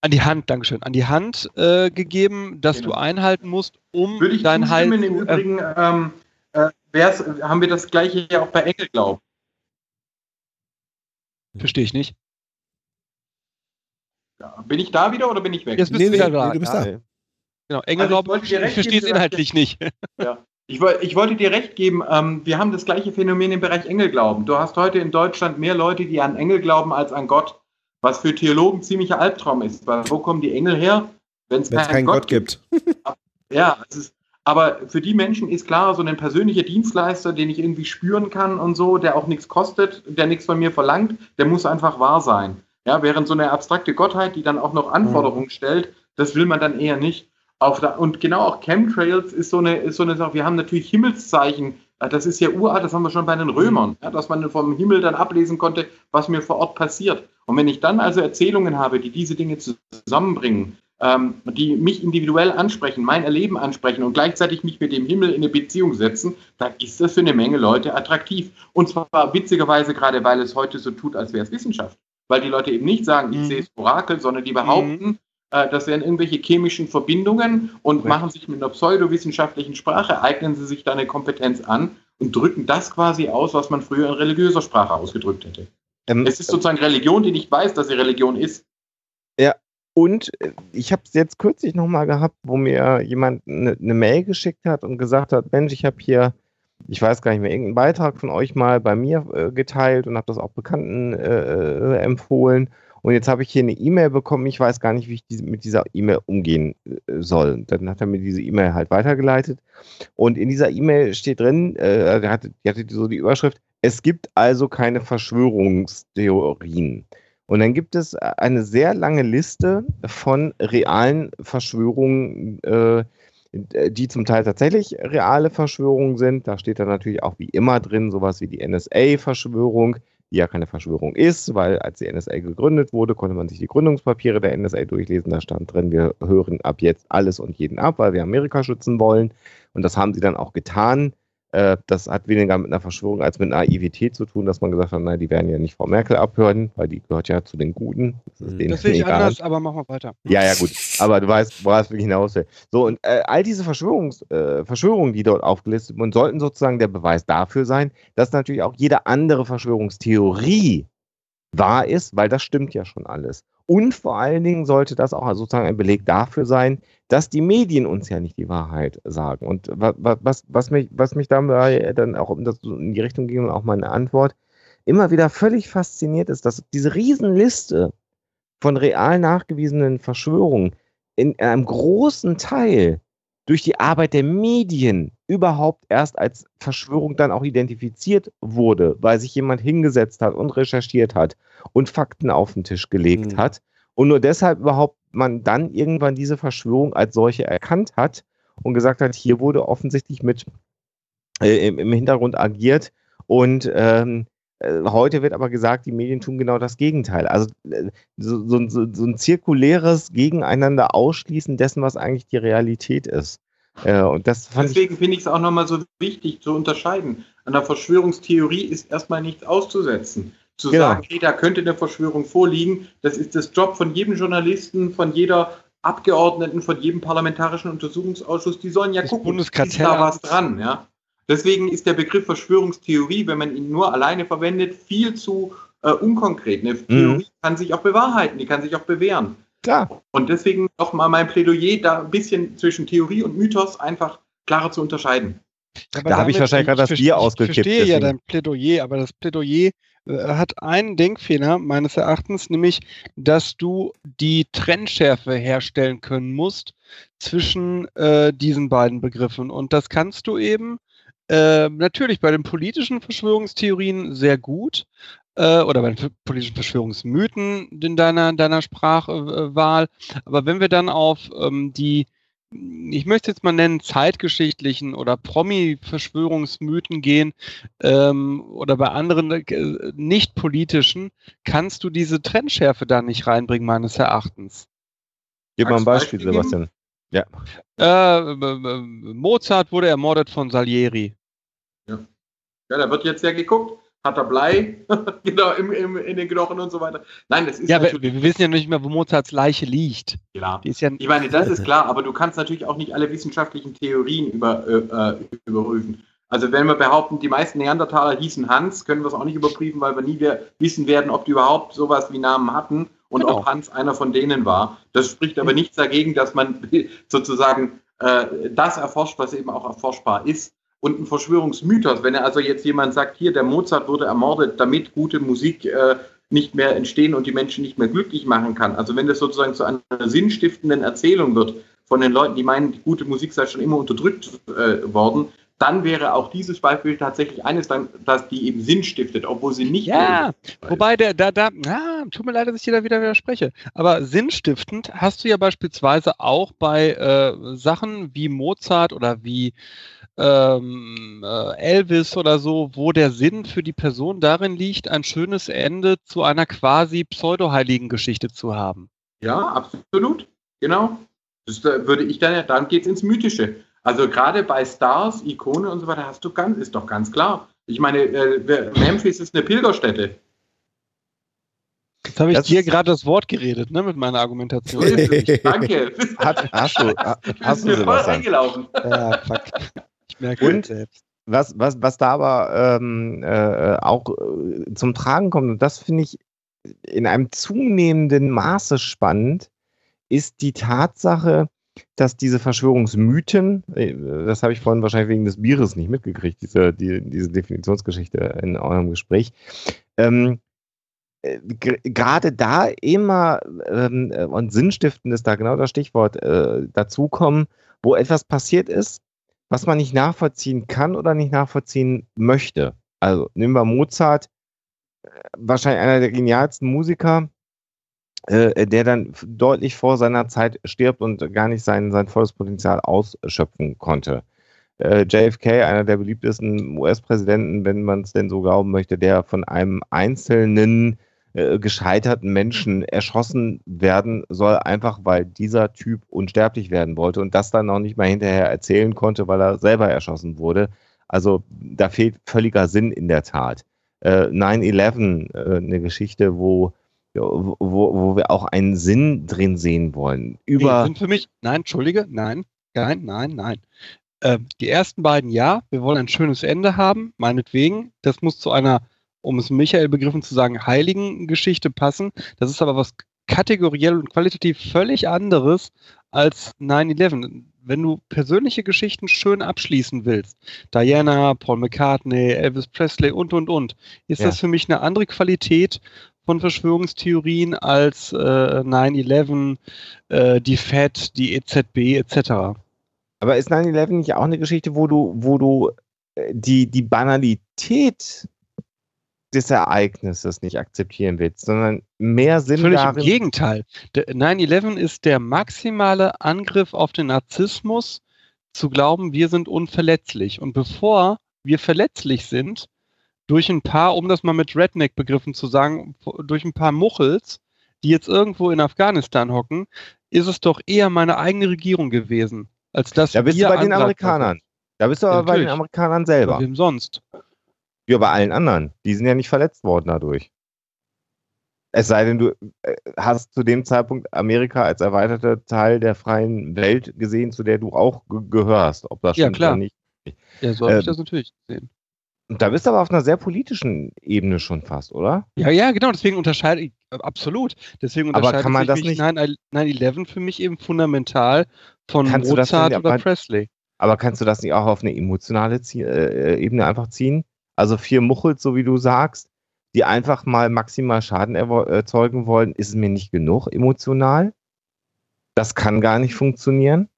An die Hand, Dankeschön, an die Hand äh, gegeben, dass genau. du einhalten musst, um Würde ich dein Heil zu... Im Übrigen ähm, äh, haben wir das gleiche ja auch bei Engelglauben. Verstehe ich nicht. Ja, bin ich da wieder oder bin ich weg? Jetzt bist nee, du wieder nee, da. Du bist da. Genau, Engel also ich, ich verstehe es inhaltlich nicht. Ja. Ich, ich, wollte dir recht geben, ähm, wir haben das gleiche Phänomen im Bereich Engelglauben. Du hast heute in Deutschland mehr Leute, die an Engel glauben als an Gott, was für Theologen ziemlicher Albtraum ist. Weil wo kommen die Engel her, wenn es keinen, keinen Gott, Gott gibt? ja, ist, aber für die Menschen ist klar, so ein persönlicher Dienstleister, den ich irgendwie spüren kann und so, der auch nichts kostet, der nichts von mir verlangt, der muss einfach wahr sein. Ja, während so eine abstrakte Gottheit, die dann auch noch Anforderungen mhm. stellt, das will man dann eher nicht. Der, und genau auch Chemtrails ist so, eine, ist so eine Sache. Wir haben natürlich Himmelszeichen. Das ist ja uralt, das haben wir schon bei den Römern, ja, dass man vom Himmel dann ablesen konnte, was mir vor Ort passiert. Und wenn ich dann also Erzählungen habe, die diese Dinge zusammenbringen, ähm, die mich individuell ansprechen, mein Erleben ansprechen und gleichzeitig mich mit dem Himmel in eine Beziehung setzen, dann ist das für eine Menge Leute attraktiv. Und zwar witzigerweise gerade, weil es heute so tut, als wäre es Wissenschaft. Weil die Leute eben nicht sagen, ich mhm. sehe es Orakel, sondern die behaupten, mhm. äh, das wären irgendwelche chemischen Verbindungen und Richtig. machen sich mit einer pseudowissenschaftlichen Sprache, eignen sie sich da eine Kompetenz an und drücken das quasi aus, was man früher in religiöser Sprache ausgedrückt hätte. Ähm, es ist sozusagen Religion, die nicht weiß, dass sie Religion ist. Und äh, ich habe es jetzt kürzlich nochmal gehabt, wo mir jemand eine ne Mail geschickt hat und gesagt hat, Mensch, ich habe hier, ich weiß gar nicht mehr, irgendeinen Beitrag von euch mal bei mir äh, geteilt und habe das auch Bekannten äh, äh, empfohlen. Und jetzt habe ich hier eine E-Mail bekommen, ich weiß gar nicht, wie ich diese, mit dieser E-Mail umgehen äh, soll. Dann hat er mir diese E-Mail halt weitergeleitet. Und in dieser E-Mail steht drin, äh, der hatte, hatte so die Überschrift, es gibt also keine Verschwörungstheorien. Und dann gibt es äh, eine sehr lange Liste von realen Verschwörungen, äh, die zum Teil tatsächlich reale Verschwörungen sind. Da steht dann natürlich auch wie immer drin sowas wie die NSA-Verschwörung, die ja keine Verschwörung ist, weil als die NSA gegründet wurde, konnte man sich die Gründungspapiere der NSA durchlesen. Da stand drin, wir hören ab jetzt alles und jeden ab, weil wir Amerika schützen wollen. Und das haben sie dann auch getan. Äh, das hat weniger mit einer Verschwörung als mit Naivität zu tun, dass man gesagt hat, nein, die werden ja nicht Frau Merkel abhören, weil die gehört ja zu den Guten. Das, ist mhm. das sehe ich egal. anders, aber machen wir weiter. Ja, ja, gut. Aber du weißt, worauf ich hinaus will. So, und äh, all diese Verschwörungs, äh, Verschwörungen, die dort aufgelistet wurden, sollten sozusagen der Beweis dafür sein, dass natürlich auch jede andere Verschwörungstheorie wahr ist, weil das stimmt ja schon alles. Und vor allen Dingen sollte das auch sozusagen ein Beleg dafür sein, dass die Medien uns ja nicht die Wahrheit sagen. Und was, was, was mich, was mich dabei dann auch in die Richtung ging und auch meine Antwort immer wieder völlig fasziniert ist, dass diese Riesenliste von real nachgewiesenen Verschwörungen in einem großen Teil durch die Arbeit der Medien überhaupt erst als Verschwörung dann auch identifiziert wurde, weil sich jemand hingesetzt hat und recherchiert hat und Fakten auf den Tisch gelegt mhm. hat. Und nur deshalb überhaupt man dann irgendwann diese Verschwörung als solche erkannt hat und gesagt hat, hier wurde offensichtlich mit äh, im, im, Hintergrund agiert und ähm, äh, heute wird aber gesagt, die Medien tun genau das Gegenteil. Also äh, so, so, so, ein zirkuläres Gegeneinander ausschließen dessen, was eigentlich die Realität ist. Äh, und das Deswegen finde ich es auch nochmal so wichtig zu unterscheiden. An der Verschwörungstheorie ist erstmal nichts auszusetzen. Zu genau. sagen, hey, da könnte eine Verschwörung vorliegen, das ist das Job von jedem Journalisten, von jeder Abgeordneten, von jedem parlamentarischen Untersuchungsausschuss. Die sollen ja das gucken, ist da was dran. Ja? Deswegen ist der Begriff Verschwörungstheorie, wenn man ihn nur alleine verwendet, viel zu äh, unkonkret. Eine mhm. Theorie kann sich auch bewahrheiten, die kann sich auch bewähren. Klar. Und deswegen nochmal mein Plädoyer, da ein bisschen zwischen Theorie und Mythos einfach klarer zu unterscheiden. Aber da habe ich wahrscheinlich gerade das Bier ausgekippt. Ich verstehe deswegen. ja dein Plädoyer, aber das Plädoyer äh, hat einen Denkfehler meines Erachtens, nämlich, dass du die Trennschärfe herstellen können musst zwischen äh, diesen beiden Begriffen. Und das kannst du eben äh, natürlich bei den politischen Verschwörungstheorien sehr gut äh, oder bei den politischen Verschwörungsmythen in deiner, deiner Sprachwahl. Aber wenn wir dann auf ähm, die ich möchte jetzt mal nennen, zeitgeschichtlichen oder Promi-Verschwörungsmythen gehen ähm, oder bei anderen äh, nicht politischen, kannst du diese Trennschärfe da nicht reinbringen, meines Erachtens. Gib mal ein Beispiel, Sebastian. Ja. Äh, Mozart wurde ermordet von Salieri. Ja. ja, da wird jetzt ja geguckt hat er Blei genau, im, im, in den Knochen und so weiter. Nein, das ist ja, wir, wir, wissen ja nicht mehr, wo Mozarts Leiche liegt. Klar. Ja ich meine, das ist klar, aber du kannst natürlich auch nicht alle wissenschaftlichen Theorien über, äh, äh, überprüfen. Also wenn wir behaupten, die meisten Neandertaler hießen Hans, können wir es auch nicht überprüfen, weil wir nie wissen werden, ob die überhaupt sowas wie Namen hatten und genau. ob Hans einer von denen war. Das spricht aber nichts dagegen, dass man sozusagen äh, das erforscht, was eben auch erforschbar ist und ein Verschwörungsmythos. Wenn also jetzt jemand sagt, hier, der Mozart wurde ermordet, damit gute Musik äh, nicht mehr entstehen und die Menschen nicht mehr glücklich machen kann. Also wenn das sozusagen zu einer sinnstiftenden Erzählung wird von den Leuten, die meinen, die gute Musik sei schon immer unterdrückt äh, worden, dann wäre auch dieses Beispiel tatsächlich eines, das die eben Sinn stiftet, obwohl sie nicht. Ja, wobei der, da, da, ah, tut mir leid, dass ich dir da wieder widerspreche. Aber sinnstiftend hast du ja beispielsweise auch bei äh, Sachen wie Mozart oder wie ähm, äh, Elvis oder so, wo der Sinn für die Person darin liegt, ein schönes Ende zu einer quasi pseudo-heiligen Geschichte zu haben. Ja, absolut. Genau. Das würde ich dann, dann geht es ins Mythische. Also gerade bei Stars, Ikone und so weiter, hast du ganz, ist doch ganz klar. Ich meine, äh, Memphis ist eine Pilgerstätte. Jetzt habe ich das dir gerade das Wort geredet, ne, mit meiner Argumentation. Danke. Hat, hast du, hast du, Sebastian. Ja, fuck. Ich merke und selbst. Was, was, was da aber ähm, äh, auch äh, zum Tragen kommt, und das finde ich in einem zunehmenden Maße spannend, ist die Tatsache, dass diese Verschwörungsmythen, äh, das habe ich vorhin wahrscheinlich wegen des Bieres nicht mitgekriegt, diese, die, diese Definitionsgeschichte in eurem Gespräch, ähm, äh, gerade da immer, ähm, und Sinnstiften ist da genau das Stichwort, äh, dazukommen, wo etwas passiert ist, was man nicht nachvollziehen kann oder nicht nachvollziehen möchte. Also nehmen wir Mozart, äh, wahrscheinlich einer der genialsten Musiker, äh, der dann deutlich vor seiner Zeit stirbt und gar nicht sein, sein volles Potenzial ausschöpfen konnte. Äh, JFK, einer der beliebtesten US-Präsidenten, wenn man es denn so glauben möchte, der von einem einzelnen äh, gescheiterten Menschen erschossen werden soll, einfach weil dieser Typ unsterblich werden wollte und das dann auch nicht mal hinterher erzählen konnte, weil er selber erschossen wurde. Also da fehlt völliger Sinn in der Tat. Äh, 9-11, äh, eine Geschichte, wo, wo, wo wir auch einen Sinn drin sehen wollen. Über nee, sind für mich, nein, entschuldige, nein, nein, nein, nein. Äh, die ersten beiden ja, wir wollen ein schönes Ende haben, meinetwegen. Das muss zu einer um es Michael begriffen zu sagen, heiligen Geschichte passen. Das ist aber was kategoriell und qualitativ völlig anderes als 9-11. Wenn du persönliche Geschichten schön abschließen willst, Diana, Paul McCartney, Elvis Presley und, und, und, ist ja. das für mich eine andere Qualität von Verschwörungstheorien als äh, 9-11, äh, die FED, die EZB etc. Aber ist 9-11 nicht auch eine Geschichte, wo du, wo du äh, die, die Banalität des Ereignisses nicht akzeptieren willst, sondern mehr Sinn Völlig darin. Im Gegenteil. 9-11 ist der maximale Angriff auf den Narzissmus, zu glauben, wir sind unverletzlich. Und bevor wir verletzlich sind durch ein paar, um das mal mit Redneck-Begriffen zu sagen, durch ein paar Muchels, die jetzt irgendwo in Afghanistan hocken, ist es doch eher meine eigene Regierung gewesen, als dass Da bist du bei den Amerikanern. Da bist du aber bei den Amerikanern selber. Wem sonst? Ja, bei allen anderen. Die sind ja nicht verletzt worden dadurch. Es sei denn, du äh, hast zu dem Zeitpunkt Amerika als erweiterter Teil der freien Welt gesehen, zu der du auch gehörst. Ob das ja, stimmt klar. oder nicht. Ja, so habe Ähm, ich das natürlich gesehen. Und da bist du aber auf einer sehr politischen Ebene schon fast, oder? Ja, ja, genau, deswegen unterscheide ich, äh, absolut. Deswegen Aber unterscheidet kann man das mich nicht- 9 9-11 für mich eben fundamental von Kannst Mozart denn oder aber- Presley. Aber kannst du das nicht auch auf eine emotionale Zie äh, Ebene einfach ziehen? Also vier Muchels, so wie du sagst, die einfach mal maximal Schaden erwo- erzeugen wollen, ist mir nicht genug emotional? Das kann gar nicht funktionieren.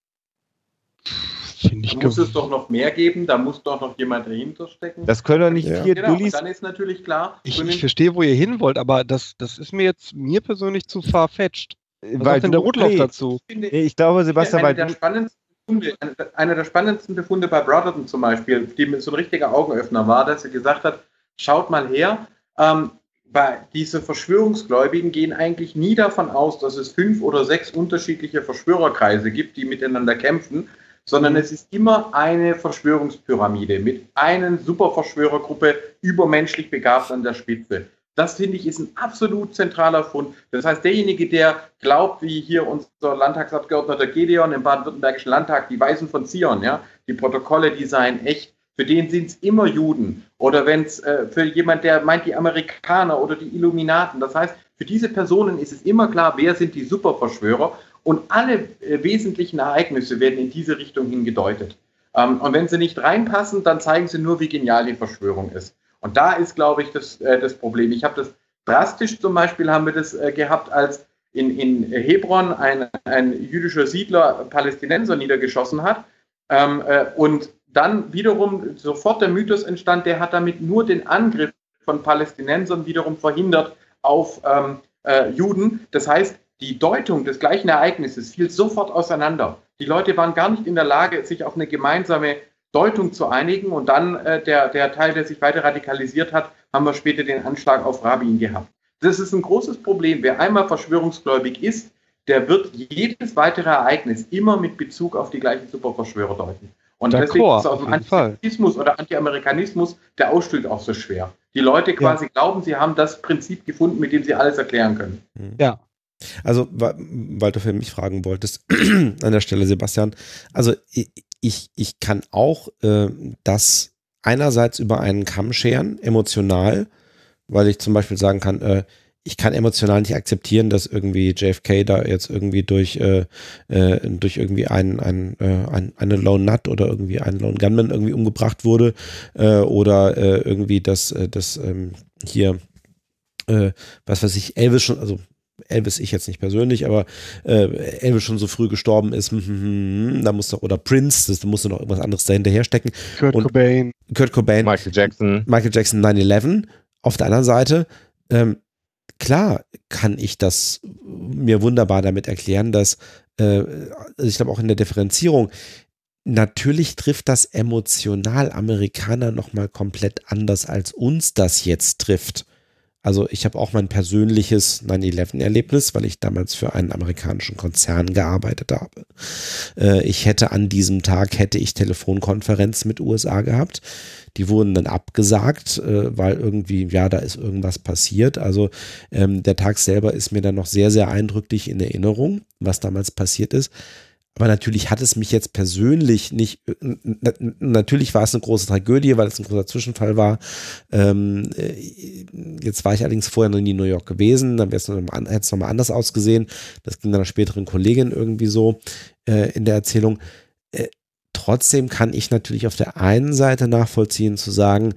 Finde ich Da muss es doch noch mehr geben, da muss doch noch jemand dahinter stecken. Das können doch nicht Ja. vier genau, Dullis. dann ist natürlich klar, Ich, ich verstehe, wo ihr hin wollt, aber das, das ist mir jetzt mir persönlich zu farfetched. Was weil sagt denn der Rudloff nee, dazu? finde, nee, Ich glaube, Sebastian, einer weil der du, spannendsten Befunde, einer- der spannendsten Befunde bei Brotherton zum Beispiel, die mir so ein richtiger Augenöffner war, dass er gesagt hat, schaut mal her, ähm, bei diese Verschwörungsgläubigen gehen eigentlich nie davon aus, dass es fünf oder sechs unterschiedliche Verschwörerkreise gibt, die miteinander kämpfen, sondern es ist immer eine Verschwörungspyramide mit einer Superverschwörergruppe übermenschlich begabt an der Spitze. Das finde ich ist ein absolut zentraler Fund. Das heißt, derjenige, der glaubt, wie hier unser Landtagsabgeordneter Gedeon im baden-württembergischen Landtag, die Weisen von Zion, ja, die Protokolle, die seien echt, für den sind es immer Juden. Oder wenn es äh, für jemand, der meint, die Amerikaner oder die Illuminaten. Das heißt, für diese Personen ist es immer klar, wer sind die Superverschwörer. Und alle äh, wesentlichen Ereignisse werden in diese Richtung hingedeutet. Ähm, und wenn sie nicht reinpassen, dann zeigen sie nur, wie genial die Verschwörung ist. Und da ist, glaube ich, das, äh, das Problem. Ich habe das drastisch zum Beispiel haben wir das äh, gehabt, als in, in Hebron ein, ein jüdischer Siedler Palästinenser niedergeschossen hat. Ähm, äh, und dann wiederum sofort der Mythos entstand, der hat damit nur den Angriff von Palästinensern wiederum verhindert auf ähm, äh, Juden. Das heißt, die Deutung des gleichen Ereignisses fiel sofort auseinander. Die Leute waren gar nicht in der Lage, sich auf eine gemeinsame Deutung zu einigen. Und dann äh, der, der Teil, der sich weiter radikalisiert hat, haben wir später den Anschlag auf Rabin gehabt. Das ist ein großes Problem. Wer einmal verschwörungsgläubig ist, der wird jedes weitere Ereignis immer mit Bezug auf die gleichen Superverschwörer deuten. Und deswegen ist es aus auf dem jeden Fall. Antisemitismus oder Anti-Amerikanismus der Ausstieg auch so schwer. Die Leute quasi glauben, sie haben das Prinzip gefunden, mit dem sie alles erklären können. Ja. Also, weil du für mich fragen wolltest, an der Stelle, Sebastian, also ich, ich, kann auch äh, das einerseits über einen Kamm scheren, emotional, weil ich zum Beispiel sagen kann, äh, ich kann emotional nicht akzeptieren, dass irgendwie JFK da jetzt irgendwie durch, äh, äh, durch irgendwie ein, ein, äh, ein, eine Lone Nut oder irgendwie einen Lone Gunman irgendwie umgebracht wurde äh, oder irgendwie, dass, dass ähm, hier, was weiß ich, Elvis schon, also Elvis ich jetzt nicht persönlich, aber äh, Elvis schon so früh gestorben ist, hm, hm, hm, da muss doch, oder Prince, das, da musste noch irgendwas anderes dahinter stecken. Kurt Und- Cobain. Kurt Cobain, Michael Jackson. Michael Jackson 9-11. Auf der anderen Seite, ähm, klar kann ich das mir wunderbar damit erklären, dass, äh, also ich glaube auch in der Differenzierung, natürlich trifft das emotional Amerikaner nochmal komplett anders, als uns das jetzt trifft. Also ich habe auch mein persönliches 9-11-Erlebnis, weil ich damals für einen amerikanischen Konzern gearbeitet habe. Äh, ich hätte an diesem Tag, hätte ich Telefonkonferenz mit USA gehabt. Die wurden dann abgesagt, äh, weil irgendwie, ja, da ist irgendwas passiert. Also ähm, der Tag selber ist mir dann noch sehr, sehr eindrücklich in Erinnerung, was damals passiert ist. Aber natürlich hat es mich jetzt persönlich nicht, n- natürlich war es eine große Tragödie, weil es ein großer Zwischenfall war. Ähm, äh, jetzt war ich allerdings vorher noch nie in New York gewesen, dann wäre es nochmal es nochmal anders ausgesehen. Das ging dann einer späteren Kollegin irgendwie so äh, in der Erzählung. Äh, trotzdem kann ich natürlich auf der einen Seite nachvollziehen, zu sagen,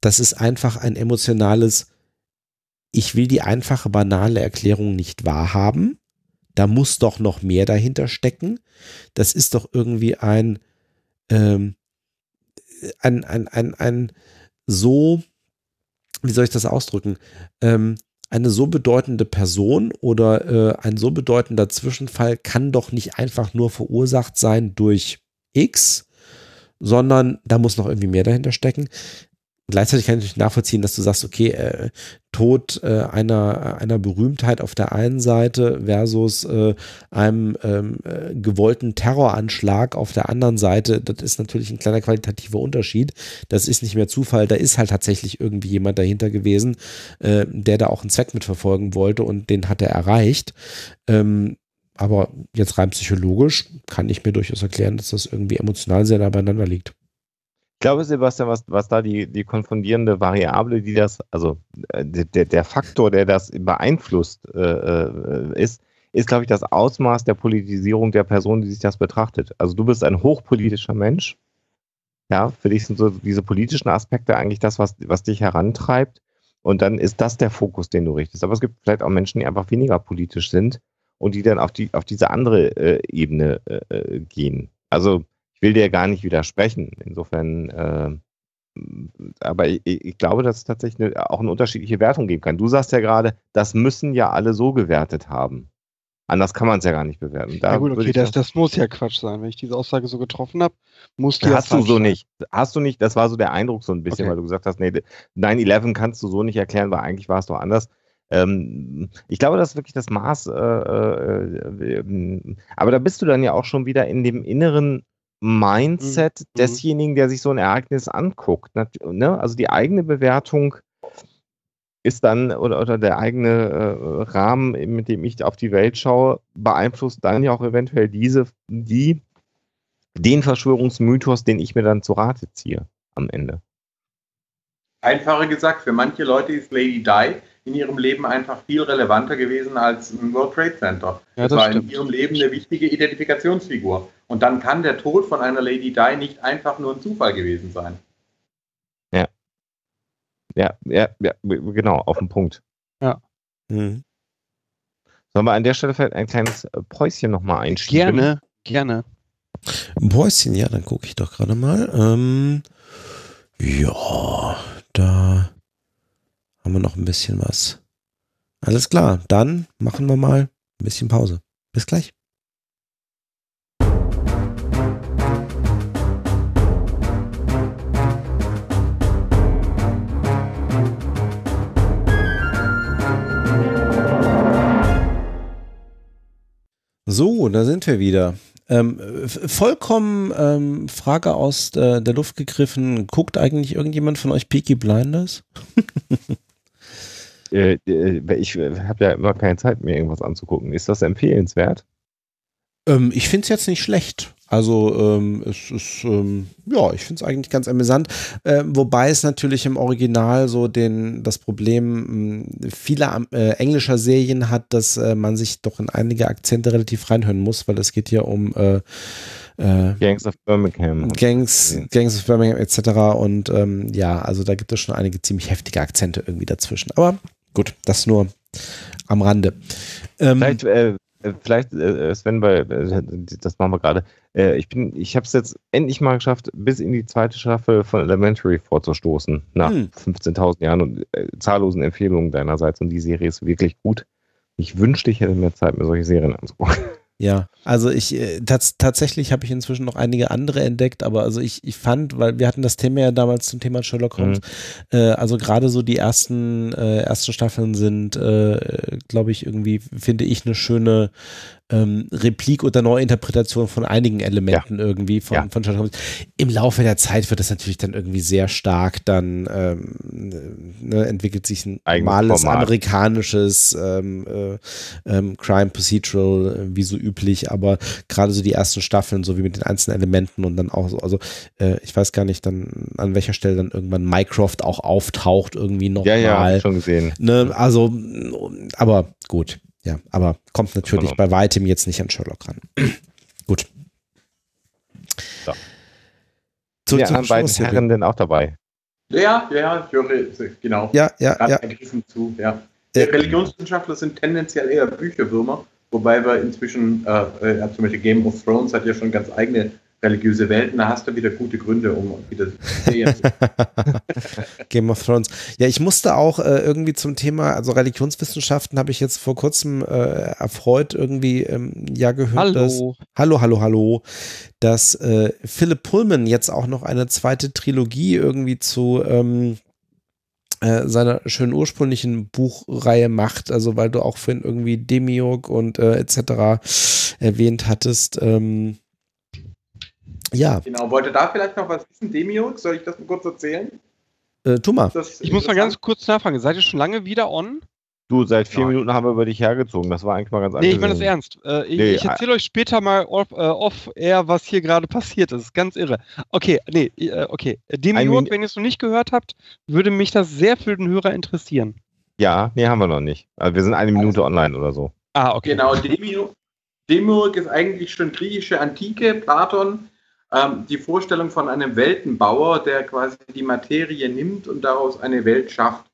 das ist einfach ein emotionales, ich will die einfache, banale Erklärung nicht wahrhaben. Da muss doch noch mehr dahinter stecken. Das ist doch irgendwie ein, ähm, ein, ein, ein, ein so, wie soll ich das ausdrücken? Ähm, eine so bedeutende Person oder äh, ein so bedeutender Zwischenfall kann doch nicht einfach nur verursacht sein durch X, sondern da muss noch irgendwie mehr dahinter stecken. Gleichzeitig kann ich natürlich nachvollziehen, dass du sagst, okay, äh, Tod äh, einer, einer Berühmtheit auf der einen Seite versus äh, einem ähm, äh, gewollten Terroranschlag auf der anderen Seite, das ist natürlich ein kleiner qualitativer Unterschied. Das ist nicht mehr Zufall, da ist halt tatsächlich irgendwie jemand dahinter gewesen, äh, der da auch einen Zweck mitverfolgen wollte und den hat er erreicht. Ähm, aber jetzt rein psychologisch kann ich mir durchaus erklären, dass das irgendwie emotional sehr nah beieinander liegt. Ich glaube, Sebastian, was, was da die, die konfundierende Variable, die das, also äh, der, der Faktor, der das beeinflusst, äh, äh, ist, ist, glaube ich, das Ausmaß der Politisierung der Person, die sich das betrachtet. Also du bist ein hochpolitischer Mensch. Ja, für dich sind so diese politischen Aspekte eigentlich das, was, was dich herantreibt. Und dann ist das der Fokus, den du richtest. Aber es gibt vielleicht auch Menschen, die einfach weniger politisch sind und die dann auf, die, auf diese andere äh, Ebene äh, äh gehen. Also will dir gar nicht widersprechen. Insofern, äh, aber ich, ich, glaube, dass es tatsächlich eine, auch eine unterschiedliche Wertung geben kann. Du sagst ja gerade, das müssen ja alle so gewertet haben. Anders kann man es ja gar nicht bewerten. Da ja gut, okay, das, das muss ja Quatsch sein. Wenn ich diese Aussage so getroffen habe, muss die Hast ja du so sein. nicht. Hast du nicht, das war so der Eindruck so ein bisschen, okay. weil du gesagt hast, nee, 9-11 kannst du so nicht erklären, weil eigentlich war es doch anders. Ähm, ich glaube, das ist wirklich das Maß, äh, äh, äh, aber da bist du dann ja auch schon wieder in dem inneren Mindset mhm. desjenigen, der sich so ein Ereignis anguckt. Ne? Also die eigene Bewertung ist dann oder, oder der eigene äh, Rahmen, mit dem ich auf die Welt schaue, beeinflusst dann ja auch eventuell diese, die, den Verschwörungsmythos, den ich mir dann zu Rate ziehe am Ende. Einfacher gesagt, für manche Leute ist Lady Di in ihrem Leben einfach viel relevanter gewesen als ein World Trade Center. Ja, das, das war stimmt. in ihrem Leben eine wichtige Identifikationsfigur. Und dann kann der Tod von einer Lady Di nicht einfach nur ein Zufall gewesen sein. Ja. Ja, ja, ja genau, auf den Punkt. Ja. Mhm. Sollen wir an der Stelle vielleicht ein kleines äh, Päuschen nochmal einschieben? Gerne, gerne. Ein Päuschen, ja, dann gucke ich doch gerade mal. Ähm, ja, da haben wir noch ein bisschen was. Alles klar, dann machen wir mal ein bisschen Pause. Bis gleich. So, da sind wir wieder. Ähm, vollkommen ähm, Frage aus äh, der Luft gegriffen. Guckt eigentlich irgendjemand von euch Peaky Blinders? Äh, äh, ich habe ja immer keine Zeit, mir irgendwas anzugucken. Ist das empfehlenswert? Ähm, ich finde es jetzt nicht schlecht. Also ähm, es ist, ähm, ja, ich finde es eigentlich ganz amüsant. Äh, wobei es natürlich im Original so den, das Problem äh, vieler äh, englischer Serien hat, dass äh, man sich doch in einige Akzente relativ reinhören muss, weil es geht ja um äh, äh, Gangs of Birmingham. Gangs, Gangs of Birmingham etc. Und ähm, ja, also da gibt es schon einige ziemlich heftige Akzente irgendwie dazwischen. Aber Gut, das nur am Rande. Ähm, vielleicht, äh, vielleicht äh, Sven, weil äh, das machen wir gerade. Äh, ich bin, ich habe es jetzt endlich mal geschafft, bis in die zweite Staffel von Elementary vorzustoßen, nach hm. 15.000 Jahren und äh, zahllosen Empfehlungen deinerseits. Und die Serie ist wirklich gut. Ich wünschte, ich hätte mehr Zeit, mir solche Serien anzugucken. Ja, also ich äh, tats tatsächlich habe ich inzwischen noch einige andere entdeckt, aber also ich, ich fand, weil wir hatten das Thema ja damals zum Thema Sherlock Holmes, mhm. äh, also gerade so die ersten äh, ersten Staffeln sind, äh, glaube ich, irgendwie finde ich eine schöne ähm, Replik oder Neuinterpretation von einigen Elementen ja. irgendwie von, ja. von Sherlock Holmes. Im Laufe der Zeit wird das natürlich dann irgendwie sehr stark, dann ähm, ne, entwickelt sich ein normales amerikanisches ähm, äh, ähm, Crime Procedural, äh, wie so üblich, aber gerade so die ersten Staffeln, so wie mit den einzelnen Elementen und dann auch so, also äh, ich weiß gar nicht dann, an welcher Stelle dann irgendwann Mycroft auch auftaucht, irgendwie nochmal. Ja, ja, schon gesehen. Ne, also, aber gut, ja, aber kommt natürlich bei weitem jetzt nicht an Sherlock ran. Gut. So. Zurück ja, zu beiden Herren denn auch dabei? Ja, ja, ich höre, genau. Ja, ja, ja. Zu, ja. Äh, Religionswissenschaftler sind tendenziell eher Bücherwürmer, wobei wir inzwischen, äh, äh, zum Beispiel Game of Thrones hat ja schon ganz eigene religiöse Welten, da hast du wieder gute Gründe, um wieder Game of Thrones. Ja, ich musste auch äh, irgendwie zum Thema, also Religionswissenschaften habe ich jetzt vor kurzem äh, erfreut irgendwie ähm, ja gehört. Hallo. Dass, hallo, hallo, hallo. Dass äh, Philip Pullman jetzt auch noch eine zweite Trilogie irgendwie zu ähm, äh, seiner schönen ursprünglichen Buchreihe macht, also weil du auch vorhin irgendwie Demiurg und äh, etc. erwähnt hattest. Ähm, ja. Genau, wollte da vielleicht noch was wissen, Demiurg? Soll ich das mal kurz erzählen? Äh, tu mal. Ich muss mal ganz kurz nachfragen. Seid ihr schon lange wieder on? Du, seit vier Nein. Minuten haben wir über dich hergezogen. Das war eigentlich mal ganz Nee, ich meine das ernst. Äh, ich Nee, ich erzähle euch später mal off, äh, off air, was hier gerade passiert ist. Ganz irre. Okay, nee, äh, okay. Demiurg, wenn ihr es noch nicht gehört habt, würde mich das sehr für den Hörer interessieren. Ja, nee, haben wir noch nicht. Also wir sind eine Minute online oder so. Ah, okay. Genau, Demiurg, Demiurg ist eigentlich schon griechische Antike, Platon. Ähm, die Vorstellung von einem Weltenbauer, der quasi die Materie nimmt und daraus eine Welt schafft.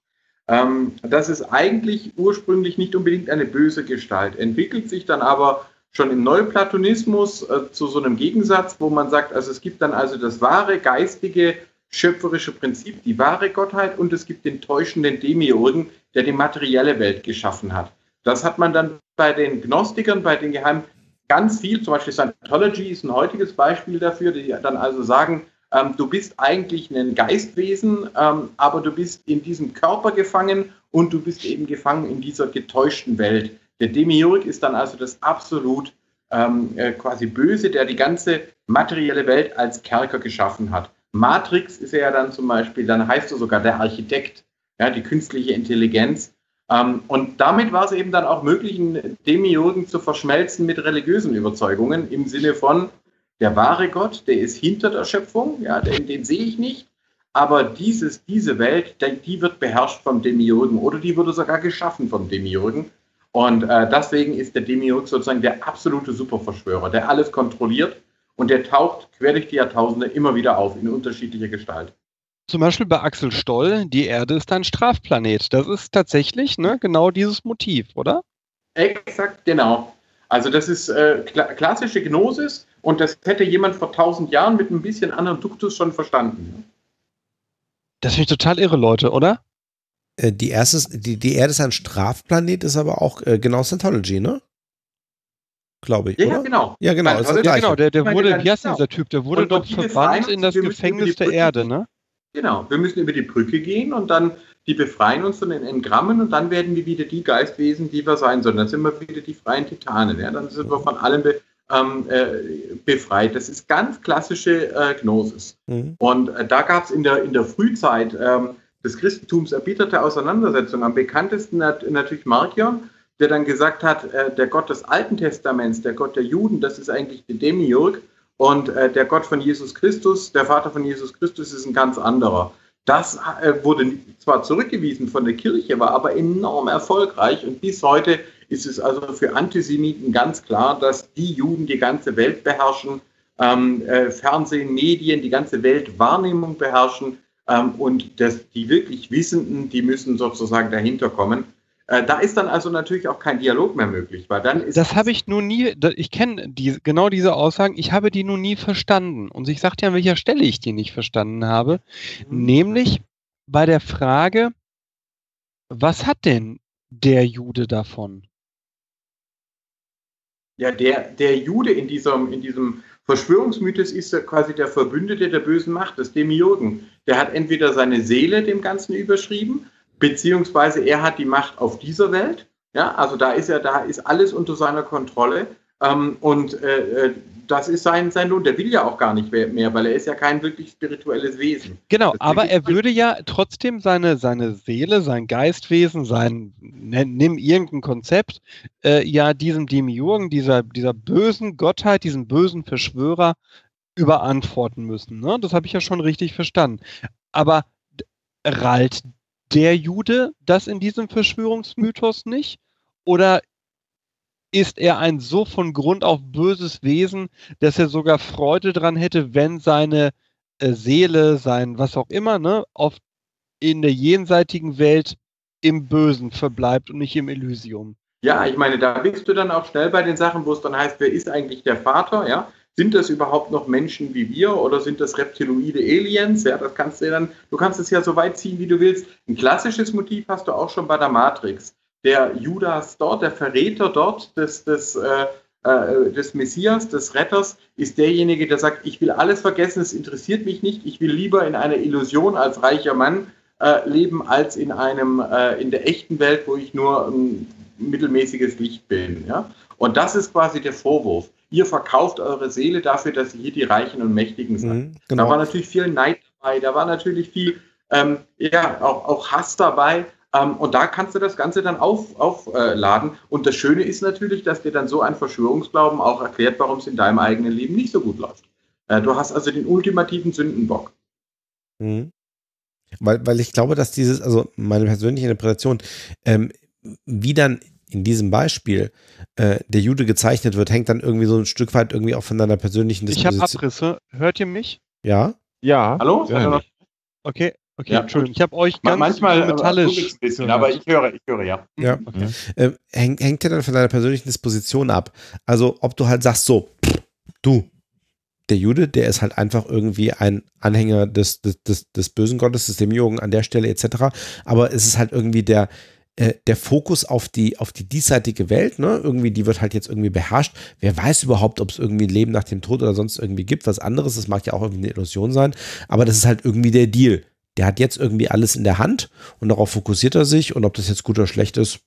Ähm, das ist eigentlich ursprünglich nicht unbedingt eine böse Gestalt, entwickelt sich dann aber schon im Neuplatonismus äh, zu so einem Gegensatz, wo man sagt, also es gibt dann also das wahre geistige schöpferische Prinzip, die wahre Gottheit und es gibt den täuschenden Demiurgen, der die materielle Welt geschaffen hat. Das hat man dann bei den Gnostikern, bei den Geheimen ganz viel, zum Beispiel Scientology ist ein heutiges Beispiel dafür, die dann also sagen, ähm, du bist eigentlich ein Geistwesen, ähm, aber du bist in diesem Körper gefangen und du bist eben gefangen in dieser getäuschten Welt. Der Demiurg ist dann also das absolut ähm, äh, quasi Böse, der die ganze materielle Welt als Kerker geschaffen hat. Matrix ist er ja dann zum Beispiel, dann heißt er sogar der Architekt, ja, die künstliche Intelligenz. Ähm, und damit war es eben dann auch möglich, einen Demiurgen zu verschmelzen mit religiösen Überzeugungen im Sinne von, der wahre Gott, der ist hinter der Schöpfung, ja, den, den sehe ich nicht, aber dieses, diese Welt, die, wird beherrscht vom Demiurgen oder die wurde sogar geschaffen vom Demiurgen. Und äh, deswegen ist der Demiurg sozusagen der absolute Superverschwörer, der alles kontrolliert und der taucht quer durch die Jahrtausende immer wieder auf in unterschiedlicher Gestalt. Zum Beispiel bei Axel Stoll, die Erde ist ein Strafplanet. Das ist tatsächlich ne, genau dieses Motiv, oder? Exakt, genau. Also das ist äh, kla klassische Gnosis und das hätte jemand vor tausend Jahren mit ein bisschen anderen Duktus schon verstanden. Das finde ich total irre, Leute, oder? Äh, die, erste, die, die Erde ist ein Strafplanet, ist aber auch äh, genau Scientology, ne? Glaube ich. Ja, oder? ja, genau. Ja, genau. Das Ja, genau, der, der wurde, wie heißt genau. dieser Typ? Der wurde Und verbannt befreien in das Gefängnis der Erde, ne? Genau, wir müssen über die Brücke gehen und dann die befreien uns von den Engrammen und dann werden wir wieder die Geistwesen, die wir sein sollen. Dann sind wir wieder die freien Titanen. Ja? Dann sind wir von allem be ähm, äh, befreit. Das ist ganz klassische äh, Gnosis. Mhm. Und äh, da gab es in der, in der Frühzeit ähm, des Christentums erbitterte Auseinandersetzungen. Am bekanntesten nat natürlich Markion, der dann gesagt hat, äh, der Gott des Alten Testaments, der Gott der Juden, das ist eigentlich der Demiurg. Und äh, der Gott von Jesus Christus, der Vater von Jesus Christus, ist ein ganz anderer. Das äh, wurde zwar zurückgewiesen von der Kirche, war aber enorm erfolgreich und bis heute ist es also für Antisemiten ganz klar, dass die Juden die ganze Welt beherrschen, ähm, äh, Fernsehen, Medien, die ganze Weltwahrnehmung beherrschen ähm, und das, die wirklich Wissenden, die müssen sozusagen dahinter kommen. Äh, da ist dann also natürlich auch kein Dialog mehr möglich, weil dann ist Das habe ich nur nie, ich kenne die, genau diese Aussagen, ich habe die nur nie verstanden. Und ich sagte ja, an welcher Stelle ich die nicht verstanden habe. Nämlich bei der Frage, was hat denn der Jude davon? Ja, der, der Jude in diesem, in diesem Verschwörungsmythos ist ja quasi der Verbündete der bösen Macht, des Demiurgen. Der hat entweder seine Seele dem Ganzen überschrieben, beziehungsweise er hat die Macht auf dieser Welt. Ja, also da ist er, da ist alles unter seiner Kontrolle. Ähm, und äh, äh, das ist sein, sein Lohn. Der will ja auch gar nicht mehr, weil er ist ja kein wirklich spirituelles Wesen. Genau, Das aber er würde ja trotzdem seine, seine Seele, sein Geistwesen, sein, nimm irgendein Konzept, äh, ja diesem Demiurgen, dieser, dieser bösen Gottheit, diesem bösen Verschwörer überantworten müssen. Ne? Das habe ich ja schon richtig verstanden. Aber rallt der Jude das in diesem Verschwörungsmythos nicht? Oder ist er ein so von Grund auf böses Wesen, dass er sogar Freude dran hätte, wenn seine äh, Seele, sein was auch immer, ne, auf in der jenseitigen Welt im Bösen verbleibt und nicht im Elysium. Ja, ich meine, da bist du dann auch schnell bei den Sachen, wo es dann heißt, wer ist eigentlich der Vater? Ja, sind das überhaupt noch Menschen wie wir oder sind das reptiloide Aliens? Ja, das kannst du dann, du kannst es ja so weit ziehen, wie du willst. Ein klassisches Motiv hast du auch schon bei der Matrix. Der Judas dort, der Verräter dort des, des, äh, äh, des Messias, des Retters, ist derjenige, der sagt, ich will alles vergessen, es interessiert mich nicht, ich will lieber in einer Illusion als reicher Mann äh, leben, als in einem, äh, in der echten Welt, wo ich nur ein mittelmäßiges Licht bin. Ja? Und das ist quasi der Vorwurf ihr verkauft eure Seele dafür, dass ihr hier die Reichen und Mächtigen seid. Mhm, genau. Da war natürlich viel Neid dabei, da war natürlich viel ähm, ja, auch, auch Hass dabei. Ähm, und da kannst du das Ganze dann aufladen. Auf, äh, und das Schöne ist natürlich, dass dir dann so ein Verschwörungsglauben auch erklärt, warum es in deinem eigenen Leben nicht so gut läuft. Äh, du hast also den ultimativen Sündenbock. Mhm. Weil, weil ich glaube, dass dieses, also meine persönliche Interpretation, ähm, wie dann in diesem Beispiel äh, der Jude gezeichnet wird, hängt dann irgendwie so ein Stück weit irgendwie auch von deiner persönlichen Disposition. Ich habe Abrisse. Hört ihr mich? Ja. Ja. Hallo? Ja. Okay. Okay, ja, Entschuldigung, ich habe euch ganz manchmal metallisch ein bisschen, aber ich höre, ich höre ja. Ja, okay. äh, hängt, hängt ja dann von deiner persönlichen Disposition ab. Also, ob du halt sagst, so, du, der Jude, der ist halt einfach irgendwie ein Anhänger des, des, des, des bösen Gottes, des Demiurgen an der Stelle etc. Aber es ist halt irgendwie der, äh, der Fokus auf die, auf die diesseitige Welt, ne? Irgendwie, die wird halt jetzt irgendwie beherrscht. Wer weiß überhaupt, ob es irgendwie ein Leben nach dem Tod oder sonst irgendwie gibt, was anderes. Das mag ja auch irgendwie eine Illusion sein. Aber das ist halt irgendwie der Deal. Der hat jetzt irgendwie alles in der Hand und darauf fokussiert er sich. Und ob das jetzt gut oder schlecht ist,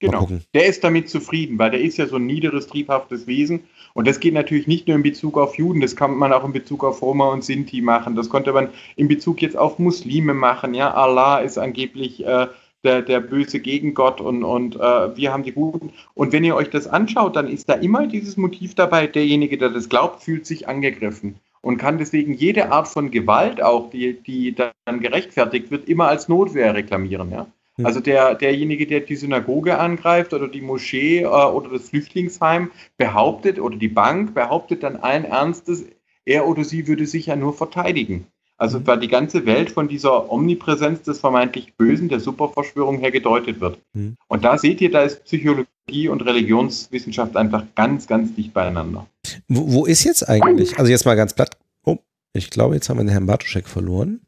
Genau. Der ist damit zufrieden, weil der ist ja so ein niederes, triebhaftes Wesen. Und das geht natürlich nicht nur in Bezug auf Juden, das kann man auch in Bezug auf Roma und Sinti machen. Das konnte man in Bezug jetzt auf Muslime machen. Ja, Allah ist angeblich äh, der, der böse Gegengott und, und äh, wir haben die Guten. Und wenn ihr euch das anschaut, dann ist da immer dieses Motiv dabei, derjenige, der das glaubt, fühlt sich angegriffen und kann deswegen jede Art von Gewalt auch, die, die dann gerechtfertigt wird, immer als Notwehr reklamieren. Ja? Hm. Also der, derjenige, der die Synagoge angreift oder die Moschee äh, oder das Flüchtlingsheim behauptet oder die Bank behauptet dann allen Ernstes, er oder sie würde sich ja nur verteidigen. Also mhm. weil die ganze Welt von dieser Omnipräsenz des vermeintlich Bösen, der Superverschwörung her gedeutet wird. Mhm. Und da seht ihr, da ist Psychologie und Religionswissenschaft einfach ganz, ganz dicht beieinander. Wo, wo ist jetzt eigentlich, also jetzt mal ganz platt, oh, ich glaube, jetzt haben wir den Herrn Bartoschek verloren.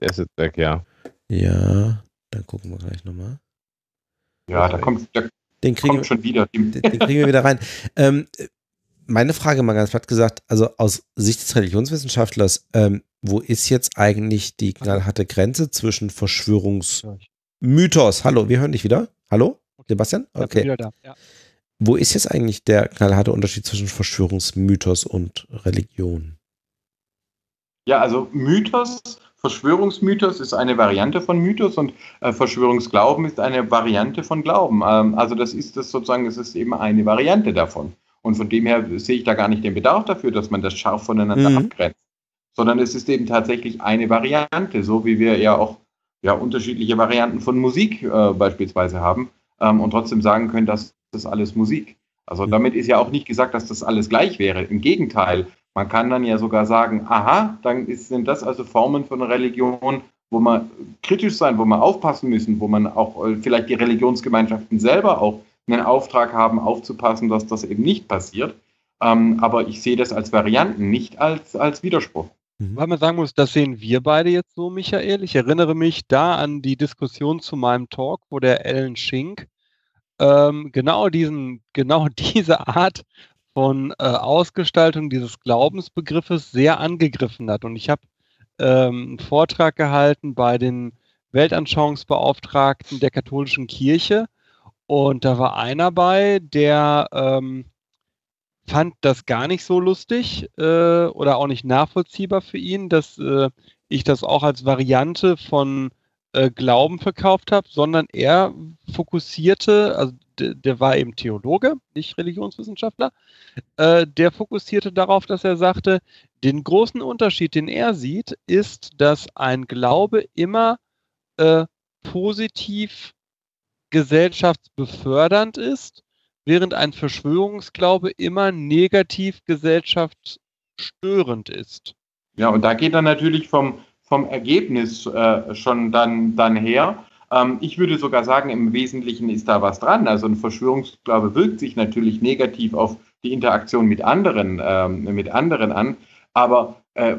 Der ist jetzt weg, ja. Ja, dann gucken wir gleich nochmal. Ja, da kommt, der den kriegen kommt schon wieder. Den, den, kriegen wir wieder rein. Ähm, meine Frage mal ganz platt gesagt, also aus Sicht des Religionswissenschaftlers, ähm, wo ist jetzt eigentlich die knallharte Grenze zwischen Verschwörungsmythos? Hallo, wir hören dich wieder. Hallo, Sebastian? Okay. Wo ist jetzt eigentlich der knallharte Unterschied zwischen Verschwörungsmythos und Religion? Ja, also Mythos, Verschwörungsmythos ist eine Variante von Mythos und äh, Verschwörungsglauben ist eine Variante von Glauben. Ähm, also das ist das sozusagen, es ist eben eine Variante davon. Und von dem her sehe ich da gar nicht den Bedarf dafür, dass man das scharf voneinander mhm. abgrenzt sondern es ist eben tatsächlich eine Variante, so wie wir ja auch ja, unterschiedliche Varianten von Musik äh, beispielsweise haben ähm, und trotzdem sagen können, dass das alles Musik. Also damit ist ja auch nicht gesagt, dass das alles gleich wäre. Im Gegenteil, man kann dann ja sogar sagen, aha, dann ist, sind das also Formen von Religion, wo man kritisch sein, wo man aufpassen müssen, wo man auch äh, vielleicht die Religionsgemeinschaften selber auch einen Auftrag haben, aufzupassen, dass das eben nicht passiert. Ähm, aber ich sehe das als Varianten, nicht als, als Widerspruch. Mhm. Weil man sagen muss, das sehen wir beide jetzt so, Michael. Ich erinnere mich da an die Diskussion zu meinem Talk, wo der Alan Schink ähm, genau diesen, genau diese Art von äh, Ausgestaltung dieses Glaubensbegriffes sehr angegriffen hat. Und ich habe ähm, einen Vortrag gehalten bei den Weltanschauungsbeauftragten der katholischen Kirche. Und da war einer bei, der ähm, fand das gar nicht so lustig äh, oder auch nicht nachvollziehbar für ihn, dass äh, ich das auch als Variante von äh, Glauben verkauft habe, sondern er fokussierte, also der war eben Theologe, nicht Religionswissenschaftler, äh, der fokussierte darauf, dass er sagte, den großen Unterschied, den er sieht, ist, dass ein Glaube immer äh, positiv gesellschaftsbefördernd ist während ein Verschwörungsglaube immer negativ gesellschaftsstörend ist. Ja, und da geht dann natürlich vom, vom Ergebnis äh, schon dann, dann her. Ähm, ich würde sogar sagen, im Wesentlichen ist da was dran. Also ein Verschwörungsglaube wirkt sich natürlich negativ auf die Interaktion mit anderen, ähm, mit anderen an. Aber äh,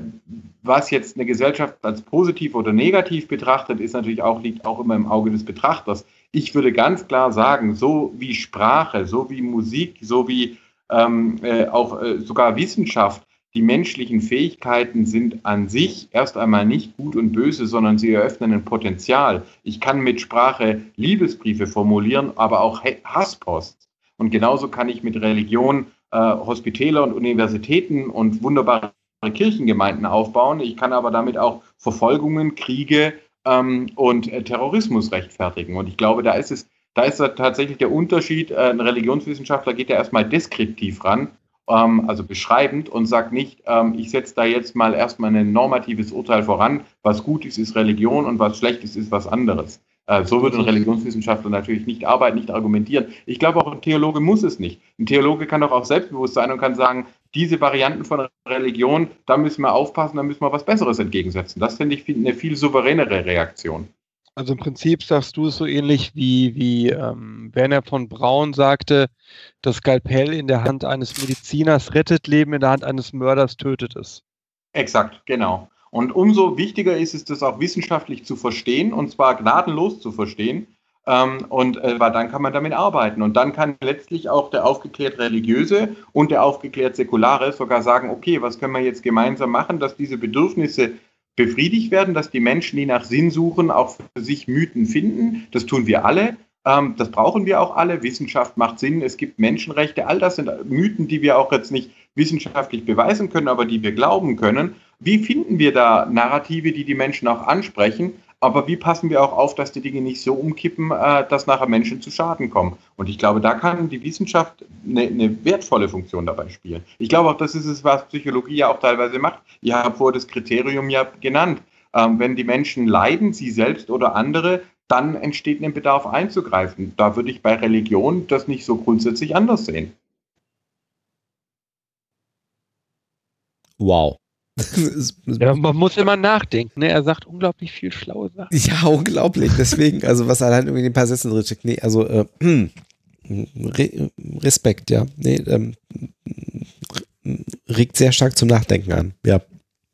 was jetzt eine Gesellschaft als positiv oder negativ betrachtet, ist natürlich auch, liegt auch immer im Auge des Betrachters. Ich würde ganz klar sagen, so wie Sprache, so wie Musik, so wie ähm, äh, auch äh, sogar Wissenschaft, die menschlichen Fähigkeiten sind an sich erst einmal nicht gut und böse, sondern sie eröffnen ein Potenzial. Ich kann mit Sprache Liebesbriefe formulieren, aber auch Hasspost. Und genauso kann ich mit Religion äh, Hospitäler und Universitäten und wunderbare Kirchengemeinden aufbauen. Ich kann aber damit auch Verfolgungen, Kriege ähm, und äh, Terrorismus rechtfertigen. Und ich glaube, da ist es, da ist tatsächlich der Unterschied. Äh, ein Religionswissenschaftler geht ja erstmal deskriptiv ran, ähm, also beschreibend und sagt nicht, ähm, ich setze da jetzt mal erstmal ein normatives Urteil voran. Was gut ist, ist Religion und was schlecht ist, ist was anderes. Äh, so wird ein Religionswissenschaftler natürlich nicht arbeiten, nicht argumentieren. Ich glaube, auch ein Theologe muss es nicht. Ein Theologe kann doch auch selbstbewusst sein und kann sagen, diese Varianten von Religion, da müssen wir aufpassen, da müssen wir was Besseres entgegensetzen. Das finde ich eine viel souveränere Reaktion. Also im Prinzip sagst du es so ähnlich wie, wie ähm, Werner von Braun sagte, das Skalpell in der Hand eines Mediziners rettet Leben, in der Hand eines Mörders tötet es. Exakt, genau. Und umso wichtiger ist es, das auch wissenschaftlich zu verstehen, und zwar gnadenlos zu verstehen. Ähm, und äh, dann kann man damit arbeiten. Und dann kann letztlich auch der aufgeklärt Religiöse und der aufgeklärt Säkulare sogar sagen, okay, was können wir jetzt gemeinsam machen, dass diese Bedürfnisse befriedigt werden, dass die Menschen, die nach Sinn suchen, auch für sich Mythen finden. Das tun wir alle. Ähm, das brauchen wir auch alle. Wissenschaft macht Sinn. Es gibt Menschenrechte. All das sind Mythen, die wir auch jetzt nicht wissenschaftlich beweisen können, aber die wir glauben können. Wie finden wir da Narrative, die die Menschen auch ansprechen? Aber wie passen wir auch auf, dass die Dinge nicht so umkippen, äh, dass nachher Menschen zu Schaden kommen? Und ich glaube, da kann die Wissenschaft eine, eine wertvolle Funktion dabei spielen. Ich glaube auch, das ist es, was Psychologie ja auch teilweise macht. Ihr habt vorher das Kriterium ja genannt. Ähm, wenn die Menschen leiden, sie selbst oder andere, dann entsteht ein Bedarf einzugreifen. Da würde ich bei Religion das nicht so grundsätzlich anders sehen. Wow. ja, man muss immer nachdenken. Ne? Er sagt unglaublich viel schlaue Sachen. Ja, unglaublich. Deswegen, also was allein irgendwie in ein paar Sätzen drin steckt. Nee, also äh, Re Respekt, ja. Nee, ähm, regt sehr stark zum Nachdenken an. Ja,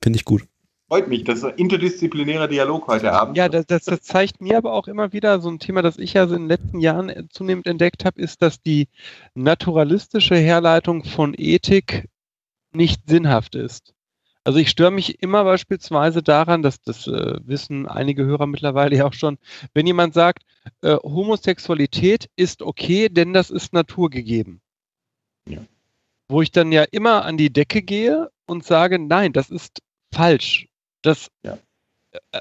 finde ich gut. Freut mich, das ist ein interdisziplinärer Dialog heute Abend. Ja, das, das, das, zeigt mir aber auch immer wieder so ein Thema, das ich ja so in den letzten Jahren zunehmend entdeckt habe, ist, dass die naturalistische Herleitung von Ethik nicht sinnhaft ist. Also ich störe mich immer beispielsweise daran, dass das äh, wissen einige Hörer mittlerweile ja auch schon, wenn jemand sagt, äh, Homosexualität ist okay, denn das ist naturgegeben. Ja. Wo ich dann ja immer an die Decke gehe und sage, nein, das ist falsch. Das ja.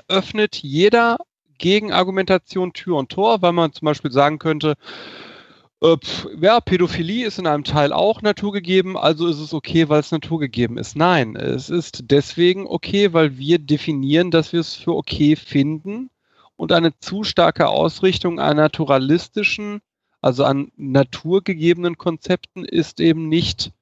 öffnet jeder Gegenargumentation Tür und Tor, weil man zum Beispiel sagen könnte, äh, ja, Pädophilie ist in einem Teil auch naturgegeben, also ist es okay, weil es naturgegeben ist. Nein, es ist deswegen okay, weil wir definieren, dass wir es für okay finden und eine zu starke Ausrichtung an naturalistischen, also an naturgegebenen Konzepten ist eben nicht,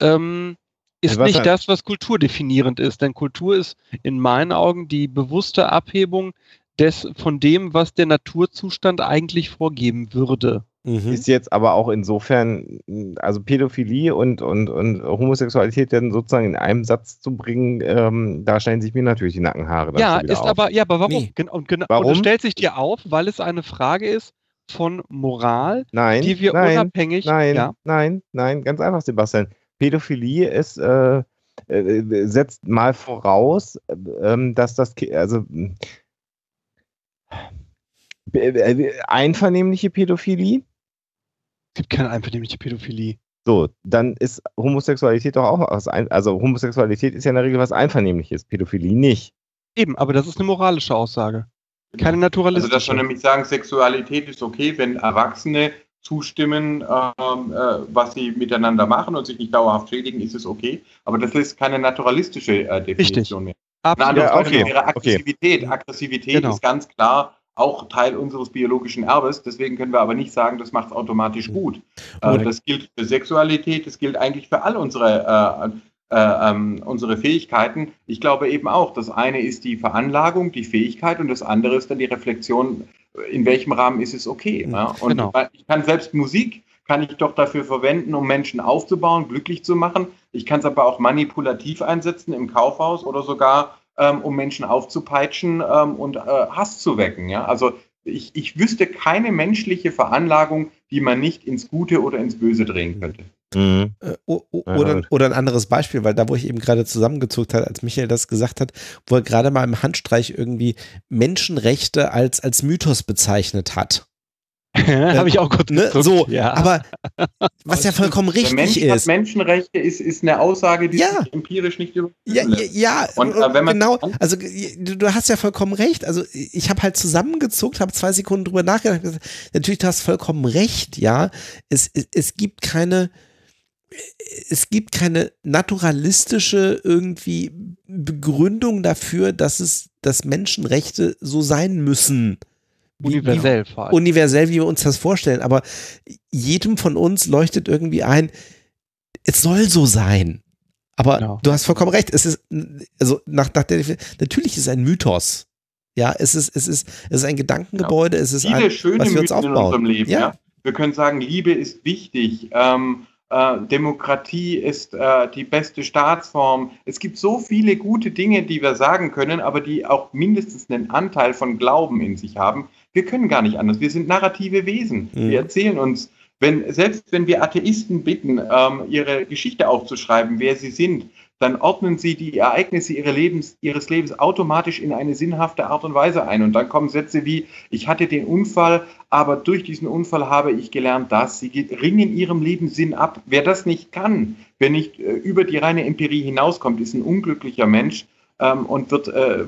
ähm, ist was nicht das, was kulturdefinierend ist. Denn Kultur ist in meinen Augen die bewusste Abhebung des, von dem, was der Naturzustand eigentlich vorgeben würde. Mhm. Ist jetzt aber auch insofern, also Pädophilie und, und, und Homosexualität dann sozusagen in einem Satz zu bringen, ähm, da stellen sich mir natürlich die Nackenhaare. Ja, ist auf. aber, ja, aber warum? Nee. Und, genau, warum? Und es stellt sich dir auf, weil es eine Frage ist von Moral, nein, die wir nein, unabhängig. Nein, ja? nein, nein, ganz einfach, Sebastian. Pädophilie ist, äh, äh, setzt mal voraus, äh, dass das, also äh, einvernehmliche Pädophilie es gibt keine einvernehmliche Pädophilie. So, dann ist Homosexualität doch auch was, ein, also Homosexualität ist ja in der Regel was Einvernehmliches, Pädophilie nicht. Eben, aber das ist eine moralische Aussage. Keine naturalistische. Also, dass wir nämlich sagen, Sexualität ist okay, wenn Erwachsene zustimmen, ähm, äh, was sie miteinander machen und sich nicht dauerhaft schädigen, ist es okay. Aber das ist keine naturalistische äh, Definition Richtig. mehr. Absolut. Eine andere ja, okay. wäre Aggressivität. Okay. Aggressivität genau. ist ganz klar auch Teil unseres biologischen Erbes. Deswegen können wir aber nicht sagen, das macht es automatisch gut. Äh, das gilt für Sexualität, das gilt eigentlich für all unsere, äh, äh, ähm, unsere Fähigkeiten. Ich glaube eben auch, das eine ist die Veranlagung, die Fähigkeit und das andere ist dann die Reflexion, in welchem Rahmen ist es okay. Mhm. Ja? Und genau. ich kann selbst Musik kann ich doch dafür verwenden, um Menschen aufzubauen, glücklich zu machen. Ich kann es aber auch manipulativ einsetzen im Kaufhaus oder sogar, ähm, um Menschen aufzupeitschen ähm, und äh, Hass zu wecken. Ja? Also ich, ich wüsste keine menschliche Veranlagung, die man nicht ins Gute oder ins Böse drehen könnte. Mhm. Äh, oder, oder ein anderes Beispiel, weil da, wo ich eben gerade zusammengezuckt habe, als Michael das gesagt hat, wo er gerade mal im Handstreich irgendwie Menschenrechte als, als Mythos bezeichnet hat. Habe ich auch kurz ne? So, ja. aber was ja vollkommen richtig Mensch ist. Menschenrechte ist, ist eine Aussage, die ja. sich empirisch nicht überprüfen ja, lässt. Ja, und äh, wenn man genau. Also du, du, hast ja vollkommen recht. Also ich habe halt zusammengezuckt, habe zwei Sekunden drüber nachgedacht. Natürlich, du hast vollkommen recht. Ja, es, es, es gibt keine es gibt keine naturalistische irgendwie Begründung dafür, dass es, dass Menschenrechte so sein müssen. Universell vor allem. Universell, wie wir uns das vorstellen. Aber jedem von uns leuchtet irgendwie ein, es soll so sein. Aber genau. du hast vollkommen recht. Es ist, also nach, nach der, natürlich ist es ein Mythos. Ja, es ist, es ist, es ist ein Gedankengebäude, es ist Viele ein, schöne was wir uns aufbauen. in unserem Leben. Ja. ja. Wir können sagen, Liebe ist wichtig. Ähm, äh, Demokratie ist äh, die beste Staatsform. Es gibt so viele gute Dinge, die wir sagen können, aber die auch mindestens einen Anteil von Glauben in sich haben. Wir können gar nicht anders. Wir sind narrative Wesen. Mhm. Wir erzählen uns, wenn, selbst wenn wir Atheisten bitten, ähm, ihre Geschichte aufzuschreiben, wer sie sind, dann ordnen sie die Ereignisse ihres Lebens, ihres Lebens automatisch in eine sinnhafte Art und Weise ein. Und dann kommen Sätze wie, ich hatte den Unfall, aber durch diesen Unfall habe ich gelernt, dass sie ringen ihrem Leben Sinn ab. Wer das nicht kann, wer nicht äh, über die reine Empirie hinauskommt, ist ein unglücklicher Mensch ähm, und wird, äh,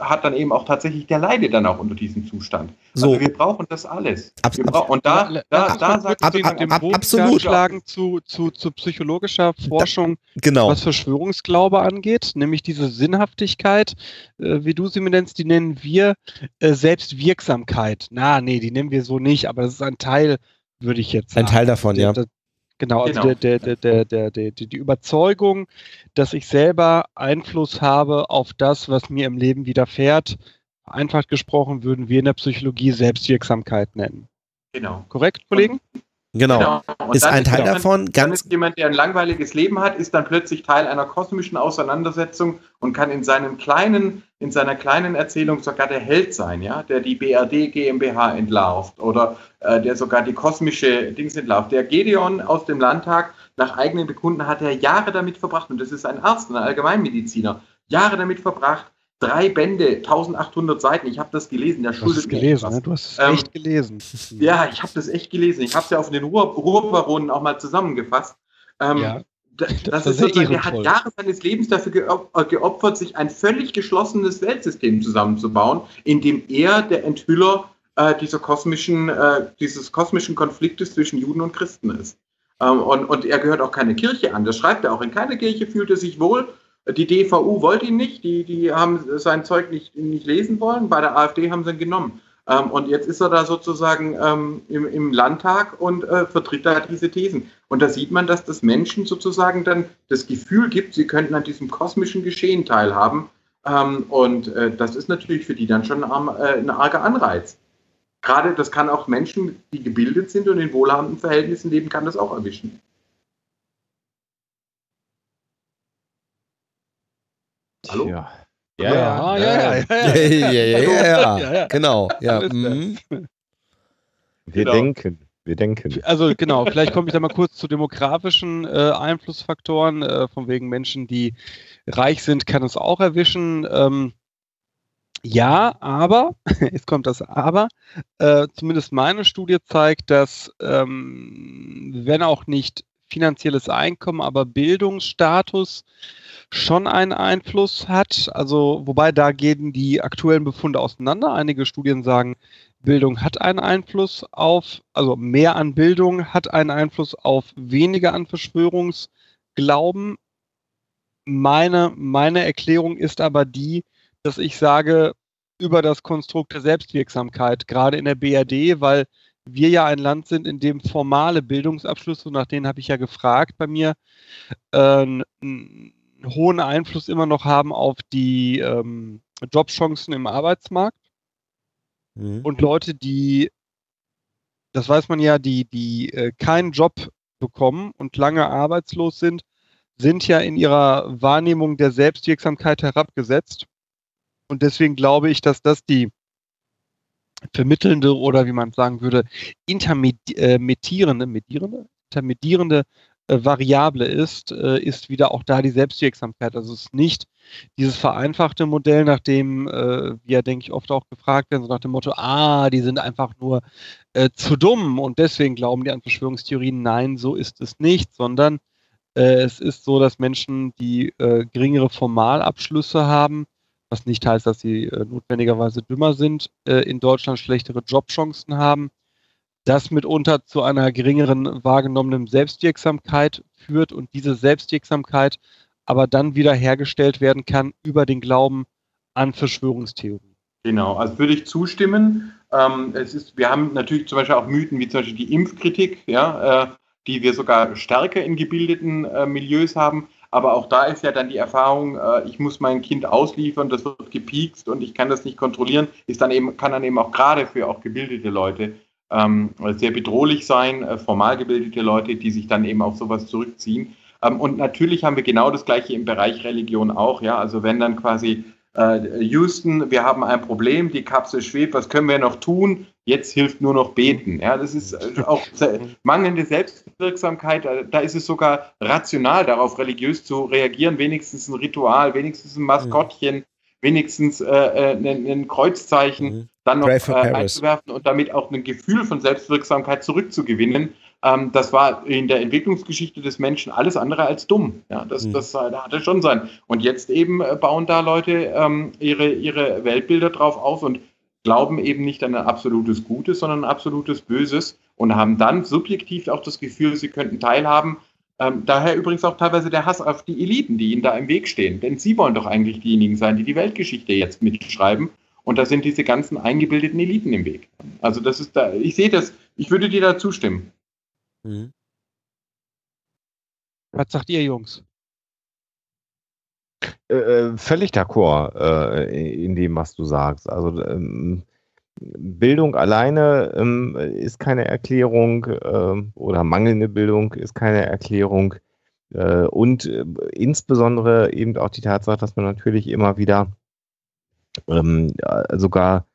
hat dann eben auch tatsächlich, der leidet dann auch unter diesem Zustand. So. Also wir brauchen das alles. Ab, wir brauchen, und da, da, da sagt ab, ab, ab, ab, absolut schlagen zu, zu, zu psychologischer Forschung, da, genau. was Verschwörungsglaube angeht, nämlich diese Sinnhaftigkeit, äh, wie du sie mir nennst, die nennen wir äh, Selbstwirksamkeit. Na, nee, die nennen wir so nicht, aber das ist ein Teil, würde ich jetzt sagen. Ein Teil davon, ja. Das, Genau, also genau. Der, der, der, der, der, die Überzeugung, dass ich selber Einfluss habe auf das, was mir im Leben widerfährt. Einfach gesprochen würden wir in der Psychologie Selbstwirksamkeit nennen. Genau. Korrekt, Kollegen? Genau. genau. Ist ein Teil jemand, davon ganz. Dann ist jemand, der ein langweiliges Leben hat, ist dann plötzlich Teil einer kosmischen Auseinandersetzung und kann in seinem kleinen, in seiner kleinen Erzählung sogar der Held sein, ja, der die BRD GmbH entlarvt oder äh, der sogar die kosmische Dings entlarvt. Der Gedeon aus dem Landtag, nach eigenen Bekunden, hat er Jahre damit verbracht, und das ist ein Arzt, ein Allgemeinmediziner, Jahre damit verbracht, drei Bände, 1800 Seiten. Ich habe das gelesen. Der du hast es gelesen, ne? Du hast es ähm, echt gelesen. Ja, ich habe das echt gelesen. Ich habe es ja auf den Ruhr, Ruhrbaronen auch mal zusammengefasst. Ähm, ja, das, das ist sozusagen, er hat Jahre seines Lebens dafür äh, geopfert, sich ein völlig geschlossenes Weltsystem zusammenzubauen, in dem er der Enthüller äh, dieser kosmischen, äh, dieses kosmischen Konfliktes zwischen Juden und Christen ist. Ähm, und, und er gehört auch keine Kirche an. Das schreibt er auch. In keiner Kirche fühlt er sich wohl die DVU wollte ihn nicht, die, die haben sein Zeug nicht, nicht lesen wollen. Bei der AfD haben sie ihn genommen. Ähm, und jetzt ist er da sozusagen ähm, im, im, Landtag und äh, vertritt da diese Thesen. Und da sieht man, dass das Menschen sozusagen dann das Gefühl gibt, sie könnten an diesem kosmischen Geschehen teilhaben. Ähm, und äh, das ist natürlich für die dann schon ein, äh, ein arger Anreiz. Gerade das kann auch Menschen, die gebildet sind und in wohlhabenden Verhältnissen leben, kann das auch erwischen. Hallo? Ja. Ja, ja, ja, ja, ja, ja, ja, genau, ja. Mhm. Wir genau. denken, wir denken. Also genau, vielleicht komme ich da mal kurz zu demografischen äh, Einflussfaktoren. Äh, von wegen Menschen, die reich sind, kann es auch erwischen. Ähm, ja, aber, jetzt kommt das Aber, äh, zumindest meine Studie zeigt, dass ähm, wenn auch nicht finanzielles Einkommen, aber Bildungsstatus schon einen Einfluss hat. Also, wobei da gehen die aktuellen Befunde auseinander. Einige Studien sagen, Bildung hat einen Einfluss auf, also mehr an Bildung hat einen Einfluss auf weniger an Verschwörungsglauben. Meine, meine Erklärung ist aber die, dass ich sage, über das Konstrukt der Selbstwirksamkeit, gerade in der BRD, weil wir ja ein Land sind, in dem formale Bildungsabschlüsse, nach denen habe ich ja gefragt bei mir, äh, hohen Einfluss immer noch haben auf die ähm, Jobchancen im Arbeitsmarkt. Mhm. Und Leute, die das weiß man ja, die, die äh, keinen Job bekommen und lange arbeitslos sind, sind ja in ihrer Wahrnehmung der Selbstwirksamkeit herabgesetzt. Und deswegen glaube ich, dass das die vermittelnde oder wie man sagen würde, intermittierende, medierende, intermittierende äh, Variable ist, äh, ist wieder auch da die Selbstwirksamkeit. Also es ist nicht dieses vereinfachte Modell, nach dem äh, wir, denke ich, oft auch gefragt werden, so nach dem Motto, ah, die sind einfach nur äh, zu dumm und deswegen glauben die an Verschwörungstheorien. Nein, so ist es nicht, sondern äh, es ist so, dass Menschen, die äh, geringere Formalabschlüsse haben, was nicht heißt, dass sie äh, notwendigerweise dümmer sind, äh, in Deutschland schlechtere Jobchancen haben, das mitunter zu einer geringeren wahrgenommenen Selbstwirksamkeit führt und diese Selbstwirksamkeit aber dann wieder hergestellt werden kann über den Glauben an Verschwörungstheorien. Genau, also würde ich zustimmen. Ähm, es ist, wir haben natürlich zum Beispiel auch Mythen wie zum Beispiel die Impfkritik, ja, äh, die wir sogar stärker in gebildeten äh, Milieus haben. Aber auch da ist ja dann die Erfahrung, äh, ich muss mein Kind ausliefern, das wird gepiekst und ich kann das nicht kontrollieren, ist dann eben, kann dann eben auch gerade für auch gebildete Leute ähm, sehr bedrohlich sein, äh, formal gebildete Leute, die sich dann eben auf sowas zurückziehen. Ähm, und natürlich haben wir genau das Gleiche im Bereich Religion auch. Ja, also wenn dann quasi äh, Houston, wir haben ein Problem, die Kapsel schwebt, was können wir noch tun? Jetzt hilft nur noch beten. Ja, das ist äh, auch mangelnde Selbstwirksamkeit. Da ist es sogar rational, darauf religiös zu reagieren. Wenigstens ein Ritual, wenigstens ein Maskottchen, wenigstens äh, ein, ein, Kreuzzeichen mhm. dann noch äh, einzuwerfen und damit auch ein Gefühl von Selbstwirksamkeit zurückzugewinnen. Ähm, das war in der Entwicklungsgeschichte des Menschen alles andere als dumm. Ja, das, mhm. das, das da hatte schon sein. Und jetzt eben äh, bauen da Leute ähm, ihre, ihre Weltbilder drauf auf und glauben eben nicht an ein absolutes Gutes, sondern ein absolutes Böses und haben dann subjektiv auch das Gefühl, sie könnten teilhaben. Ähm, daher übrigens auch teilweise der Hass auf die Eliten, die ihnen da im Weg stehen. Denn sie wollen doch eigentlich diejenigen sein, die die Weltgeschichte jetzt mitschreiben. Und da sind diese ganzen eingebildeten Eliten im Weg. Also das ist da, ich sehe das, ich würde dir da zustimmen. Mhm. Was sagt ihr, Jungs? Äh, äh, völlig d'accord äh, in dem, was du sagst. Also ähm, Bildung alleine ähm, ist keine Erklärung äh, oder mangelnde Bildung ist keine Erklärung. Äh, und äh, insbesondere eben auch die Tatsache, dass man natürlich immer wieder ähm, sogar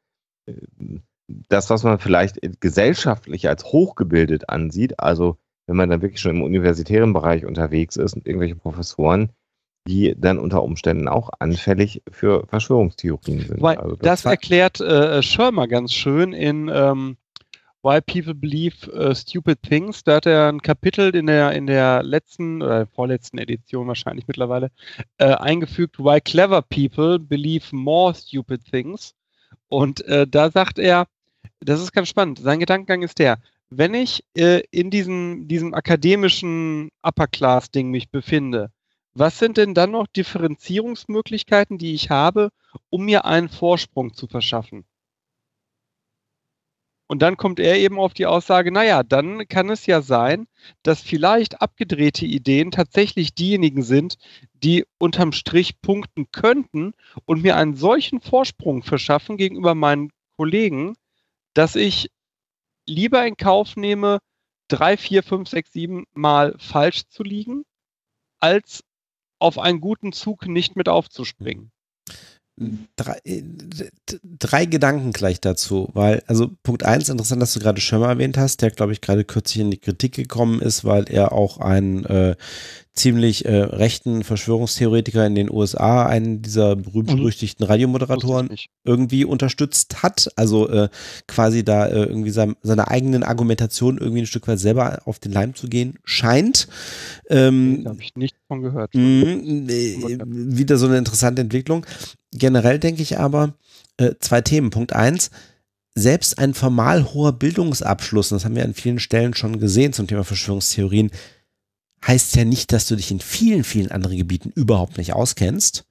das, was man vielleicht gesellschaftlich als hochgebildet ansieht, also wenn man dann wirklich schon im universitären Bereich unterwegs ist und irgendwelche Professoren, die dann unter Umständen auch anfällig für Verschwörungstheorien sind. Weil also das, das erklärt äh, Schirmer ganz schön in ähm, Why People Believe uh, Stupid Things. Da hat er ein Kapitel in der, in der letzten oder vorletzten Edition wahrscheinlich mittlerweile äh, eingefügt, Why Clever People Believe More Stupid Things. Und äh, da sagt er, das ist ganz spannend. Sein Gedankengang ist der, wenn ich äh, in diesem, diesem akademischen Upper-Class-Ding mich befinde, was sind denn dann noch Differenzierungsmöglichkeiten, die ich habe, um mir einen Vorsprung zu verschaffen? Und dann kommt er eben auf die Aussage, naja, dann kann es ja sein, dass vielleicht abgedrehte Ideen tatsächlich diejenigen sind, die unterm Strich punkten könnten und mir einen solchen Vorsprung verschaffen gegenüber meinen Kollegen, dass ich lieber in Kauf nehme, drei, vier, fünf, sechs, sieben Mal falsch zu liegen, als auf einen guten Zug nicht mit aufzuspringen. Drei, äh, drei, Gedanken gleich dazu, weil, also Punkt eins, interessant, dass du gerade Schirmer erwähnt hast, der, glaube ich, gerade kürzlich in die Kritik gekommen ist, weil er auch ein äh, ziemlich äh, rechten Verschwörungstheoretiker in den USA, einen dieser berühmt-berüchtigten mhm. Radiomoderatoren, irgendwie unterstützt hat. Also äh, quasi da äh, irgendwie sein, seiner eigenen Argumentation irgendwie ein Stück weit selber auf den Leim zu gehen scheint. Ähm, habe ich nicht von gehört. Mh, wieder so eine interessante Entwicklung. Generell denke ich aber, äh, zwei Themen. Punkt eins, selbst ein formal hoher Bildungsabschluss, und das haben wir an vielen Stellen schon gesehen zum Thema Verschwörungstheorien, heißt ja nicht, dass du dich in vielen, vielen anderen Gebieten überhaupt nicht auskennst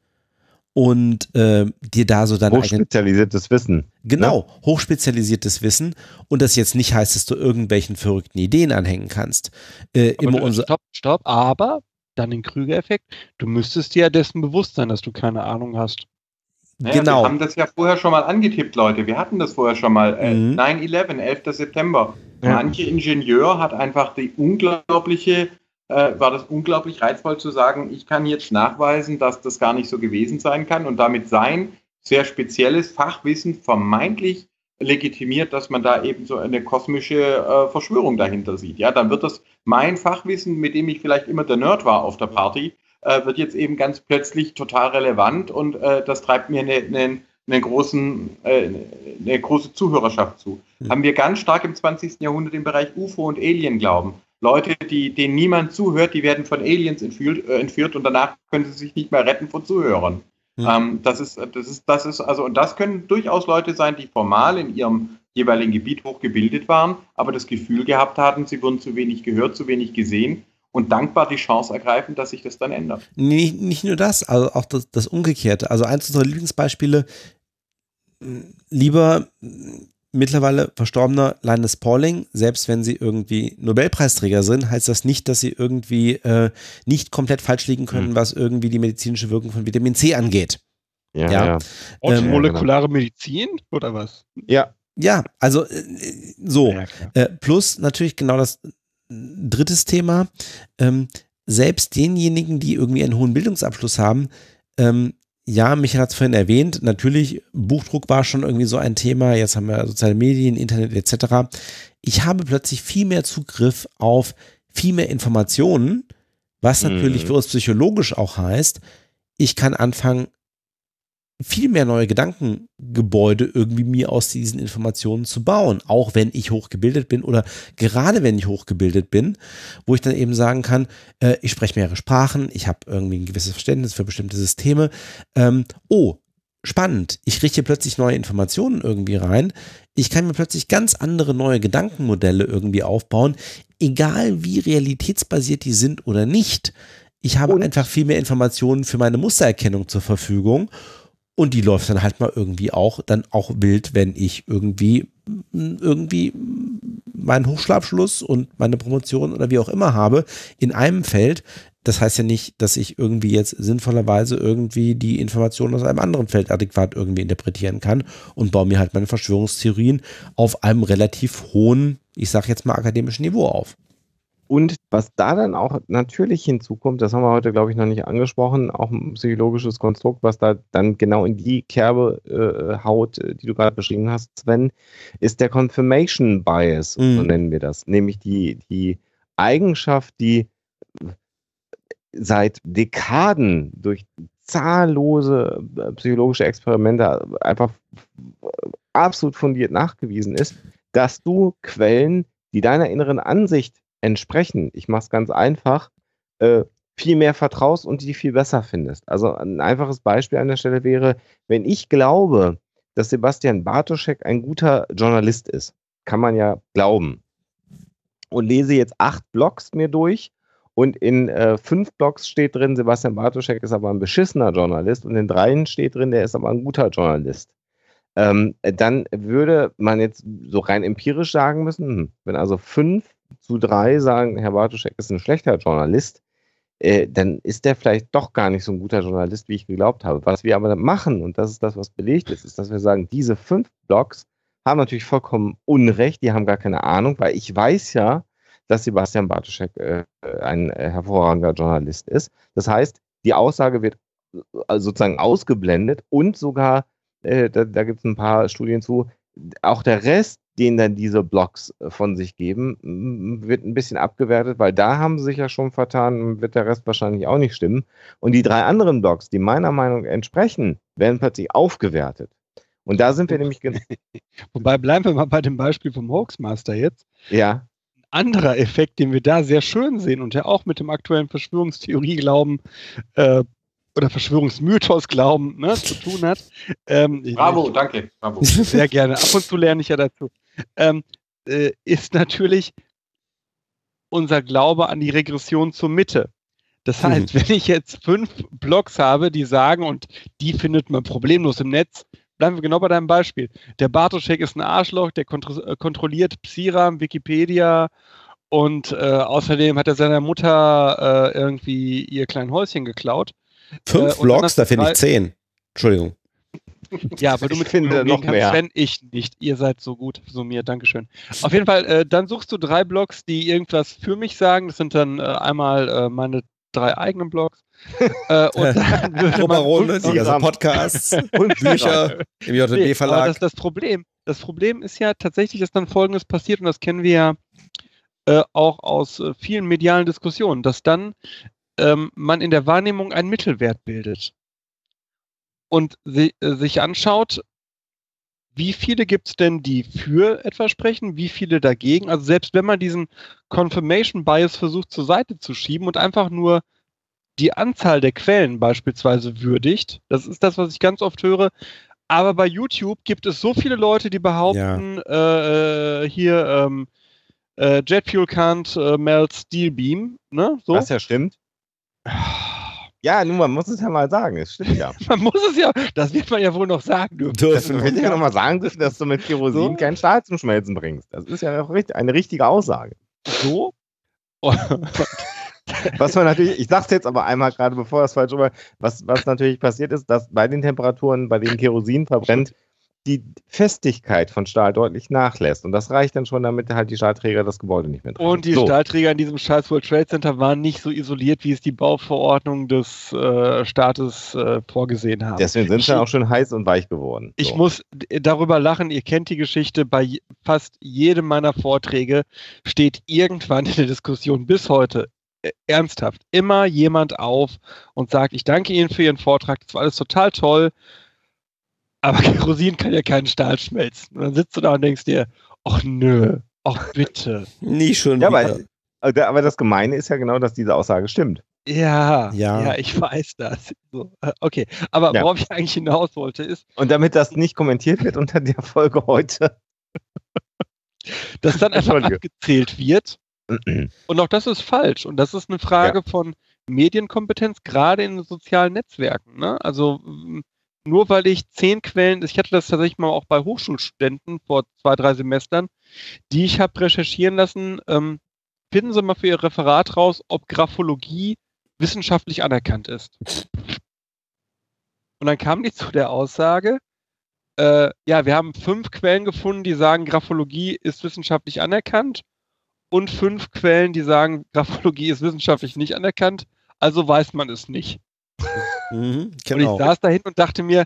und äh, dir da so dein hochspezialisiertes Wissen. Genau, ne? hochspezialisiertes Wissen und das jetzt nicht heißt, dass du irgendwelchen verrückten Ideen anhängen kannst. Äh, immer unser stopp, stopp, aber dann den Krüger-Effekt. Du müsstest dir ja dessen bewusst sein, dass du keine Ahnung hast. Naja, genau. Wir haben das ja vorher schon mal angetippt, Leute. Wir hatten das vorher schon mal. Äh, mhm. 9-11, 11. September. Ja. Manche Ingenieur hat einfach die unglaubliche, äh, war das unglaublich reizvoll zu sagen, ich kann jetzt nachweisen, dass das gar nicht so gewesen sein kann und damit sein sehr spezielles Fachwissen vermeintlich legitimiert, dass man da eben so eine kosmische äh, Verschwörung dahinter sieht. Ja, dann wird das mein Fachwissen, mit dem ich vielleicht immer der Nerd war auf der Party, äh, wird jetzt eben ganz plötzlich total relevant und äh, das treibt mir eine, eine, eine, großen, äh, eine große Zuhörerschaft zu. Mhm. Haben wir ganz stark im 20. Jahrhundert im Bereich UFO und Alien glauben. Leute, die, denen niemand zuhört, die werden von Aliens entführt, äh, entführt und danach können sie sich nicht mehr retten vor Zuhörern. Mhm. Ähm, das ist, das ist, das ist, also, und das können durchaus Leute sein, die formal in ihrem jeweiligen Gebiet hochgebildet waren, aber das Gefühl gehabt hatten, sie wurden zu wenig gehört, zu wenig gesehen und dankbar die Chance ergreifen, dass sich das dann ändert. Nicht, nicht nur das, also auch das, das Umgekehrte. Also eins unserer Lieblingsbeispiele, lieber mittlerweile verstorbener Linus Pauling, selbst wenn sie irgendwie Nobelpreisträger sind, heißt das nicht, dass sie irgendwie äh, nicht komplett falsch liegen können, mhm. was irgendwie die medizinische Wirkung von Vitamin C angeht. Ja, ja. ja. Und ähm, molekulare genau. Medizin oder was? Ja. Ja, also äh, so. Ja, äh, plus natürlich genau das drittes Thema. Ähm, selbst denjenigen, die irgendwie einen hohen Bildungsabschluss haben, ähm, ja, Michael hat es vorhin erwähnt, natürlich, Buchdruck war schon irgendwie so ein Thema, jetzt haben wir soziale Medien, Internet etc. Ich habe plötzlich viel mehr Zugriff auf viel mehr Informationen, was natürlich mhm. für uns psychologisch auch heißt, ich kann anfangen, viel mehr neue Gedankengebäude irgendwie mir aus diesen Informationen zu bauen, auch wenn ich hochgebildet bin oder gerade wenn ich hochgebildet bin, wo ich dann eben sagen kann, äh, ich spreche mehrere Sprachen, ich habe irgendwie ein gewisses Verständnis für bestimmte Systeme. Ähm, oh, spannend, ich hier plötzlich neue Informationen irgendwie rein. Ich kann mir plötzlich ganz andere neue Gedankenmodelle irgendwie aufbauen, egal wie realitätsbasiert die sind oder nicht. Ich habe Und? einfach viel mehr Informationen für meine Mustererkennung zur Verfügung und die läuft dann halt mal irgendwie auch, dann auch wild, wenn ich irgendwie, irgendwie meinen Hochschulabschluss und meine Promotion oder wie auch immer habe in einem Feld. Das heißt ja nicht, dass ich irgendwie jetzt sinnvollerweise irgendwie die Informationen aus einem anderen Feld adäquat irgendwie interpretieren kann und baue mir halt meine Verschwörungstheorien auf einem relativ hohen, ich sag jetzt mal akademischen Niveau auf. Und was da dann auch natürlich hinzukommt, das haben wir heute, glaube ich, noch nicht angesprochen, auch ein psychologisches Konstrukt, was da dann genau in die Kerbe äh, haut, äh, die du gerade beschrieben hast, Sven, ist der Confirmation Bias, mhm. so nennen wir das. Nämlich die, die Eigenschaft, die seit Dekaden durch zahllose äh, psychologische Experimente einfach absolut fundiert nachgewiesen ist, dass du Quellen, die deiner inneren Ansicht entsprechen, ich mache es ganz einfach, äh, viel mehr vertraust und die viel besser findest. Also ein einfaches Beispiel an der Stelle wäre, wenn ich glaube, dass Sebastian Bartoschek ein guter Journalist ist, kann man ja glauben. Und lese jetzt acht Blogs mir durch und in äh, fünf Blogs steht drin, Sebastian Bartoschek ist aber ein beschissener Journalist und in dreien steht drin, der ist aber ein guter Journalist. Ähm, dann würde man jetzt so rein empirisch sagen müssen, hm, wenn also fünf zu drei sagen, Herr Bartoschek ist ein schlechter Journalist, äh, dann ist der vielleicht doch gar nicht so ein guter Journalist, wie ich geglaubt habe. Was wir aber machen, und das ist das, was belegt ist, ist, dass wir sagen, diese fünf Blogs haben natürlich vollkommen Unrecht, die haben gar keine Ahnung, weil ich weiß ja, dass Sebastian Bartoschek äh, ein äh, hervorragender Journalist ist. Das heißt, die Aussage wird äh, sozusagen ausgeblendet und sogar, äh, da, da gibt es ein paar Studien zu, auch der Rest den dann diese Blogs äh, von sich geben, wird ein bisschen abgewertet, weil da haben sie sich ja schon vertan, wird der Rest wahrscheinlich auch nicht stimmen. Und die drei anderen Blogs, die meiner Meinung entsprechen, werden plötzlich aufgewertet. Und da sind wir nämlich. Wobei bleiben wir mal bei dem Beispiel vom Hoaxmaster jetzt. Ja. Ein anderer Effekt, den wir da sehr schön sehen und der auch mit dem aktuellen Verschwörungstheorie-Glauben äh, oder Verschwörungsmythos glauben ne, zu tun hat. Ähm, Bravo, danke. Bravo. Sehr gerne. Ab und zu lerne ich ja dazu. Ähm, äh, ist natürlich unser Glaube an die Regression zur Mitte. Das heißt, mhm. wenn ich jetzt fünf Blogs habe, die sagen, und die findet man problemlos im Netz, bleiben wir genau bei deinem Beispiel. Der Bartoschek ist ein Arschloch, der kontro äh, kontrolliert Psiram, Wikipedia und äh, außerdem hat er seiner Mutter äh, irgendwie ihr kleines Häuschen geklaut. Fünf äh, Vlogs, da finde ich zehn. Entschuldigung. Ja, aber du mit finde noch mehr. Sven, ich nicht. Ihr seid so gut summiert, Dankeschön. Auf jeden Fall, äh, dann suchst du drei Blogs, die irgendwas für mich sagen. Das sind dann äh, einmal äh, meine drei eigenen Blogs. äh, und dann Proberone, die also. Podcasts und Bücher im Nee, JB-Verlag. das, das, Problem, das Problem ist ja tatsächlich, dass dann Folgendes passiert und das kennen wir ja äh, auch aus äh, vielen medialen Diskussionen, dass dann ähm, man in der Wahrnehmung einen Mittelwert bildet und si äh, sich anschaut, wie viele gibt es denn, die für etwas sprechen, wie viele dagegen. Also selbst wenn man diesen Confirmation Bias versucht zur Seite zu schieben und einfach nur die Anzahl der Quellen beispielsweise würdigt, das ist das, was ich ganz oft höre, aber bei YouTube gibt es so viele Leute, die behaupten, äh, äh, hier ähm, äh, Jet Fuel can't äh, melt Steel Beam, ne? So. Was ja stimmt. Ja, nun, man muss es ja mal sagen. Es stimmt ja. Man muss es ja, das wird man ja wohl noch sagen dürfen. Will ich ja nochmal sagen dürfen, dass du mit Kerosin So? keinen Stahl zum Schmelzen bringst. Das ist ja auch richtig, eine richtige Aussage. So. Was man natürlich, ich sag's jetzt aber einmal gerade, bevor das falsch war, was, was natürlich passiert ist, dass bei den Temperaturen, bei denen Kerosin verbrennt, die Festigkeit von Stahl deutlich nachlässt. Und das reicht dann schon, damit halt die Stahlträger das Gebäude nicht mehr treffen. Und die so. Stahlträger in diesem scheiß World Trade Center waren nicht so isoliert, wie es die Bauverordnung des äh, Staates äh, vorgesehen haben. Deswegen sind Ich- sie auch schön heiß und weich geworden. Ich so. muss d- darüber lachen, ihr kennt die Geschichte, bei fast jedem meiner Vorträge steht irgendwann in der Diskussion bis heute äh, ernsthaft immer jemand auf und sagt, ich danke Ihnen für Ihren Vortrag, das war alles total toll, aber Kerosin kann ja keinen Stahl schmelzen. Und dann sitzt du da und denkst dir, ach nö, ach bitte. Nie schon Ja, wieder. aber, aber aber das Gemeine ist ja genau, dass diese Aussage stimmt. Ja, Ja. ja, ich weiß das. So, äh, okay, aber Ja. worauf ich eigentlich hinaus wollte, ist, Und damit das nicht kommentiert wird unter der Folge heute. dass dann einfach abgezählt wird, Und auch das ist falsch. Und das ist eine Frage von Medienkompetenz, gerade in sozialen Netzwerken. Ne? Also nur weil ich zehn Quellen, ich hatte das tatsächlich mal auch bei Hochschulstudenten vor zwei, drei Semestern, die ich habe recherchieren lassen, ähm, finden Sie mal für Ihr Referat raus, ob Graphologie wissenschaftlich anerkannt ist. Und dann kamen die zu der Aussage, äh, ja, wir haben fünf Quellen gefunden, die sagen, Graphologie ist wissenschaftlich anerkannt und fünf Quellen, die sagen, Graphologie ist wissenschaftlich nicht anerkannt, also weiß man es nicht. Mhm, Und genau. ich saß dahin und dachte mir,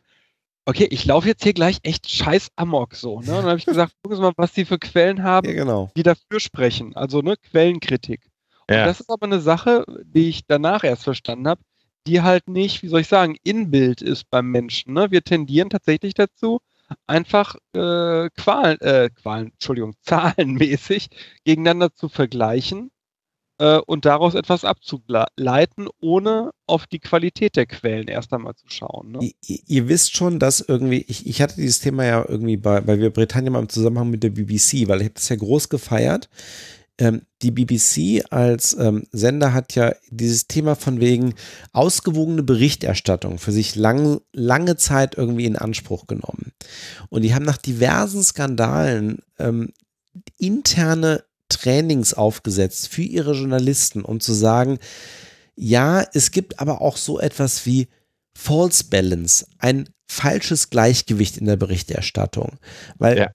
okay, ich laufe jetzt hier gleich echt scheiß Amok so. Ne? Und dann habe ich gesagt, gucken Sie mal, was Sie für Quellen haben, Ja, genau. die dafür sprechen. Also ne, Quellenkritik. Und Ja. das ist aber eine Sache, die ich danach erst verstanden habe, die halt nicht, wie soll ich sagen, Inbild ist beim Menschen. Ne? Wir tendieren tatsächlich dazu, einfach äh, Qualen, äh, Qualen, Entschuldigung, zahlenmäßig gegeneinander zu vergleichen äh, und daraus etwas abzuleiten, ohne auf die Qualität der Quellen erst einmal zu schauen. Ne? Ihr, ihr- wisst schon, dass irgendwie, ich, ich hatte dieses Thema ja irgendwie bei, bei Wir Britannia mal im Zusammenhang mit der BBC, weil ich habe das ja groß gefeiert. Ähm, die BBC als ähm, Sender hat ja dieses Thema von wegen ausgewogene Berichterstattung für sich lang, lange Zeit irgendwie in Anspruch genommen. Und die haben nach diversen Skandalen ähm, interne Trainings aufgesetzt für ihre Journalisten, um zu sagen, ja, es gibt aber auch so etwas wie False Balance, ein falsches Gleichgewicht in der Berichterstattung. Weil Ja.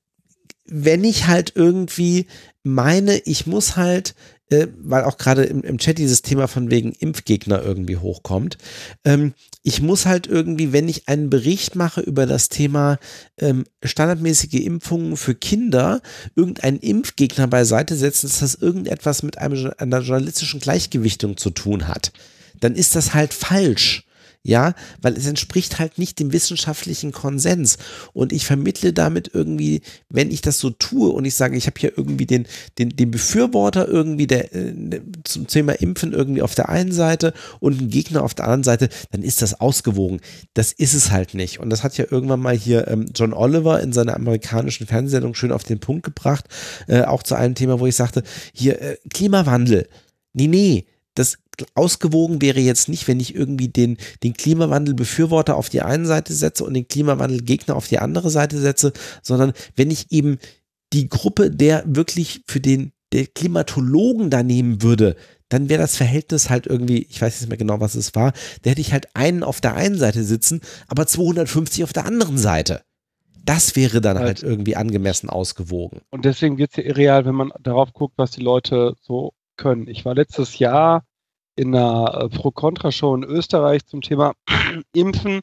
wenn ich halt irgendwie meine, ich muss halt, äh, weil auch gerade im, im Chat dieses Thema von wegen Impfgegner irgendwie hochkommt, ähm, ich muss halt irgendwie, wenn ich einen Bericht mache über das Thema ähm, standardmäßige Impfungen für Kinder, irgendeinen Impfgegner beiseite setzen, dass das irgendetwas mit einem, einer journalistischen Gleichgewichtung zu tun hat, dann ist das halt falsch. Ja, weil es entspricht halt nicht dem wissenschaftlichen Konsens. Und ich vermittle damit irgendwie, wenn ich das so tue und ich sage, ich habe hier irgendwie den, den, den Befürworter irgendwie der, äh, zum Thema Impfen irgendwie auf der einen Seite und einen Gegner auf der anderen Seite, dann ist das ausgewogen. Das ist es halt nicht. Und das hat ja irgendwann mal hier ähm, John Oliver in seiner amerikanischen Fernsehsendung schön auf den Punkt gebracht, äh, auch zu einem Thema, wo ich sagte, hier äh, Klimawandel. Nee, nee, das ausgewogen wäre jetzt nicht, wenn ich irgendwie den, den Klimawandelbefürworter auf die eine Seite setze und den Klimawandelgegner auf die andere Seite setze, sondern wenn ich eben die Gruppe der wirklich für den der Klimatologen da nehmen würde, dann wäre das Verhältnis halt irgendwie, ich weiß nicht mehr genau, was es war, da hätte ich halt einen auf der einen Seite sitzen, aber 250 auf der anderen Seite. Das wäre dann halt, halt irgendwie angemessen ausgewogen. Und deswegen wird es ja irreal, wenn man darauf guckt, was die Leute so können. Ich war letztes Jahr in einer äh, Pro-Contra-Show in Österreich zum Thema Impfen.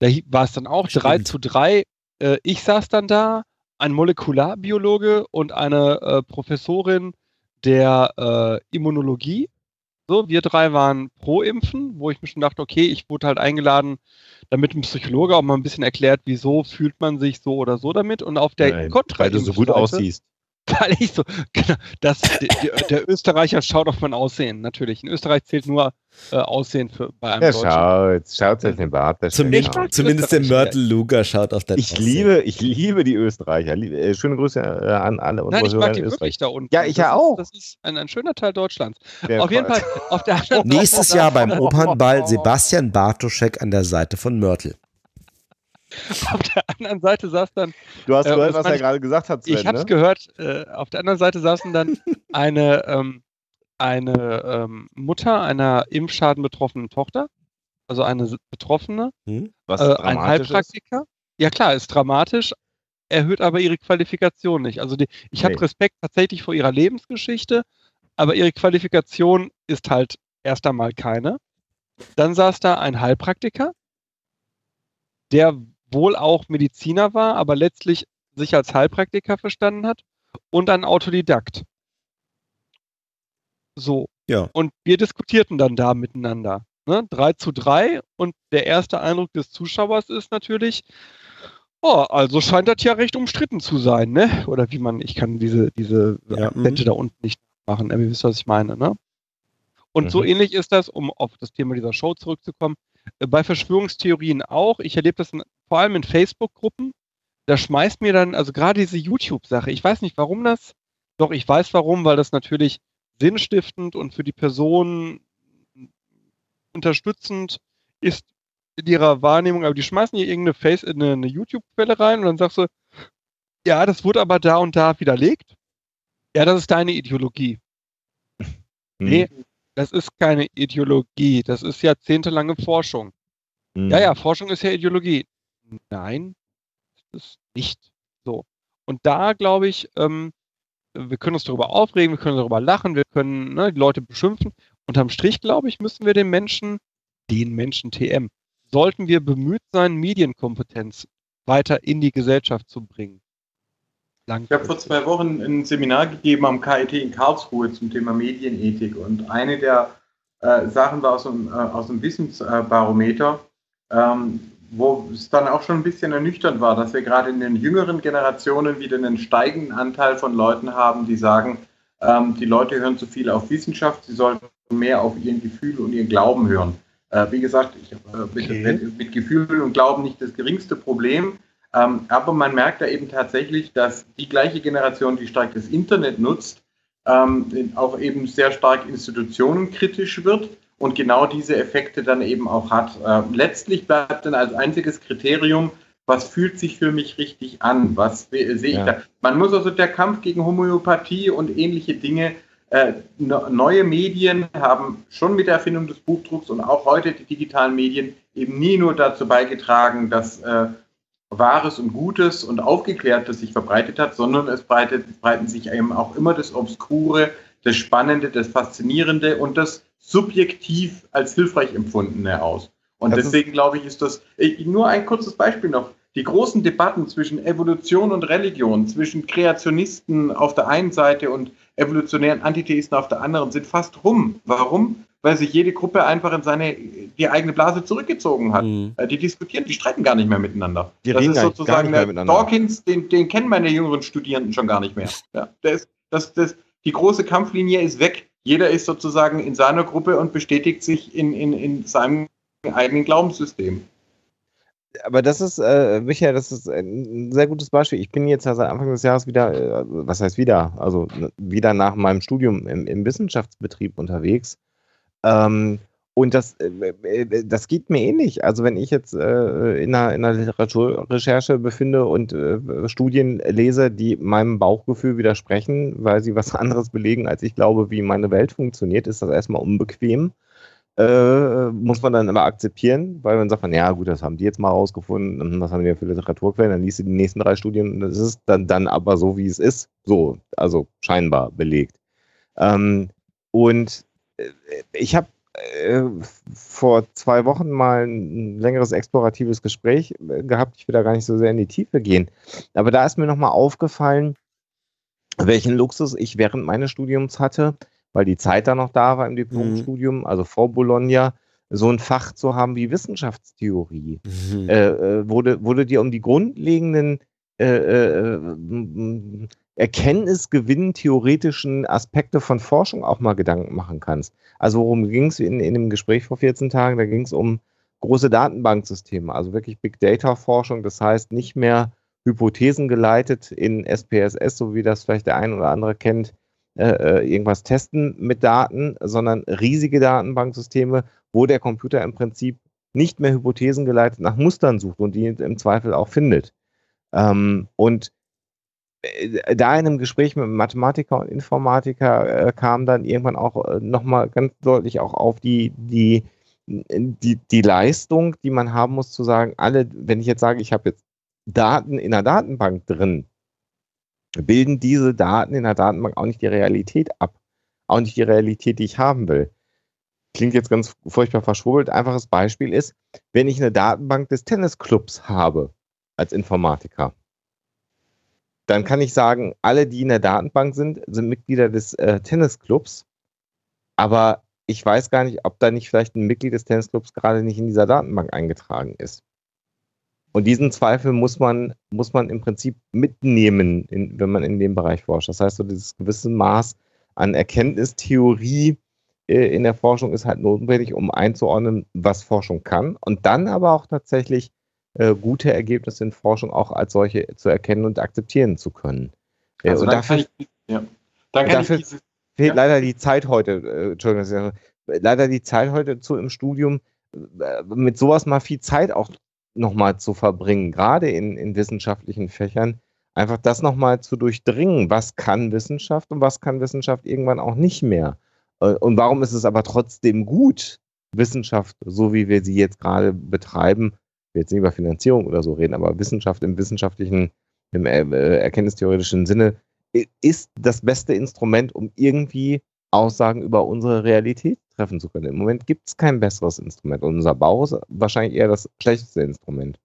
Da war es dann auch Stimmt. 3 zu 3. Äh, ich saß dann da, ein Molekularbiologe und eine äh, Professorin der Immunologie. So, wir drei waren pro Impfen, wo ich mir schon dachte, okay, ich wurde halt eingeladen, damit ein Psychologe auch mal ein bisschen erklärt, wieso fühlt man sich so oder so damit. Und auf der Kontra Weil du so gut aussiehst. Weil ich so, genau, das, der, der, Österreicher schaut auf mein Aussehen, natürlich. In Österreich zählt nur äh, Aussehen für, bei einem ja, Deutschen. Schaut, schaut sich den Bart. Zumindest, zumindest der Mörtel Luger schaut auf dein ich Aussehen. Liebe, ich liebe die Österreicher. Liebe, äh, schöne Grüße äh, an alle Nein, ich mag die wirklich da unten. Ja, ich ja auch. Das ist ein, ein, schöner Teil Deutschlands. Der auf jeden Fall. Auf der Nächstes Jahr beim Opernball Sebastian Bartoschek an der Seite von Mörtel. auf der anderen Seite saß dann. Du hast äh, gehört, was er gerade gesagt hat. Sven, ich habe es ne? gehört. Äh, auf der anderen Seite saßen dann eine, ähm, eine ähm, Mutter einer Impfschaden betroffenen Tochter, also eine Betroffene, hm? was äh, ein Heilpraktiker. Ist? Ja klar, ist dramatisch, erhöht aber ihre Qualifikation nicht. Also die, ich nee. habe Respekt tatsächlich vor ihrer Lebensgeschichte, aber ihre Qualifikation ist halt erst einmal keine. Dann saß da ein Heilpraktiker, der wohl auch Mediziner war, aber letztlich sich als Heilpraktiker verstanden hat und ein Autodidakt. So. Ja. Und wir diskutierten dann da miteinander. Ne? 3 zu 3 und der erste Eindruck des Zuschauers ist natürlich, oh, also scheint das ja recht umstritten zu sein, ne? Oder wie man, ich kann diese, diese ja, Akzente mhm. da unten nicht machen, ihr wisst, was ich meine, ne? Und mhm. so ähnlich ist das, um auf das Thema dieser Show zurückzukommen, äh, bei Verschwörungstheorien auch. Ich erlebe das in, vor allem in Facebook-Gruppen. Da schmeißt mir dann, also gerade diese YouTube-Sache, ich weiß nicht, warum das, doch ich weiß warum, weil das natürlich sinnstiftend und für die Person unterstützend ist in ihrer Wahrnehmung, aber die schmeißen hier irgendeine Face eine, eine YouTube-Quelle rein und dann sagst du, ja, das wurde aber da und da widerlegt. Ja, das ist deine Ideologie. Hm. Nee, das ist keine Ideologie, das ist jahrzehntelange Forschung. Hm. Ja, ja, Forschung ist ja Ideologie. Nein, ist nicht so. Und da glaube ich, ähm, wir können uns darüber aufregen, wir können darüber lachen, wir können ne, die Leute beschimpfen. Unterm Strich, glaube ich, müssen wir den Menschen, den Menschen TM, sollten wir bemüht sein, Medienkompetenz weiter in die Gesellschaft zu bringen. Ich habe vor zwei Wochen ein Seminar gegeben am KIT in Karlsruhe zum Thema Medienethik und eine der äh, Sachen war aus dem, äh, aus dem Wissensbarometer, ähm, wo es dann auch schon ein bisschen ernüchternd war, dass wir gerade in den jüngeren Generationen wieder einen steigenden Anteil von Leuten haben, die sagen, ähm, die Leute hören zu viel auf Wissenschaft, sie sollten mehr auf ihren Gefühl und ihren Glauben hören. Äh, wie gesagt, ich habe äh, okay. mit, mit Gefühl und Glauben nicht das geringste Problem. Ähm, aber man merkt da eben tatsächlich, dass die gleiche Generation, die stark das Internet nutzt, ähm, auch eben sehr stark institutionenkritisch wird und genau diese Effekte dann eben auch hat. Äh, letztlich bleibt dann als einziges Kriterium, was fühlt sich für mich richtig an? Was sehe ich ja. da? Man muss also der Kampf gegen Homöopathie und ähnliche Dinge, äh, neue Medien haben schon mit der Erfindung des Buchdrucks und auch heute die digitalen Medien eben nie nur dazu beigetragen, dass äh, Wahres und Gutes und Aufgeklärtes sich verbreitet hat, sondern es breitet, breiten sich eben auch immer das Obskure, das Spannende, das Faszinierende und das subjektiv als hilfreich empfundene aus. Und das deswegen glaube ich, ist das ich, nur ein kurzes Beispiel noch. Die großen Debatten zwischen Evolution und Religion, zwischen Kreationisten auf der einen Seite und evolutionären Antitheisten auf der anderen sind fast rum. Warum? weil sich jede Gruppe einfach in seine die eigene Blase zurückgezogen hat. Mhm. Äh, die diskutieren, die streiten gar nicht mehr miteinander. Die das ist sozusagen der Dawkins, den, den, kennen meine jüngeren Studierenden schon gar nicht mehr. Ja, ist, das, das, die große Kampflinie ist weg. Jeder ist sozusagen in seiner Gruppe und bestätigt sich in, in, in seinem eigenen Glaubenssystem. Aber das ist, äh, Michael, das ist ein sehr gutes Beispiel. Ich bin jetzt ja seit Anfang des Jahres wieder, äh, was heißt wieder, also wieder nach meinem Studium im, im Wissenschaftsbetrieb unterwegs ähm, und das, äh, äh, das geht mir ähnlich. Also wenn ich jetzt äh, in, einer, in einer Literaturrecherche befinde und äh, Studien lese, die meinem Bauchgefühl widersprechen, weil sie was anderes belegen, als ich glaube, wie meine Welt funktioniert, ist das erstmal unbequem. Äh, muss man dann immer akzeptieren, weil man sagt, man, ja gut, das haben die jetzt mal rausgefunden, was haben die für Literaturquellen, dann liest du die nächsten drei Studien und das ist dann, dann aber so, wie es ist, so, also scheinbar belegt. Ähm, und äh, ich habe äh, vor zwei Wochen mal ein längeres exploratives Gespräch äh, gehabt. Ich will da gar nicht so sehr in die Tiefe gehen. Aber da ist mir nochmal aufgefallen, welchen Luxus ich während meines Studiums hatte, weil die Zeit da noch da war im Diplomstudium, mhm. also vor Bologna, so ein Fach zu haben wie Wissenschaftstheorie, mhm. äh, äh wurde, wurde dir um die grundlegenden äh, äh, Erkenntnisgewinn theoretischen Aspekte von Forschung auch mal Gedanken machen kannst. Also worum ging es in, in dem Gespräch vor 14 Tagen? Da ging es um große Datenbanksysteme, also wirklich Big Data Forschung. Das heißt nicht mehr Hypothesen geleitet in SPSS, so wie das vielleicht der ein oder andere kennt, äh, äh, irgendwas testen mit Daten, sondern riesige Datenbanksysteme, wo der Computer im Prinzip nicht mehr Hypothesen geleitet nach Mustern sucht und die im Zweifel auch findet. Ähm, und da in einem Gespräch mit Mathematiker und Informatiker äh, kam dann irgendwann auch äh, nochmal ganz deutlich auch auf die, die, die, die Leistung, die man haben muss, zu sagen, alle, wenn ich jetzt sage, ich habe jetzt Daten in der Datenbank drin, bilden diese Daten in der Datenbank auch nicht die Realität ab. Auch nicht die Realität, die ich haben will. Klingt jetzt ganz furchtbar verschwurbelt. Einfaches Beispiel ist, wenn ich eine Datenbank des Tennisclubs habe als Informatiker, dann kann ich sagen, alle, die in der Datenbank sind, sind Mitglieder des äh, Tennisclubs. Aber ich weiß gar nicht, ob da nicht vielleicht ein Mitglied des Tennisclubs gerade nicht in dieser Datenbank eingetragen ist. Und diesen Zweifel muss man, muss man im Prinzip mitnehmen, in, wenn man in dem Bereich forscht. Das heißt, so dieses gewisse Maß an Erkenntnistheorie äh, in der Forschung ist halt notwendig, um einzuordnen, was Forschung kann. Und dann aber auch tatsächlich äh, gute Ergebnisse in Forschung auch als solche zu erkennen und akzeptieren zu können. Äh, also und dafür, ich, ja. dafür dieses, fehlt ja? leider die Zeit heute, äh, Entschuldigung, leider die Zeit heute zu im Studium, äh, mit sowas mal viel Zeit auch nochmal zu verbringen, gerade in, in wissenschaftlichen Fächern, einfach das nochmal zu durchdringen, was kann Wissenschaft und was kann Wissenschaft irgendwann auch nicht mehr. Und warum ist es aber trotzdem gut, Wissenschaft, so wie wir sie jetzt gerade betreiben, will jetzt nicht über Finanzierung oder so reden, aber Wissenschaft im wissenschaftlichen, im äh, äh, erkenntnistheoretischen Sinne ist das beste Instrument, um irgendwie Aussagen über unsere Realität treffen zu können. Im Moment gibt es kein besseres Instrument und unser Bauch ist wahrscheinlich eher das schlechteste Instrument.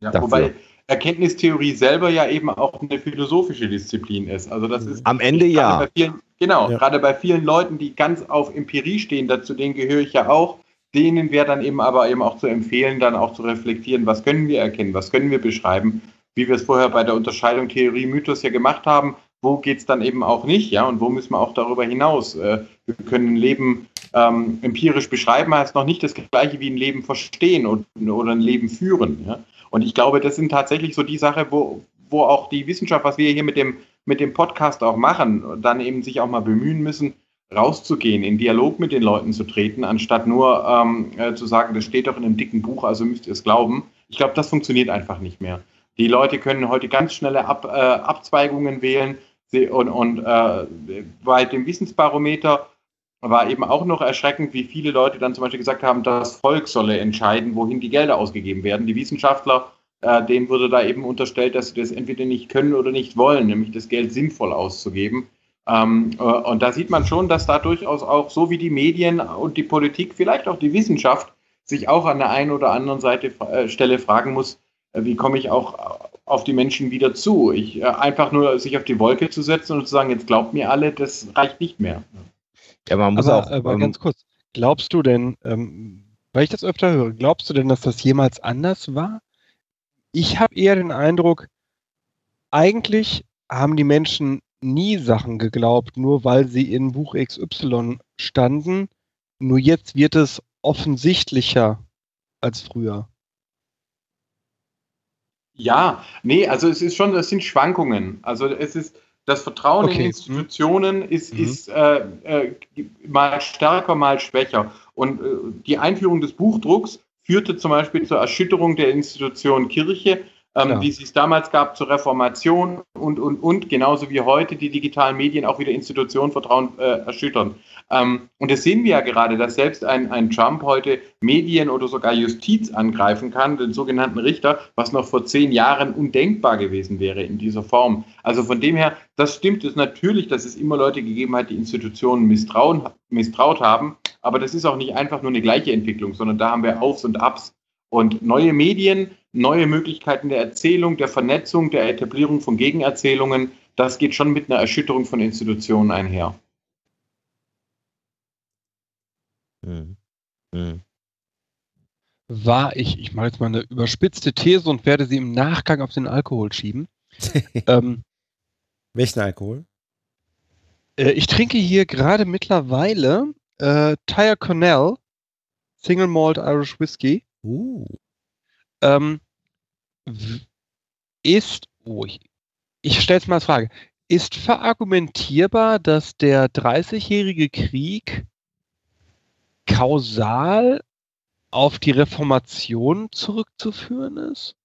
Ja, dafür. wobei Erkenntnistheorie selber ja eben auch eine philosophische Disziplin ist. Also das ist am Ende ja. Vielen, genau, ja. gerade bei vielen Leuten, die ganz auf Empirie stehen, dazu denen gehöre ich ja auch, denen wäre dann eben aber eben auch zu empfehlen, dann auch zu reflektieren, was können wir erkennen, was können wir beschreiben, wie wir es vorher bei der Unterscheidung Theorie, Mythos ja gemacht haben, wo geht es dann eben auch nicht, ja, und wo müssen wir auch darüber hinaus. Äh, wir können Leben ähm, empirisch beschreiben, heißt noch nicht das gleiche wie ein Leben verstehen und, oder ein Leben führen. Ja? Und ich glaube, das sind tatsächlich so die Sache, wo, wo auch die Wissenschaft, was wir hier mit dem, mit dem Podcast auch machen, dann eben sich auch mal bemühen müssen, rauszugehen, in Dialog mit den Leuten zu treten, anstatt nur ähm, äh, zu sagen, das steht doch in einem dicken Buch, also müsst ihr es glauben. Ich glaube, das funktioniert einfach nicht mehr. Die Leute können heute ganz schnelle Ab, äh, Abzweigungen wählen und, und äh, bei dem Wissensbarometer war eben auch noch erschreckend, wie viele Leute dann zum Beispiel gesagt haben, das Volk solle entscheiden, wohin die Gelder ausgegeben werden. Die Wissenschaftler, äh, denen wurde da eben unterstellt, dass sie das entweder nicht können oder nicht wollen, nämlich das Geld sinnvoll auszugeben. Ähm, äh, und da sieht man schon, dass da durchaus auch so wie die Medien und die Politik, vielleicht auch die Wissenschaft, sich auch an der einen oder anderen Seite, äh, Stelle fragen muss, äh, wie komme ich auch auf die Menschen wieder zu? Ich, äh, einfach nur sich auf die Wolke zu setzen und zu sagen, jetzt glaubt mir alle, das reicht nicht mehr. Ja, man muss aber, auch. Aber ähm, ganz kurz, glaubst du denn, ähm, weil ich das öfter höre, glaubst du denn, dass das jemals anders war? Ich habe eher den Eindruck, eigentlich haben die Menschen nie Sachen geglaubt, nur weil sie in Buch XY standen. Nur jetzt wird es offensichtlicher als früher. Ja, nee, also es ist schon, das sind Schwankungen. Also es ist Das Vertrauen okay. in Institutionen ist, mhm. ist äh, äh, mal stärker, mal schwächer. Und äh, die Einführung des Buchdrucks führte zum Beispiel zur Erschütterung der Institution Kirche ähm, wie es es damals gab zur Reformation und, und, und, genauso wie heute die digitalen Medien auch wieder Institutionenvertrauen äh, erschüttern. Ähm, und das sehen wir ja gerade, dass selbst ein, ein Trump heute Medien oder sogar Justiz angreifen kann, den sogenannten Richter, was noch vor zehn Jahren undenkbar gewesen wäre in dieser Form. Also von dem her, das stimmt es natürlich, dass es immer Leute gegeben hat, die Institutionen misstrauen, misstraut haben, aber das ist auch nicht einfach nur eine gleiche Entwicklung, sondern da haben wir Aufs und Abs. Und neue Medien, neue Möglichkeiten der Erzählung, der Vernetzung, der Etablierung von Gegenerzählungen, das geht schon mit einer Erschütterung von Institutionen einher. Hm. Hm. War ich, ich mache jetzt mal eine überspitzte These und werde sie im Nachgang auf den Alkohol schieben. ähm, Welchen Alkohol? Äh, ich trinke hier gerade mittlerweile äh, Tyre Cornell Single Malt Irish Whiskey. Uh. Ähm, ist, oh, ich, ich stelle es mal als Frage, ist verargumentierbar, dass der 30-jährige Krieg kausal auf die Reformation zurückzuführen ist?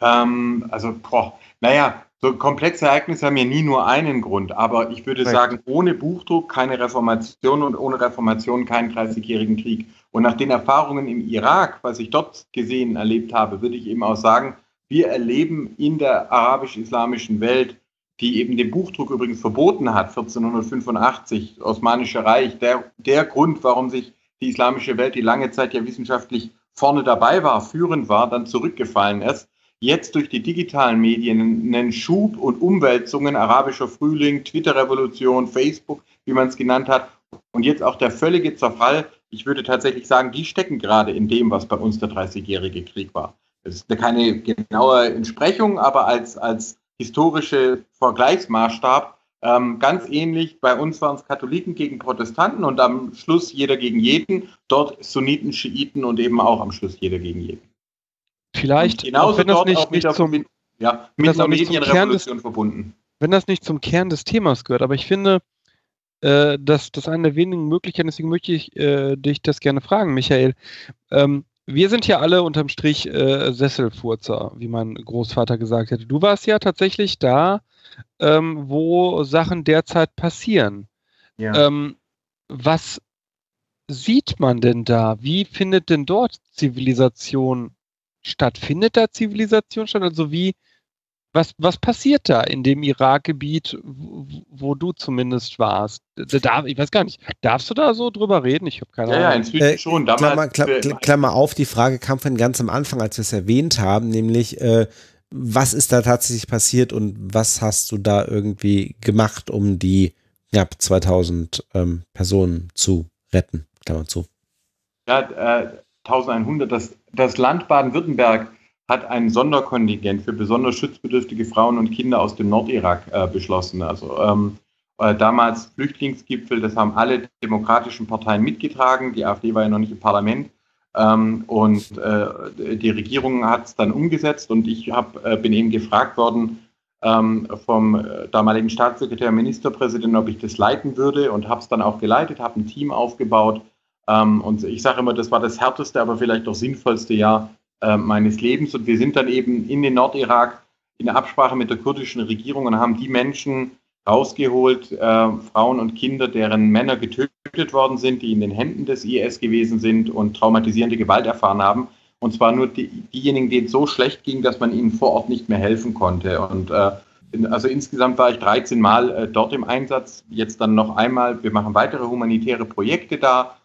Ähm, also, boah, naja, so komplexe Ereignisse haben ja nie nur einen Grund, aber ich würde Recht. sagen, ohne Buchdruck keine Reformation und ohne Reformation keinen 30-jährigen Krieg. Und nach den Erfahrungen im Irak, was ich dort gesehen, erlebt habe, würde ich eben auch sagen, wir erleben in der arabisch-islamischen Welt, die eben den Buchdruck übrigens verboten hat, 1485, Osmanische Reich, der, der Grund, warum sich die islamische Welt, die lange Zeit ja wissenschaftlich vorne dabei war, führend war, dann zurückgefallen ist. Jetzt durch die digitalen Medien einen Schub und Umwälzungen, arabischer Frühling, Twitter-Revolution, Facebook, wie man es genannt hat, und jetzt auch der völlige Zerfall ich würde tatsächlich sagen, die stecken gerade in dem, was bei uns der 30-jährige Krieg war. Das ist keine genaue Entsprechung, aber als, als historische Vergleichsmaßstab ähm, ganz ähnlich. Bei uns waren es Katholiken gegen Protestanten und am Schluss jeder gegen jeden. Dort Sunniten, Schiiten und eben auch am Schluss jeder gegen jeden. Vielleicht, genauso wenn das nicht, auch mit, nicht zum, ja, mit der Medienrevolution verbunden. Wenn das nicht zum Kern des Themas gehört, aber ich finde, äh, das, das eine der wenigen Möglichkeiten, deswegen möchte ich äh, dich das gerne fragen, Michael. Ähm, wir sind ja alle unterm Strich äh, Sesselfurzer, wie mein Großvater gesagt hätte. Du warst ja tatsächlich da, ähm, wo Sachen derzeit passieren. Ja. Ähm, was sieht man denn da? Wie findet denn dort Zivilisation statt? Findet da Zivilisation statt? Also wie, was, was passiert da in dem Irakgebiet, wo, wo du zumindest warst? Da, ich weiß gar nicht, darfst du da so drüber reden? Ich habe keine ja, Ahnung. Ja, inzwischen äh, schon. Klammer, Klammer, Klammer, auf, die Frage kam von ganz am Anfang, als wir es erwähnt haben, nämlich, äh, was ist da tatsächlich passiert und was hast du da irgendwie gemacht, um die knapp 2000 ähm, Personen zu retten? Klammer zu. Ja, äh, 1100, das, das Land Baden-Württemberg hat ein Sonderkontingent für besonders schutzbedürftige Frauen und Kinder aus dem Nordirak äh, beschlossen. Also ähm, äh, damals Flüchtlingsgipfel, das haben alle demokratischen Parteien mitgetragen. Die AfD war ja noch nicht im Parlament. Ähm, und äh, die Regierung hat es dann umgesetzt und ich hab, äh, bin eben gefragt worden ähm, vom äh, damaligen Staatssekretär, Ministerpräsidenten, ob ich das leiten würde und habe es dann auch geleitet, habe ein Team aufgebaut. Ähm, und ich sage immer, das war das härteste, aber vielleicht auch sinnvollste Jahr äh, meines Lebens. Und wir sind dann eben in den Nordirak in Absprache mit der kurdischen Regierung und haben die Menschen rausgeholt, äh, Frauen und Kinder, deren Männer getötet worden sind, die in den Händen des IS gewesen sind und traumatisierende Gewalt erfahren haben. Und zwar nur die, diejenigen, denen es so schlecht ging, dass man ihnen vor Ort nicht mehr helfen konnte. Und äh, also insgesamt war ich 13 Mal äh, dort im Einsatz, jetzt dann noch einmal. Wir machen weitere humanitäre Projekte da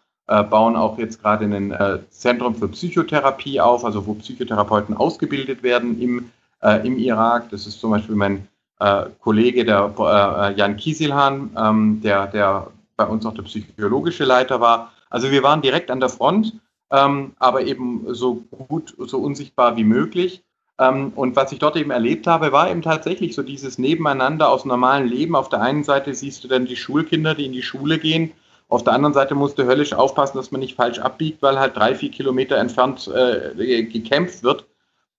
bauen auch jetzt gerade ein äh, Zentrum für Psychotherapie auf, also wo Psychotherapeuten ausgebildet werden im, äh, im Irak. Das ist zum Beispiel mein äh, Kollege, der äh, Jan Kiesilhan, ähm, der, der bei uns auch der psychologische Leiter war. Also wir waren direkt an der Front, ähm, aber eben so gut, so unsichtbar wie möglich. Ähm, und was ich dort eben erlebt habe, war eben tatsächlich so dieses Nebeneinander aus normalen Leben. Auf der einen Seite siehst du dann die Schulkinder, die in die Schule gehen auf der anderen Seite musste höllisch aufpassen, dass man nicht falsch abbiegt, weil halt drei, vier Kilometer entfernt äh, gekämpft wird.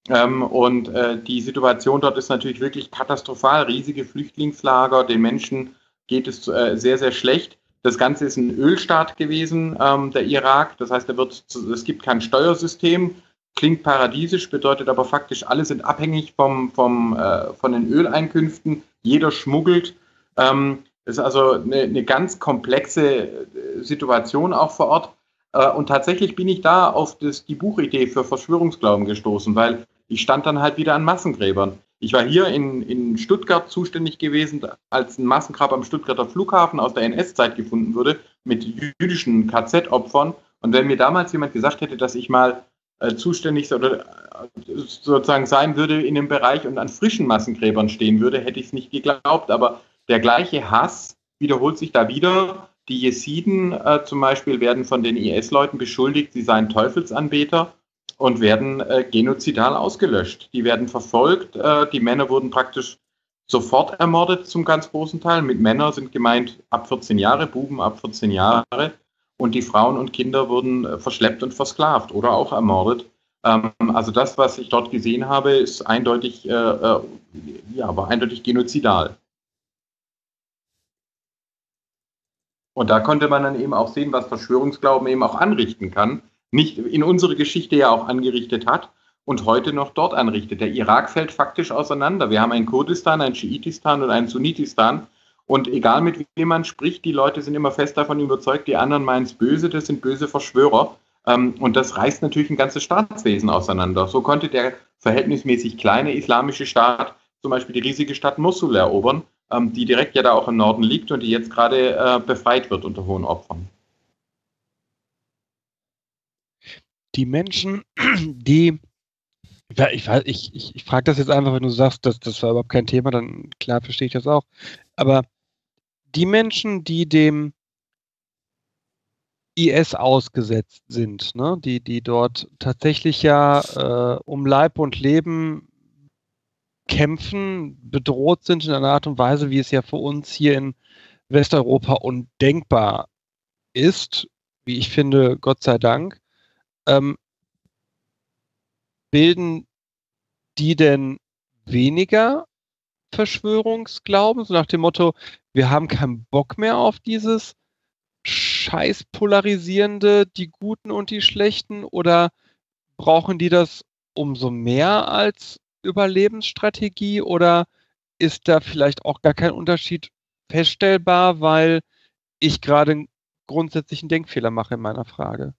Ähm, und äh, die Situation dort ist natürlich wirklich katastrophal. Riesige Flüchtlingslager, den Menschen geht es äh, sehr, sehr schlecht. Das Ganze ist ein Ölstaat gewesen, ähm, der Irak. Das heißt, wird, es gibt kein Steuersystem. Klingt paradiesisch, bedeutet aber faktisch, alle sind abhängig vom, vom, äh, von den Öleinkünften. Jeder schmuggelt. Ähm, ist also eine, eine ganz komplexe äh, Situation auch vor Ort. Äh, und tatsächlich bin ich da auf das, die Buchidee für Verschwörungsglauben gestoßen, weil ich stand dann halt wieder an Massengräbern. Ich war hier in, in Stuttgart zuständig gewesen, als ein Massengrab am Stuttgarter Flughafen aus der NS-Zeit gefunden wurde, mit jüdischen KZ-Opfern. Und wenn mir damals jemand gesagt hätte, dass ich mal äh, zuständig oder äh, sozusagen sein würde in dem Bereich und an frischen Massengräbern stehen würde, hätte ich es nicht geglaubt. Aber der gleiche Hass wiederholt sich da wieder. Die Jesiden äh, zum Beispiel werden von den IS-Leuten beschuldigt, sie seien Teufelsanbeter und werden äh, genozidal ausgelöscht. Die werden verfolgt. Äh, die Männer wurden praktisch sofort ermordet zum ganz großen Teil. Mit Männern sind gemeint ab 14 Jahre, Buben ab 14 Jahre. Und die Frauen und Kinder wurden äh, verschleppt und versklavt oder auch ermordet. Ähm, also das, was ich dort gesehen habe, ist eindeutig, äh, äh, ja, war eindeutig genozidal. Und da konnte man dann eben auch sehen, was Verschwörungsglauben eben auch anrichten kann. Nicht in unsere Geschichte ja auch angerichtet hat und heute noch dort anrichtet. Der Irak fällt faktisch auseinander. Wir haben ein Kurdistan, ein Schiitistan und ein Sunnitistan. Und egal mit wem man spricht, die Leute sind immer fest davon überzeugt, die anderen meinen es böse, das sind böse Verschwörer. Ähm, und das reißt natürlich ein ganzes Staatswesen auseinander. So konnte der verhältnismäßig kleine islamische Staat zum Beispiel die riesige Stadt Mosul erobern ähm, die direkt ja da auch im Norden liegt und die jetzt gerade äh, befreit wird unter hohen Opfern. Die Menschen, die ich, weiß, ich, ich, ich frage das jetzt einfach, wenn du sagst, dass das war überhaupt kein Thema, dann klar verstehe ich das auch. Aber die Menschen, die dem IS ausgesetzt sind, ne, die, die dort tatsächlich ja äh, um Leib und Leben kämpfen, bedroht sind in einer Art und Weise, wie es ja für uns hier in Westeuropa undenkbar ist, wie ich finde, Gott sei Dank, ähm, bilden die denn weniger Verschwörungsglauben, so nach dem Motto, wir haben keinen Bock mehr auf dieses scheiß polarisierende, die Guten und die Schlechten, oder brauchen die das umso mehr als Überlebensstrategie oder ist da vielleicht auch gar kein Unterschied feststellbar, weil ich gerade einen grundsätzlichen Denkfehler mache in meiner Frage?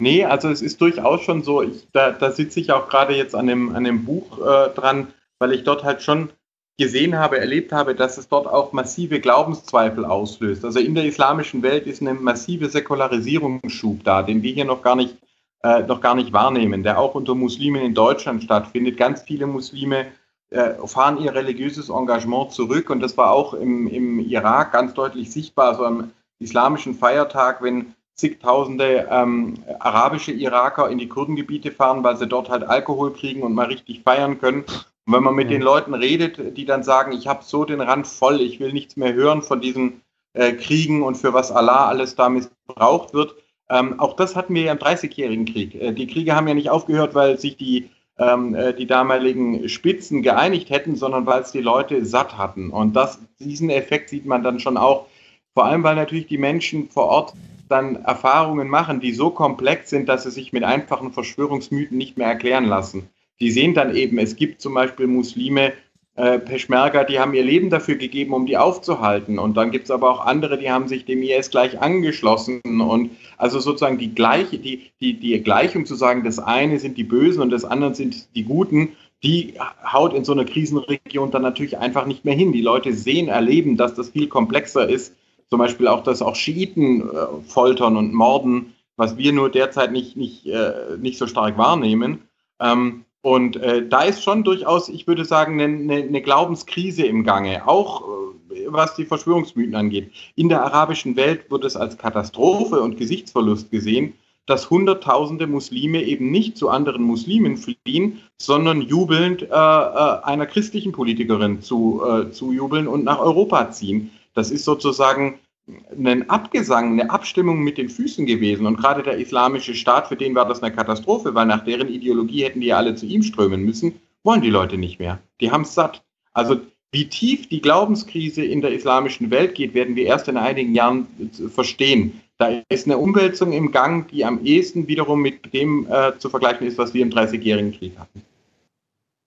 Nee, also es ist durchaus schon so, ich, da, da sitze ich auch gerade jetzt an dem, an dem Buch äh, dran, weil ich dort halt schon gesehen habe, erlebt habe, dass es dort auch massive Glaubenszweifel auslöst. Also in der islamischen Welt ist eine massive Säkularisierungsschub da, den wir hier noch gar nicht äh, noch gar nicht wahrnehmen, der auch unter Muslimen in Deutschland stattfindet. Ganz viele Muslime äh, fahren ihr religiöses Engagement zurück und das war auch im, im Irak ganz deutlich sichtbar. Also am islamischen Feiertag, wenn zigtausende ähm, arabische Iraker in die Kurdengebiete fahren, weil sie dort halt Alkohol kriegen und mal richtig feiern können. Und wenn man mit den Leuten redet, die dann sagen, ich habe so den Rand voll, ich will nichts mehr hören von diesen äh, Kriegen und für was Allah alles da missbraucht wird, ähm, auch das hatten wir ja im Dreißigjährigen Krieg. Äh, die Kriege haben ja nicht aufgehört, weil sich die, ähm, äh, die damaligen Spitzen geeinigt hätten, sondern weil es die Leute satt hatten. Und das, diesen Effekt sieht man dann schon auch, vor allem weil natürlich die Menschen vor Ort dann Erfahrungen machen, die so komplex sind, dass sie sich mit einfachen Verschwörungsmythen nicht mehr erklären lassen. Die sehen dann eben, es gibt zum Beispiel Muslime, äh, Peschmerga, die haben ihr Leben dafür gegeben, um die aufzuhalten. Und dann gibt es aber auch andere, die haben sich dem IS gleich angeschlossen. Und also sozusagen die gleiche, die, die, die Gleichung zu sagen, das eine sind die Bösen und das andere sind die Guten, die haut in so einer Krisenregion dann natürlich einfach nicht mehr hin. Die Leute sehen, erleben, dass das viel komplexer ist. Zum Beispiel auch, dass auch Schiiten äh, foltern und morden, was wir nur derzeit nicht, nicht, äh, nicht so stark wahrnehmen. Ähm, und äh, da ist schon durchaus, ich würde sagen, eine, eine Glaubenskrise im Gange, auch äh, was die Verschwörungsmythen angeht. In der arabischen Welt wird es als Katastrophe und Gesichtsverlust gesehen, dass Hunderttausende Muslime eben nicht zu anderen Muslimen fliehen, sondern jubelnd äh, äh einer christlichen Politikerin zu, äh, zu jubeln und nach Europa ziehen. Das ist sozusagen ein Abgesang, eine Abstimmung mit den Füßen gewesen. Und gerade der islamische Staat, für den war das eine Katastrophe, weil nach deren Ideologie hätten die ja alle zu ihm strömen müssen, wollen die Leute nicht mehr. Die haben es satt. Also wie tief die Glaubenskrise in der islamischen Welt geht, werden wir erst in einigen Jahren verstehen. Da ist eine Umwälzung im Gang, die am ehesten wiederum mit dem äh, zu vergleichen ist, was wir im Dreißigjährigen Krieg hatten.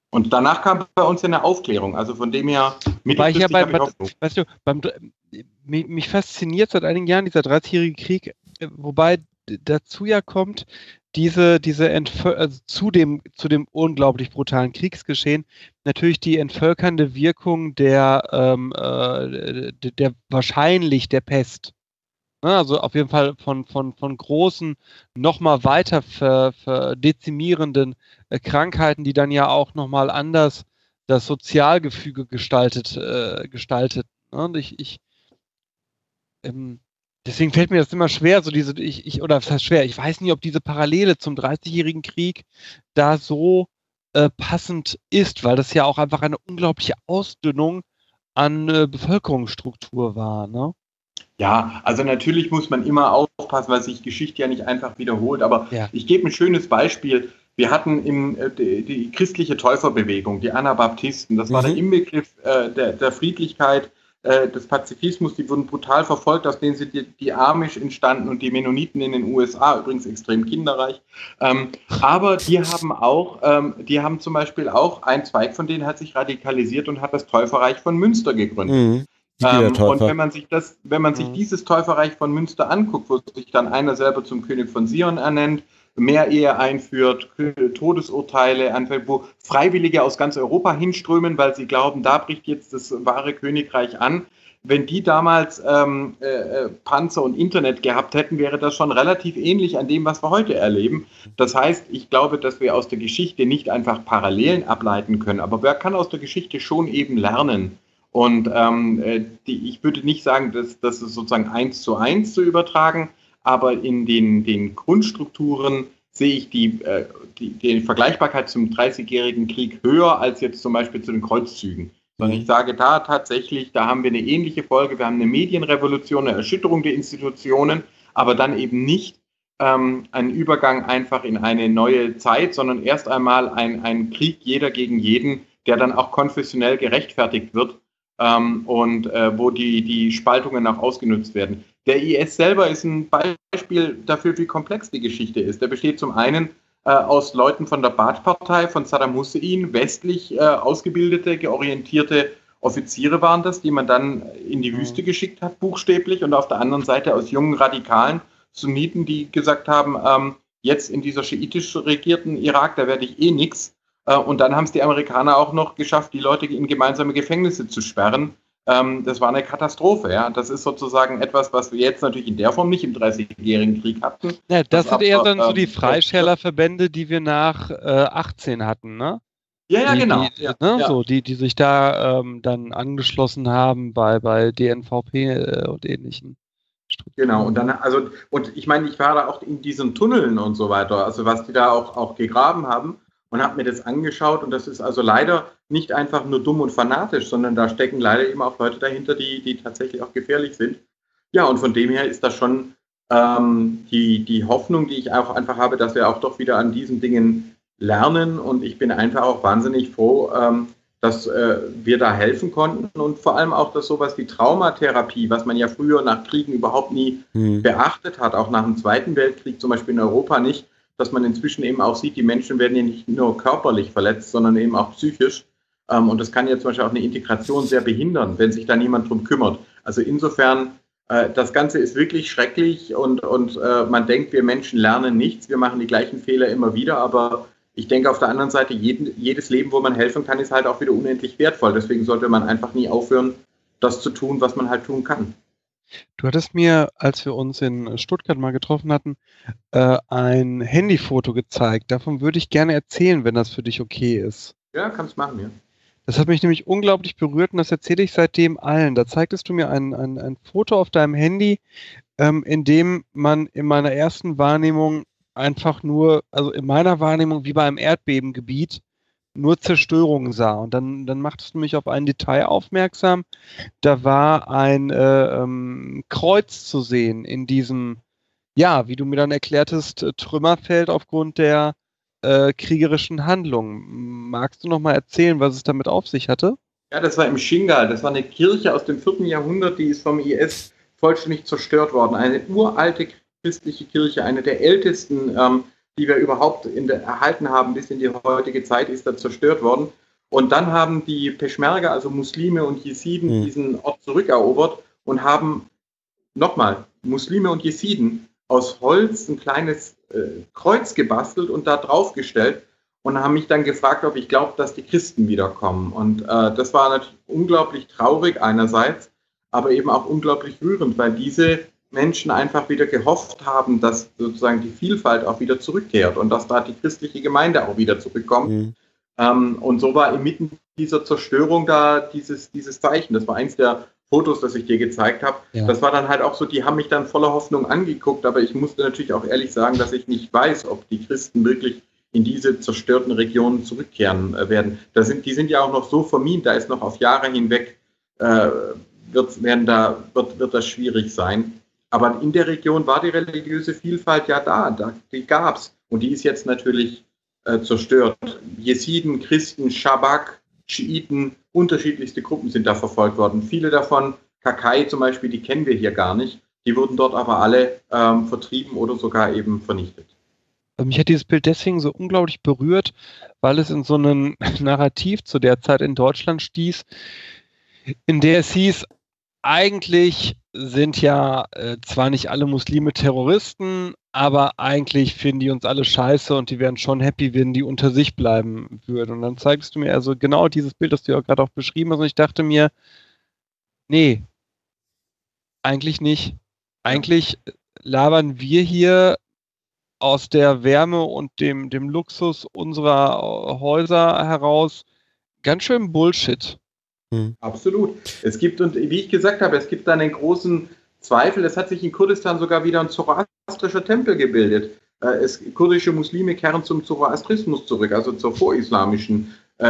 Und danach kam bei uns eine Aufklärung. Also von dem her, Weil ich ja bei, bei, weißt du, beim, mich, mich fasziniert seit einigen Jahren dieser 30-jährige Krieg, wobei dazu ja kommt, diese, diese also zu, dem, zu dem unglaublich brutalen Kriegsgeschehen natürlich die entvölkernde Wirkung der, ähm, äh, der, der wahrscheinlich der Pest. Ne, also auf jeden Fall von, von, von großen, nochmal weiter ver, ver dezimierenden äh, Krankheiten, die dann ja auch nochmal anders das Sozialgefüge gestaltet, äh, gestaltet. Ne? Und ich, ich ähm, deswegen fällt mir das immer schwer, so diese, ich, ich, oder was heißt schwer, ich weiß nicht, ob diese Parallele zum 30-jährigen Krieg da so äh, passend ist, weil das ja auch einfach eine unglaubliche Ausdünnung an äh, Bevölkerungsstruktur war, ne? Ja, also natürlich muss man immer aufpassen, weil sich Geschichte ja nicht einfach wiederholt. Aber ja. ich gebe ein schönes Beispiel. Wir hatten im, äh, die, die, christliche Täuferbewegung, die Anabaptisten. Das war der mhm. Inbegriff äh, der, der, Friedlichkeit, äh, des Pazifismus. Die wurden brutal verfolgt, aus denen sind die, die Amish entstanden und die Mennoniten in den USA, übrigens extrem kinderreich. Ähm, aber die haben auch, ähm, die haben zum Beispiel auch, ein Zweig von denen hat sich radikalisiert und hat das Täuferreich von Münster gegründet. Mhm. Ähm, und wenn man sich das, wenn man sich mhm. dieses Täuferreich von Münster anguckt, wo sich dann einer selber zum König von Sion ernennt, mehr Ehe einführt, Todesurteile anfällt, wo Freiwillige aus ganz Europa hinströmen, weil sie glauben, da bricht jetzt das wahre Königreich an. Wenn die damals ähm, äh, äh Panzer und Internet gehabt hätten, wäre das schon relativ ähnlich an dem, was wir heute erleben. Das heißt, ich glaube, dass wir aus der Geschichte nicht einfach Parallelen ableiten können, aber wer kann aus der Geschichte schon eben lernen? Und ähm, äh, die, ich würde nicht sagen, dass das ist sozusagen eins zu eins zu übertragen, aber in den, den Grundstrukturen sehe ich die, äh, die, die Vergleichbarkeit zum Dreißigjährigen Krieg höher als jetzt zum Beispiel zu den Kreuzzügen. Sondern ich sage da tatsächlich, da haben wir eine ähnliche Folge. Wir haben eine Medienrevolution, eine Erschütterung der Institutionen, aber dann eben nicht ähm, einen Übergang einfach in eine neue Zeit, sondern erst einmal ein, ein Krieg jeder gegen jeden, der dann auch konfessionell gerechtfertigt wird ähm, und äh, wo die, die Spaltungen auch ausgenutzt werden. Der IS selber ist ein Beispiel dafür, wie komplex die Geschichte ist. Der besteht zum einen äh, aus Leuten von der Baath-Partei, von Saddam Hussein, westlich äh, ausgebildete, georientierte Offiziere waren das, die man dann in die mhm. Wüste geschickt hat, buchstäblich, und auf der anderen Seite aus jungen Radikalen, Sunniten, die gesagt haben, ähm, jetzt in dieser schiitisch regierten Irak, da werde ich eh nichts. Äh, und dann haben es die Amerikaner auch noch geschafft, die Leute in gemeinsame Gefängnisse zu sperren. Ähm, das war eine Katastrophe. Ja. Das ist sozusagen etwas, was wir jetzt natürlich in der Form nicht im Dreißigjährigen Krieg hatten. Ja, das, das sind eher dann so die ähm, Freischärlerverbände, die wir nach äh, 18 hatten, ne? Ja, ja, die, genau. Die, ja, ne, ja. So, die, die sich da ähm, dann angeschlossen haben bei, bei DNVP äh, und ähnlichen. Genau, und dann, also, und ich meine, ich war da auch in diesen Tunneln und so weiter, also was die da auch, auch gegraben haben und habe mir das angeschaut und das ist also leider nicht einfach nur dumm und fanatisch, sondern da stecken leider eben auch Leute dahinter, die, die tatsächlich auch gefährlich sind. Ja, und von dem her ist das schon ähm, die, die Hoffnung, die ich auch einfach habe, dass wir auch doch wieder an diesen Dingen lernen und ich bin einfach auch wahnsinnig froh, ähm, dass äh, wir da helfen konnten und vor allem auch, dass sowas wie Traumatherapie, was man ja früher nach Kriegen überhaupt nie mhm. beachtet hat, auch nach dem Zweiten Weltkrieg zum Beispiel in Europa nicht, dass man inzwischen eben auch sieht, die Menschen werden ja nicht nur körperlich verletzt, sondern eben auch psychisch. Ähm, und das kann ja zum Beispiel auch eine Integration sehr behindern, wenn sich da niemand drum kümmert. Also insofern, äh, das Ganze ist wirklich schrecklich und, und äh, man denkt, wir Menschen lernen nichts, wir machen die gleichen Fehler immer wieder, aber ich denke auf der anderen Seite, jeden, jedes Leben, wo man helfen kann, ist halt auch wieder unendlich wertvoll. Deswegen sollte man einfach nie aufhören, das zu tun, was man halt tun kann. Du hattest mir, als wir uns in Stuttgart mal getroffen hatten, äh, ein Handyfoto gezeigt. Davon würde ich gerne erzählen, wenn das für dich okay ist. Ja, kannst machen, ja. Das hat mich nämlich unglaublich berührt und das erzähle ich seitdem allen. Da zeigtest du mir ein, ein, ein Foto auf deinem Handy, ähm, in dem man in meiner ersten Wahrnehmung einfach nur, also in meiner Wahrnehmung wie bei einem Erdbebengebiet, nur Zerstörung sah. Und dann, dann machtest du mich auf ein Detail aufmerksam. Da war ein äh, ähm, Kreuz zu sehen in diesem, ja, wie du mir dann erklärtest, Trümmerfeld aufgrund der äh, kriegerischen Handlungen. Magst du noch mal erzählen, was es damit auf sich hatte? Ja, das war im Shingal. Das war eine Kirche aus dem 4. Jahrhundert, die ist vom IS vollständig zerstört worden. Eine uralte christliche Kirche, eine der ältesten, ähm, die wir überhaupt der, erhalten haben bis in die heutige Zeit, ist da zerstört worden. Und dann haben die Peschmerga, also Muslime und Jesiden, mhm. diesen Ort zurückerobert und haben nochmal Muslime und Jesiden aus Holz ein kleines äh, Kreuz gebastelt und da draufgestellt und haben mich dann gefragt, ob ich glaube, dass die Christen wiederkommen. Und äh, das war natürlich unglaublich traurig einerseits, aber eben auch unglaublich rührend, weil diese Menschen einfach wieder gehofft haben, dass sozusagen die Vielfalt auch wieder zurückkehrt und dass da die christliche Gemeinde auch wieder zurückkommt. Mhm. Ähm, und so war inmitten dieser Zerstörung da dieses, dieses Zeichen. Das war eins der Fotos, das ich dir gezeigt habe. Ja. Das war dann halt auch so, die haben mich dann voller Hoffnung angeguckt, aber ich musste natürlich auch ehrlich sagen, dass ich nicht weiß, ob die Christen wirklich in diese zerstörten Regionen zurückkehren äh, werden. Da sind, die sind ja auch noch so vermint, da ist noch auf Jahre hinweg, äh, wird, werden da, wird, wird das schwierig sein. Aber in der Region war die religiöse Vielfalt ja da, da die gab es. Und die ist jetzt natürlich äh, zerstört. Jesiden, Christen, Schabak, Schiiten, unterschiedlichste Gruppen sind da verfolgt worden. Viele davon, Kakai zum Beispiel, die kennen wir hier gar nicht. Die wurden dort aber alle ähm, vertrieben oder sogar eben vernichtet. Mich hat dieses Bild deswegen so unglaublich berührt, weil es in so einem Narrativ zu der Zeit in Deutschland stieß, in der es hieß, eigentlich sind ja äh, zwar nicht alle Muslime Terroristen, aber eigentlich finden die uns alle scheiße und die wären schon happy, wenn die unter sich bleiben würden. Und dann zeigst du mir also genau dieses Bild, das du ja gerade auch beschrieben hast. Und ich dachte mir, nee, eigentlich nicht. Eigentlich labern wir hier aus der Wärme und dem, dem Luxus unserer Häuser heraus ganz schön Bullshit. Hm. Absolut. Es gibt, und wie ich gesagt habe, es gibt da einen großen Zweifel. Es hat sich in Kurdistan sogar wieder ein zoroastrischer Tempel gebildet. Äh, es, kurdische Muslime kehren zum Zoroastrismus zurück, also zur vorislamischen äh, äh,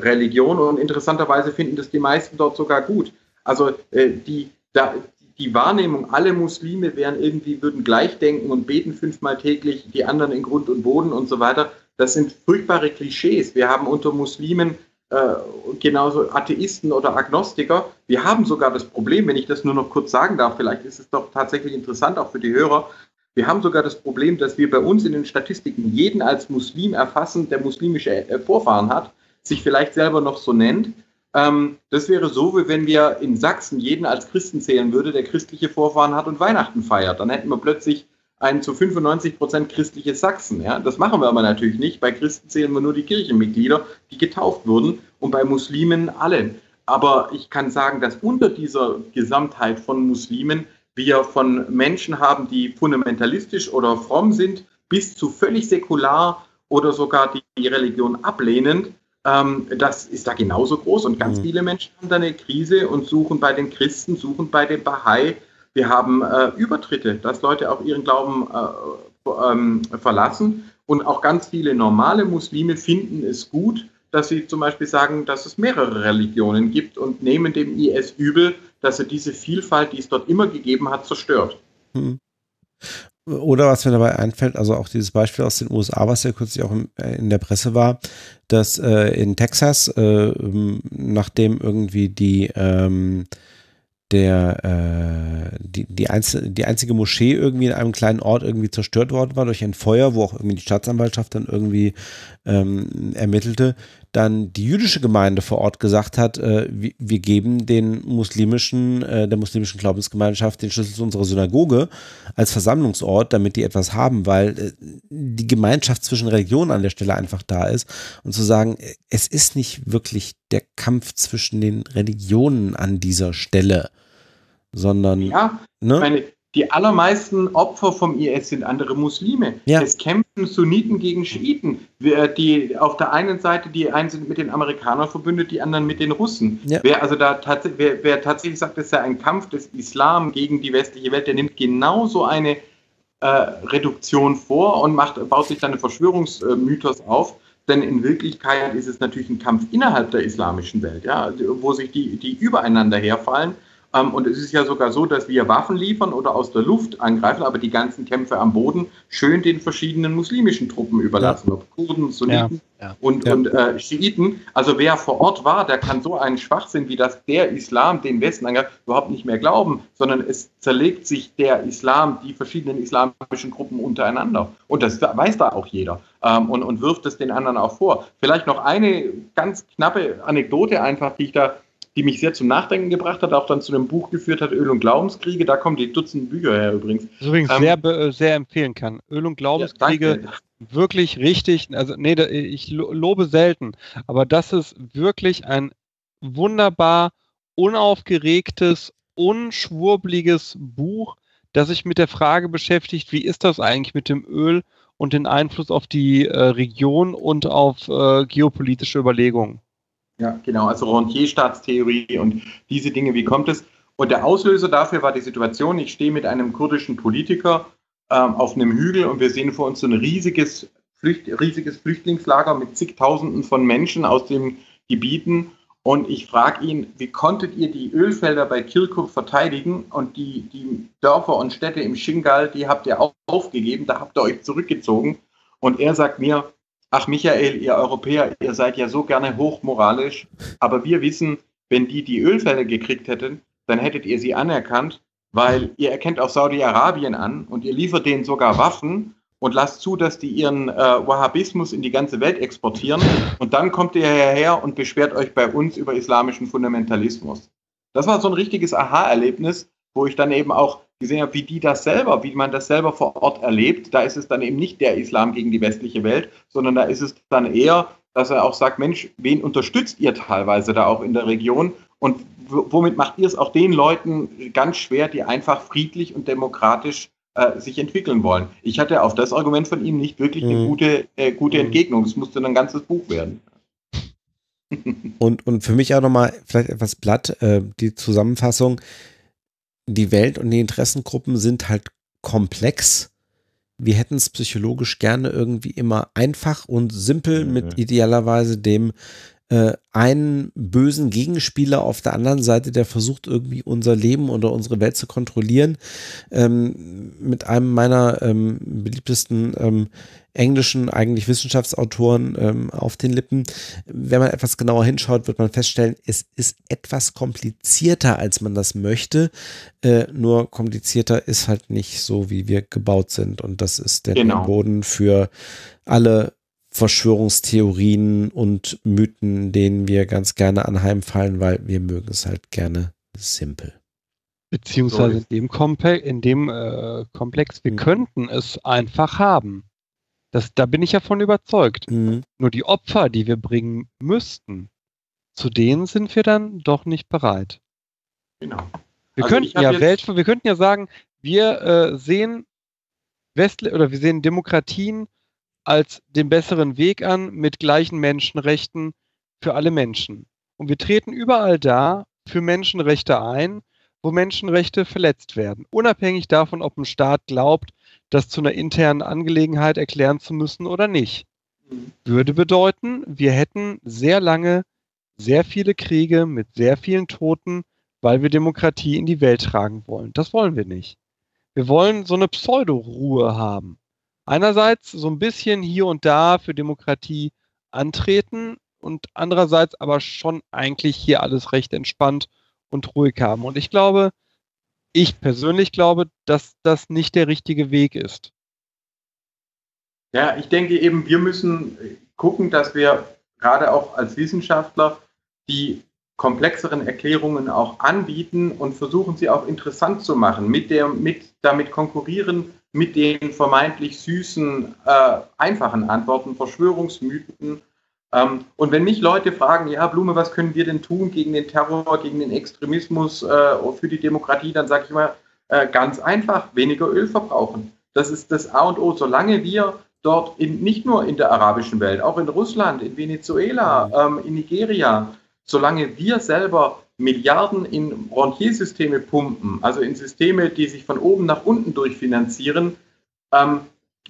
Religion. Und interessanterweise finden das die meisten dort sogar gut. Also äh, die, da, die Wahrnehmung, alle Muslime wären irgendwie, würden gleich denken und beten fünfmal täglich, die anderen in Grund und Boden und so weiter. Das sind furchtbare Klischees. Wir haben unter Muslimen äh, genauso Atheisten oder Agnostiker. Wir haben sogar das Problem, wenn ich das nur noch kurz sagen darf, vielleicht ist es doch tatsächlich interessant auch für die Hörer. Wir haben sogar das Problem, dass wir bei uns in den Statistiken jeden als Muslim erfassen, der muslimische äh, Vorfahren hat, sich vielleicht selber noch so nennt. Ähm, das wäre so, wie wenn wir in Sachsen jeden als Christen zählen würde, der christliche Vorfahren hat und Weihnachten feiert. Dann hätten wir plötzlich ein zu 95 Prozent christliches Sachsen. Ja? Das machen wir aber natürlich nicht. Bei Christen zählen wir nur die Kirchenmitglieder, die getauft wurden und bei Muslimen allen. Aber ich kann sagen, dass unter dieser Gesamtheit von Muslimen wir von Menschen haben, die fundamentalistisch oder fromm sind, bis zu völlig säkular oder sogar die Religion ablehnend. Ähm, das ist da genauso groß und ganz mhm. viele Menschen haben da eine Krise und suchen bei den Christen, suchen bei den Bahai, wir haben äh, Übertritte, dass Leute auch ihren Glauben äh, ähm, verlassen. Und auch ganz viele normale Muslime finden es gut, dass sie zum Beispiel sagen, dass es mehrere Religionen gibt und nehmen dem IS übel, dass er diese Vielfalt, die es dort immer gegeben hat, zerstört. Hm. Oder was mir dabei einfällt, also auch dieses Beispiel aus den USA, was ja kürzlich auch äh, in der Presse war, dass äh, in Texas, äh, nachdem irgendwie die ähm, der äh, die, die, einzel die einzige Moschee irgendwie in einem kleinen Ort irgendwie zerstört worden war durch ein Feuer, wo auch irgendwie die Staatsanwaltschaft dann irgendwie ähm, ermittelte, dann die jüdische Gemeinde vor Ort gesagt hat, äh, wir, wir, geben den muslimischen, äh, der muslimischen Glaubensgemeinschaft den Schlüssel zu unserer Synagoge als Versammlungsort, damit die etwas haben, weil äh, die Gemeinschaft zwischen Religionen an der Stelle einfach da ist. Und zu sagen, es ist nicht wirklich der Kampf zwischen den Religionen an dieser Stelle, sondern ja, ne? meine, die allermeisten Opfer vom IS sind andere Muslime. Ja. Es kämpfen Sunniten gegen Schiiten. Die auf der einen Seite, die einen sind mit den Amerikanern verbündet, die anderen mit den Russen. Ja. Wer also da tats wer, wer, tatsächlich sagt, es sei ein Kampf des Islam gegen die westliche Welt, der nimmt genauso eine äh, Reduktion vor und macht, baut sich dann einen Verschwörungsmythos auf, denn in Wirklichkeit ist es natürlich ein Kampf innerhalb der islamischen Welt, ja, wo sich die, die übereinander herfallen und es ist ja sogar so, dass wir Waffen liefern oder aus der Luft angreifen, aber die ganzen Kämpfe am Boden schön den verschiedenen muslimischen Truppen überlassen, ja. ob Kurden, Sunniten ja. Ja. und, und äh, Schiiten. Also wer vor Ort war, der kann so einen Schwachsinn wie das der Islam den Westen angreift, überhaupt nicht mehr glauben, sondern es zerlegt sich der Islam, die verschiedenen islamischen Gruppen untereinander. Und das weiß da auch jeder ähm, und, und wirft es den anderen auch vor. Vielleicht noch eine ganz knappe Anekdote einfach, die ich da die mich sehr zum Nachdenken gebracht hat, auch dann zu dem Buch geführt hat, Öl und Glaubenskriege. Da kommen die Dutzend Bücher her übrigens. Das übrigens ähm, sehr, äh, sehr empfehlen kann. Öl und Glaubenskriege, ja, wirklich richtig, also nee, ich lobe selten, aber das ist wirklich ein wunderbar unaufgeregtes, unschwurbliges Buch, das sich mit der Frage beschäftigt, wie ist das eigentlich mit dem Öl und den Einfluss auf die äh, Region und auf äh, geopolitische Überlegungen. Ja, genau, also Rentierstaatstheorie und diese Dinge, wie kommt es? Und der Auslöser dafür war die Situation, ich stehe mit einem kurdischen Politiker ähm, auf einem Hügel und wir sehen vor uns so ein riesiges, Flücht, riesiges Flüchtlingslager mit zigtausenden von Menschen aus den Gebieten. Und ich frage ihn, wie konntet ihr die Ölfelder bei Kirkuk verteidigen und die, die Dörfer und Städte im Shingal, die habt ihr aufgegeben, da habt ihr euch zurückgezogen. Und er sagt mir, ach Michael, ihr Europäer, ihr seid ja so gerne hochmoralisch, aber wir wissen, wenn die die Ölfelder gekriegt hätten, dann hättet ihr sie anerkannt, weil ihr erkennt auch Saudi-Arabien an und ihr liefert denen sogar Waffen und lasst zu, dass die ihren äh, Wahhabismus in die ganze Welt exportieren und dann kommt ihr hierher und beschwert euch bei uns über islamischen Fundamentalismus. Das war so ein richtiges Aha-Erlebnis, wo ich dann eben auch gesehen habe, wie die das selber, wie man das selber vor Ort erlebt. Da ist es dann eben nicht der Islam gegen die westliche Welt, sondern da ist es dann eher, dass er auch sagt, Mensch, wen unterstützt ihr teilweise da auch in der Region und womit macht ihr es auch den Leuten ganz schwer, die einfach friedlich und demokratisch äh, sich entwickeln wollen. Ich hatte auf das Argument von ihm nicht wirklich eine mhm. gute, äh, gute mhm. Entgegnung. Es musste ein ganzes Buch werden. und, und für mich auch nochmal vielleicht etwas platt, äh, die Zusammenfassung die Welt und die Interessengruppen sind halt komplex. Wir hätten es psychologisch gerne irgendwie immer einfach und simpel mit idealerweise dem äh, einen bösen Gegenspieler auf der anderen Seite, der versucht irgendwie unser Leben oder unsere Welt zu kontrollieren. Ähm, mit einem meiner ähm, beliebtesten ähm, englischen, eigentlich Wissenschaftsautoren ähm, auf den Lippen. Wenn man etwas genauer hinschaut, wird man feststellen, es ist etwas komplizierter, als man das möchte. Äh, nur komplizierter ist halt nicht so, wie wir gebaut sind. Und das ist der genau. Boden für alle Verschwörungstheorien und Mythen, denen wir ganz gerne anheimfallen, weil wir mögen es halt gerne simpel. Beziehungsweise in dem, Kompe in dem äh, Komplex, wir mhm. könnten es einfach haben. Das, da bin ich ja von überzeugt. Mhm. Nur die Opfer, die wir bringen müssten, zu denen sind wir dann doch nicht bereit. Genau. Wir also könnten ja Welt, wir könnten ja sagen, wir äh, sehen Westl oder wir sehen Demokratien als den besseren Weg an mit gleichen Menschenrechten für alle Menschen. Und wir treten überall da für Menschenrechte ein, wo Menschenrechte verletzt werden. Unabhängig davon, ob ein Staat glaubt, das zu einer internen Angelegenheit erklären zu müssen oder nicht. Würde bedeuten, wir hätten sehr lange sehr viele Kriege mit sehr vielen Toten, weil wir Demokratie in die Welt tragen wollen. Das wollen wir nicht. Wir wollen so eine Pseudo-Ruhe haben. Einerseits so ein bisschen hier und da für Demokratie antreten und andererseits aber schon eigentlich hier alles recht entspannt und ruhig haben. Und ich glaube, ich persönlich glaube, dass das nicht der richtige Weg ist. Ja, ich denke eben, wir müssen gucken, dass wir gerade auch als Wissenschaftler die komplexeren Erklärungen auch anbieten und versuchen sie auch interessant zu machen, mit der, mit, damit konkurrieren mit den vermeintlich süßen, äh, einfachen Antworten, Verschwörungsmythen ähm, und wenn mich Leute fragen, ja, Blume, was können wir denn tun gegen den Terror, gegen den Extremismus, äh, für die Demokratie, dann sage ich immer äh, ganz einfach, weniger Öl verbrauchen. Das ist das A und O. Solange wir dort in, nicht nur in der arabischen Welt, auch in Russland, in Venezuela, ähm, in Nigeria, solange wir selber Milliarden in Rentiersysteme pumpen, also in Systeme, die sich von oben nach unten durchfinanzieren, ähm,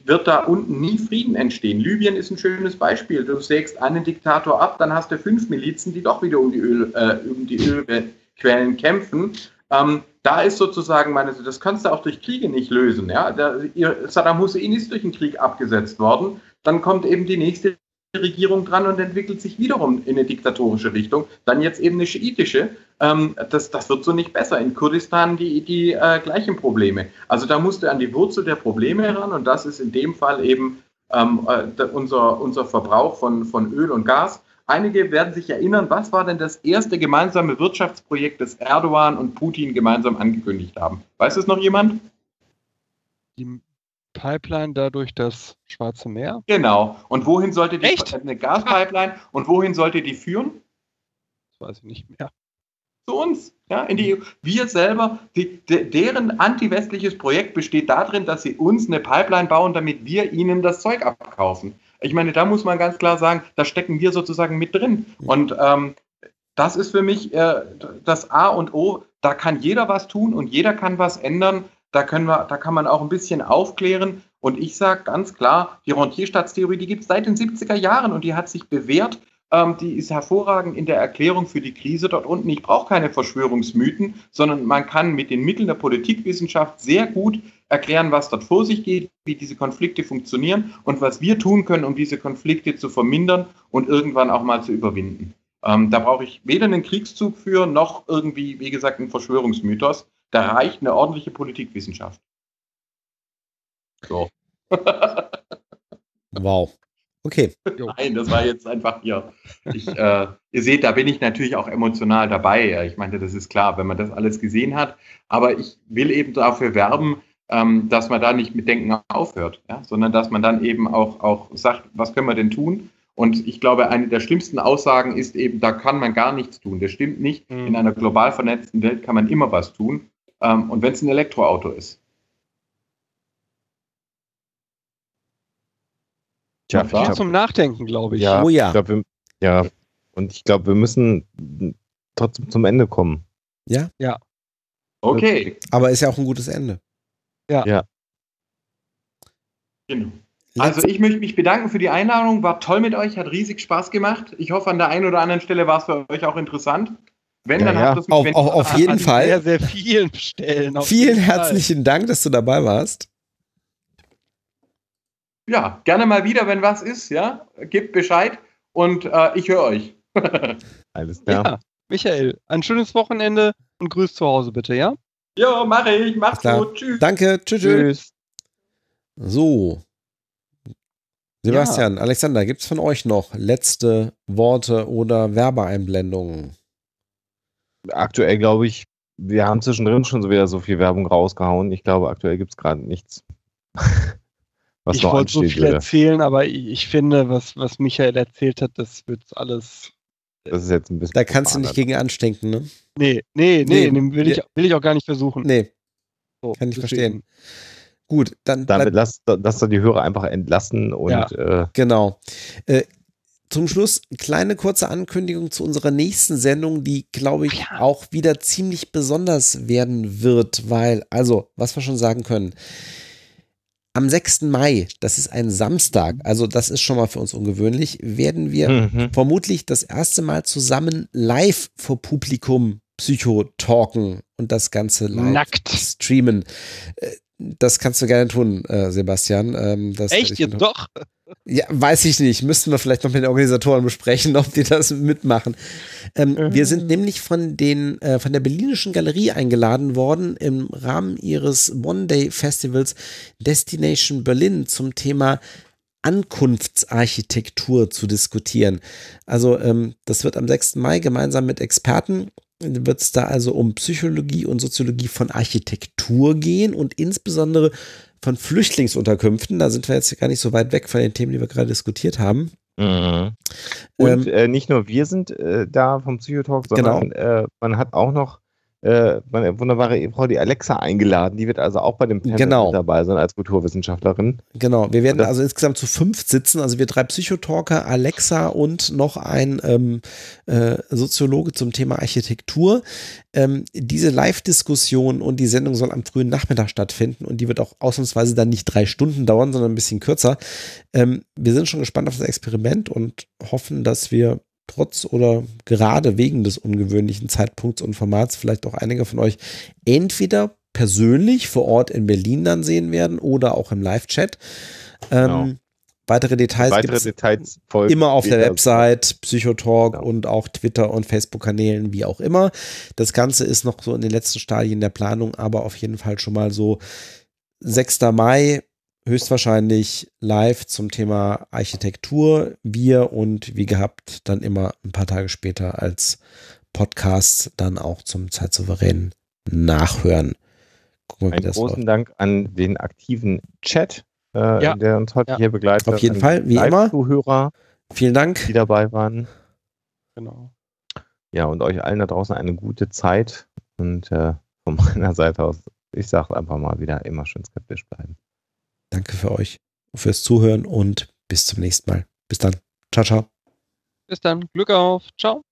wird da unten nie Frieden entstehen. Libyen ist ein schönes Beispiel. Du sägst einen Diktator ab, dann hast du fünf Milizen, die doch wieder um die, Öl, äh, um die Ölquellen kämpfen. Ähm, da ist sozusagen, meine, das kannst du auch durch Kriege nicht lösen. Ja? Der, Saddam Hussein ist durch einen Krieg abgesetzt worden. Dann kommt eben die nächste Regierung dran und entwickelt sich wiederum in eine diktatorische Richtung. Dann jetzt eben eine schiitische. Ähm, das, das wird so nicht besser. In Kurdistan die, die äh, gleichen Probleme. Also da musst du an die Wurzel der Probleme ran und das ist in dem Fall eben ähm, äh, unser, unser Verbrauch von, von Öl und Gas. Einige werden sich erinnern, was war denn das erste gemeinsame Wirtschaftsprojekt, das Erdogan und Putin gemeinsam angekündigt haben? Weiß es noch jemand? Die Pipeline da durch das Schwarze Meer? Genau. Und wohin sollte die Echt? eine Gaspipeline und wohin sollte die führen? Das weiß ich nicht mehr. Zu uns. Ja, in die, wir selber, die, de, deren antiwestliches Projekt besteht darin, dass sie uns eine Pipeline bauen, damit wir ihnen das Zeug abkaufen. Ich meine, da muss man ganz klar sagen, da stecken wir sozusagen mit drin. Und ähm, das ist für mich äh, das A und O. Da kann jeder was tun und jeder kann was ändern. Da, können wir, da kann man auch ein bisschen aufklären. Und ich sage ganz klar, die Rentierstaatstheorie, die gibt es seit den 70er Jahren und die hat sich bewährt. Ähm, die ist hervorragend in der Erklärung für die Krise dort unten. Ich brauche keine Verschwörungsmythen, sondern man kann mit den Mitteln der Politikwissenschaft sehr gut erklären, was dort vor sich geht, wie diese Konflikte funktionieren und was wir tun können, um diese Konflikte zu vermindern und irgendwann auch mal zu überwinden. Ähm, da brauche ich weder einen Kriegszug für, noch irgendwie, wie gesagt, einen Verschwörungsmythos. Da reicht eine ordentliche Politikwissenschaft. So. wow. Okay. Nein, das war jetzt einfach hier. Ich, äh, ihr seht, da bin ich natürlich auch emotional dabei. Ich meine, das ist klar, wenn man das alles gesehen hat. Aber ich will eben dafür werben, ähm, dass man da nicht mit Denken aufhört, ja? sondern dass man dann eben auch, auch sagt, was können wir denn tun? Und ich glaube, eine der schlimmsten Aussagen ist eben, da kann man gar nichts tun. Das stimmt nicht. Mhm. In einer global vernetzten Welt kann man immer was tun. Ähm, und wenn es ein Elektroauto ist. Tja, viel glaub, zum Nachdenken, glaube ich. Ja, oh ja. Ich glaub, wir, ja. Und ich glaube, wir müssen trotzdem zum Ende kommen. Ja? Ja. Okay. Aber ist ja auch ein gutes Ende. Ja. ja. Genau. Also ich möchte mich bedanken für die Einladung. War toll mit euch, hat riesig Spaß gemacht. Ich hoffe, an der einen oder anderen Stelle war es für euch auch interessant. Wenn, ja, dann ja. es auf, auf, auf jeden Fall. Sehr, sehr vielen Stellen. Vielen herzlichen Fall. Dank, dass du dabei warst. Ja, gerne mal wieder, wenn was ist, ja. Gebt Bescheid und äh, ich höre euch. Alles klar. Ja, Michael, ein schönes Wochenende und grüß zu Hause bitte, ja? Ja, mache ich. Macht's gut. Tschüss. Danke. Tschüss. tschüss. So. Sebastian, ja. Alexander, gibt es von euch noch letzte Worte oder Werbeeinblendungen? Aktuell glaube ich, wir haben zwischendrin schon so wieder so viel Werbung rausgehauen. Ich glaube, aktuell gibt es gerade nichts. was ich wollte so viel würde. erzählen, aber ich, finde, was, was Michael erzählt hat, das wird alles das ist jetzt ein bisschen. Da kannst du nicht gegen anstinken, ne? Nee, nee, nee, nee will, ich, will ich auch gar nicht versuchen. Nee. So, Kann ich verstehen. Gut, dann. Damit lass, lass die Hörer einfach entlassen und. Ja, äh, genau. Äh, zum Schluss kleine kurze Ankündigung zu unserer nächsten Sendung, die, glaube ich, ja. auch wieder ziemlich besonders werden wird, weil, also, was wir schon sagen können, am 6. Mai, das ist ein Samstag, also das ist schon mal für uns ungewöhnlich, werden wir mhm. vermutlich das erste Mal zusammen live vor Publikum Psycho-talken und das Ganze live Nackt. streamen. Das kannst du gerne tun, äh, Sebastian. Ähm, Echt? Jetzt doch? Ja, weiß ich nicht. Müssten wir vielleicht noch mit den Organisatoren besprechen, ob die das mitmachen. Ähm, mhm. Wir sind nämlich von, den, äh, von der Berlinischen Galerie eingeladen worden, im Rahmen ihres One-Day-Festivals Destination Berlin zum Thema Ankunftsarchitektur zu diskutieren. Also ähm, das wird am 6. Mai gemeinsam mit Experten wird es da also um Psychologie und Soziologie von Architektur gehen und insbesondere von Flüchtlingsunterkünften. Da sind wir jetzt gar nicht so weit weg von den Themen, die wir gerade diskutiert haben. Mhm. Und ähm, äh, nicht nur wir sind äh, da vom Psychotalk, sondern genau. äh, man hat auch noch äh, meine wunderbare Ehefrau, die Alexa, eingeladen. Die wird also auch bei dem Panel genau. dabei sein als Kulturwissenschaftlerin. Genau, wir werden also insgesamt zu fünf sitzen. Also wir drei Psychotalker, Alexa und noch ein ähm, äh, Soziologe zum Thema Architektur. Ähm, diese Live-Diskussion und die Sendung soll am frühen Nachmittag stattfinden und die wird auch ausnahmsweise dann nicht drei Stunden dauern, sondern ein bisschen kürzer. Ähm, wir sind schon gespannt auf das Experiment und hoffen, dass wir trotz oder gerade wegen des ungewöhnlichen Zeitpunkts und Formats vielleicht auch einige von euch entweder persönlich vor Ort in Berlin dann sehen werden oder auch im Live-Chat. Ähm, genau. Weitere Details, Weitere Details immer auf der Website, Psychotalk genau. und auch Twitter und Facebook-Kanälen, wie auch immer. Das Ganze ist noch so in den letzten Stadien der Planung, aber auf jeden Fall schon mal so 6. Mai höchstwahrscheinlich live zum Thema Architektur. Wir und wie gehabt dann immer ein paar Tage später als Podcast dann auch zum Zeitsouveränen nachhören. Gucken wir, Einen großen läuft. Dank an den aktiven Chat, äh, ja. der uns heute ja. hier begleitet. Auf jeden Fall, wie immer. Zuhörer, vielen Dank, die dabei waren. Genau. Ja, und euch allen da draußen eine gute Zeit und äh, von meiner Seite aus, ich sage einfach mal wieder, immer schön skeptisch bleiben. Danke für euch, fürs Zuhören und bis zum nächsten Mal. Bis dann. Ciao, ciao. Bis dann. Glück auf. Ciao.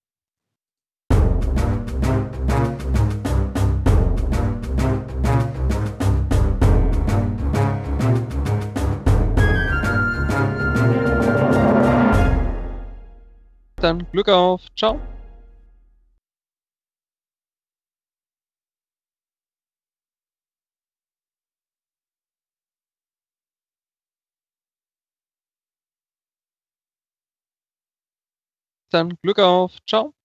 Dann Glück auf. Ciao. Dann Glück auf. Ciao.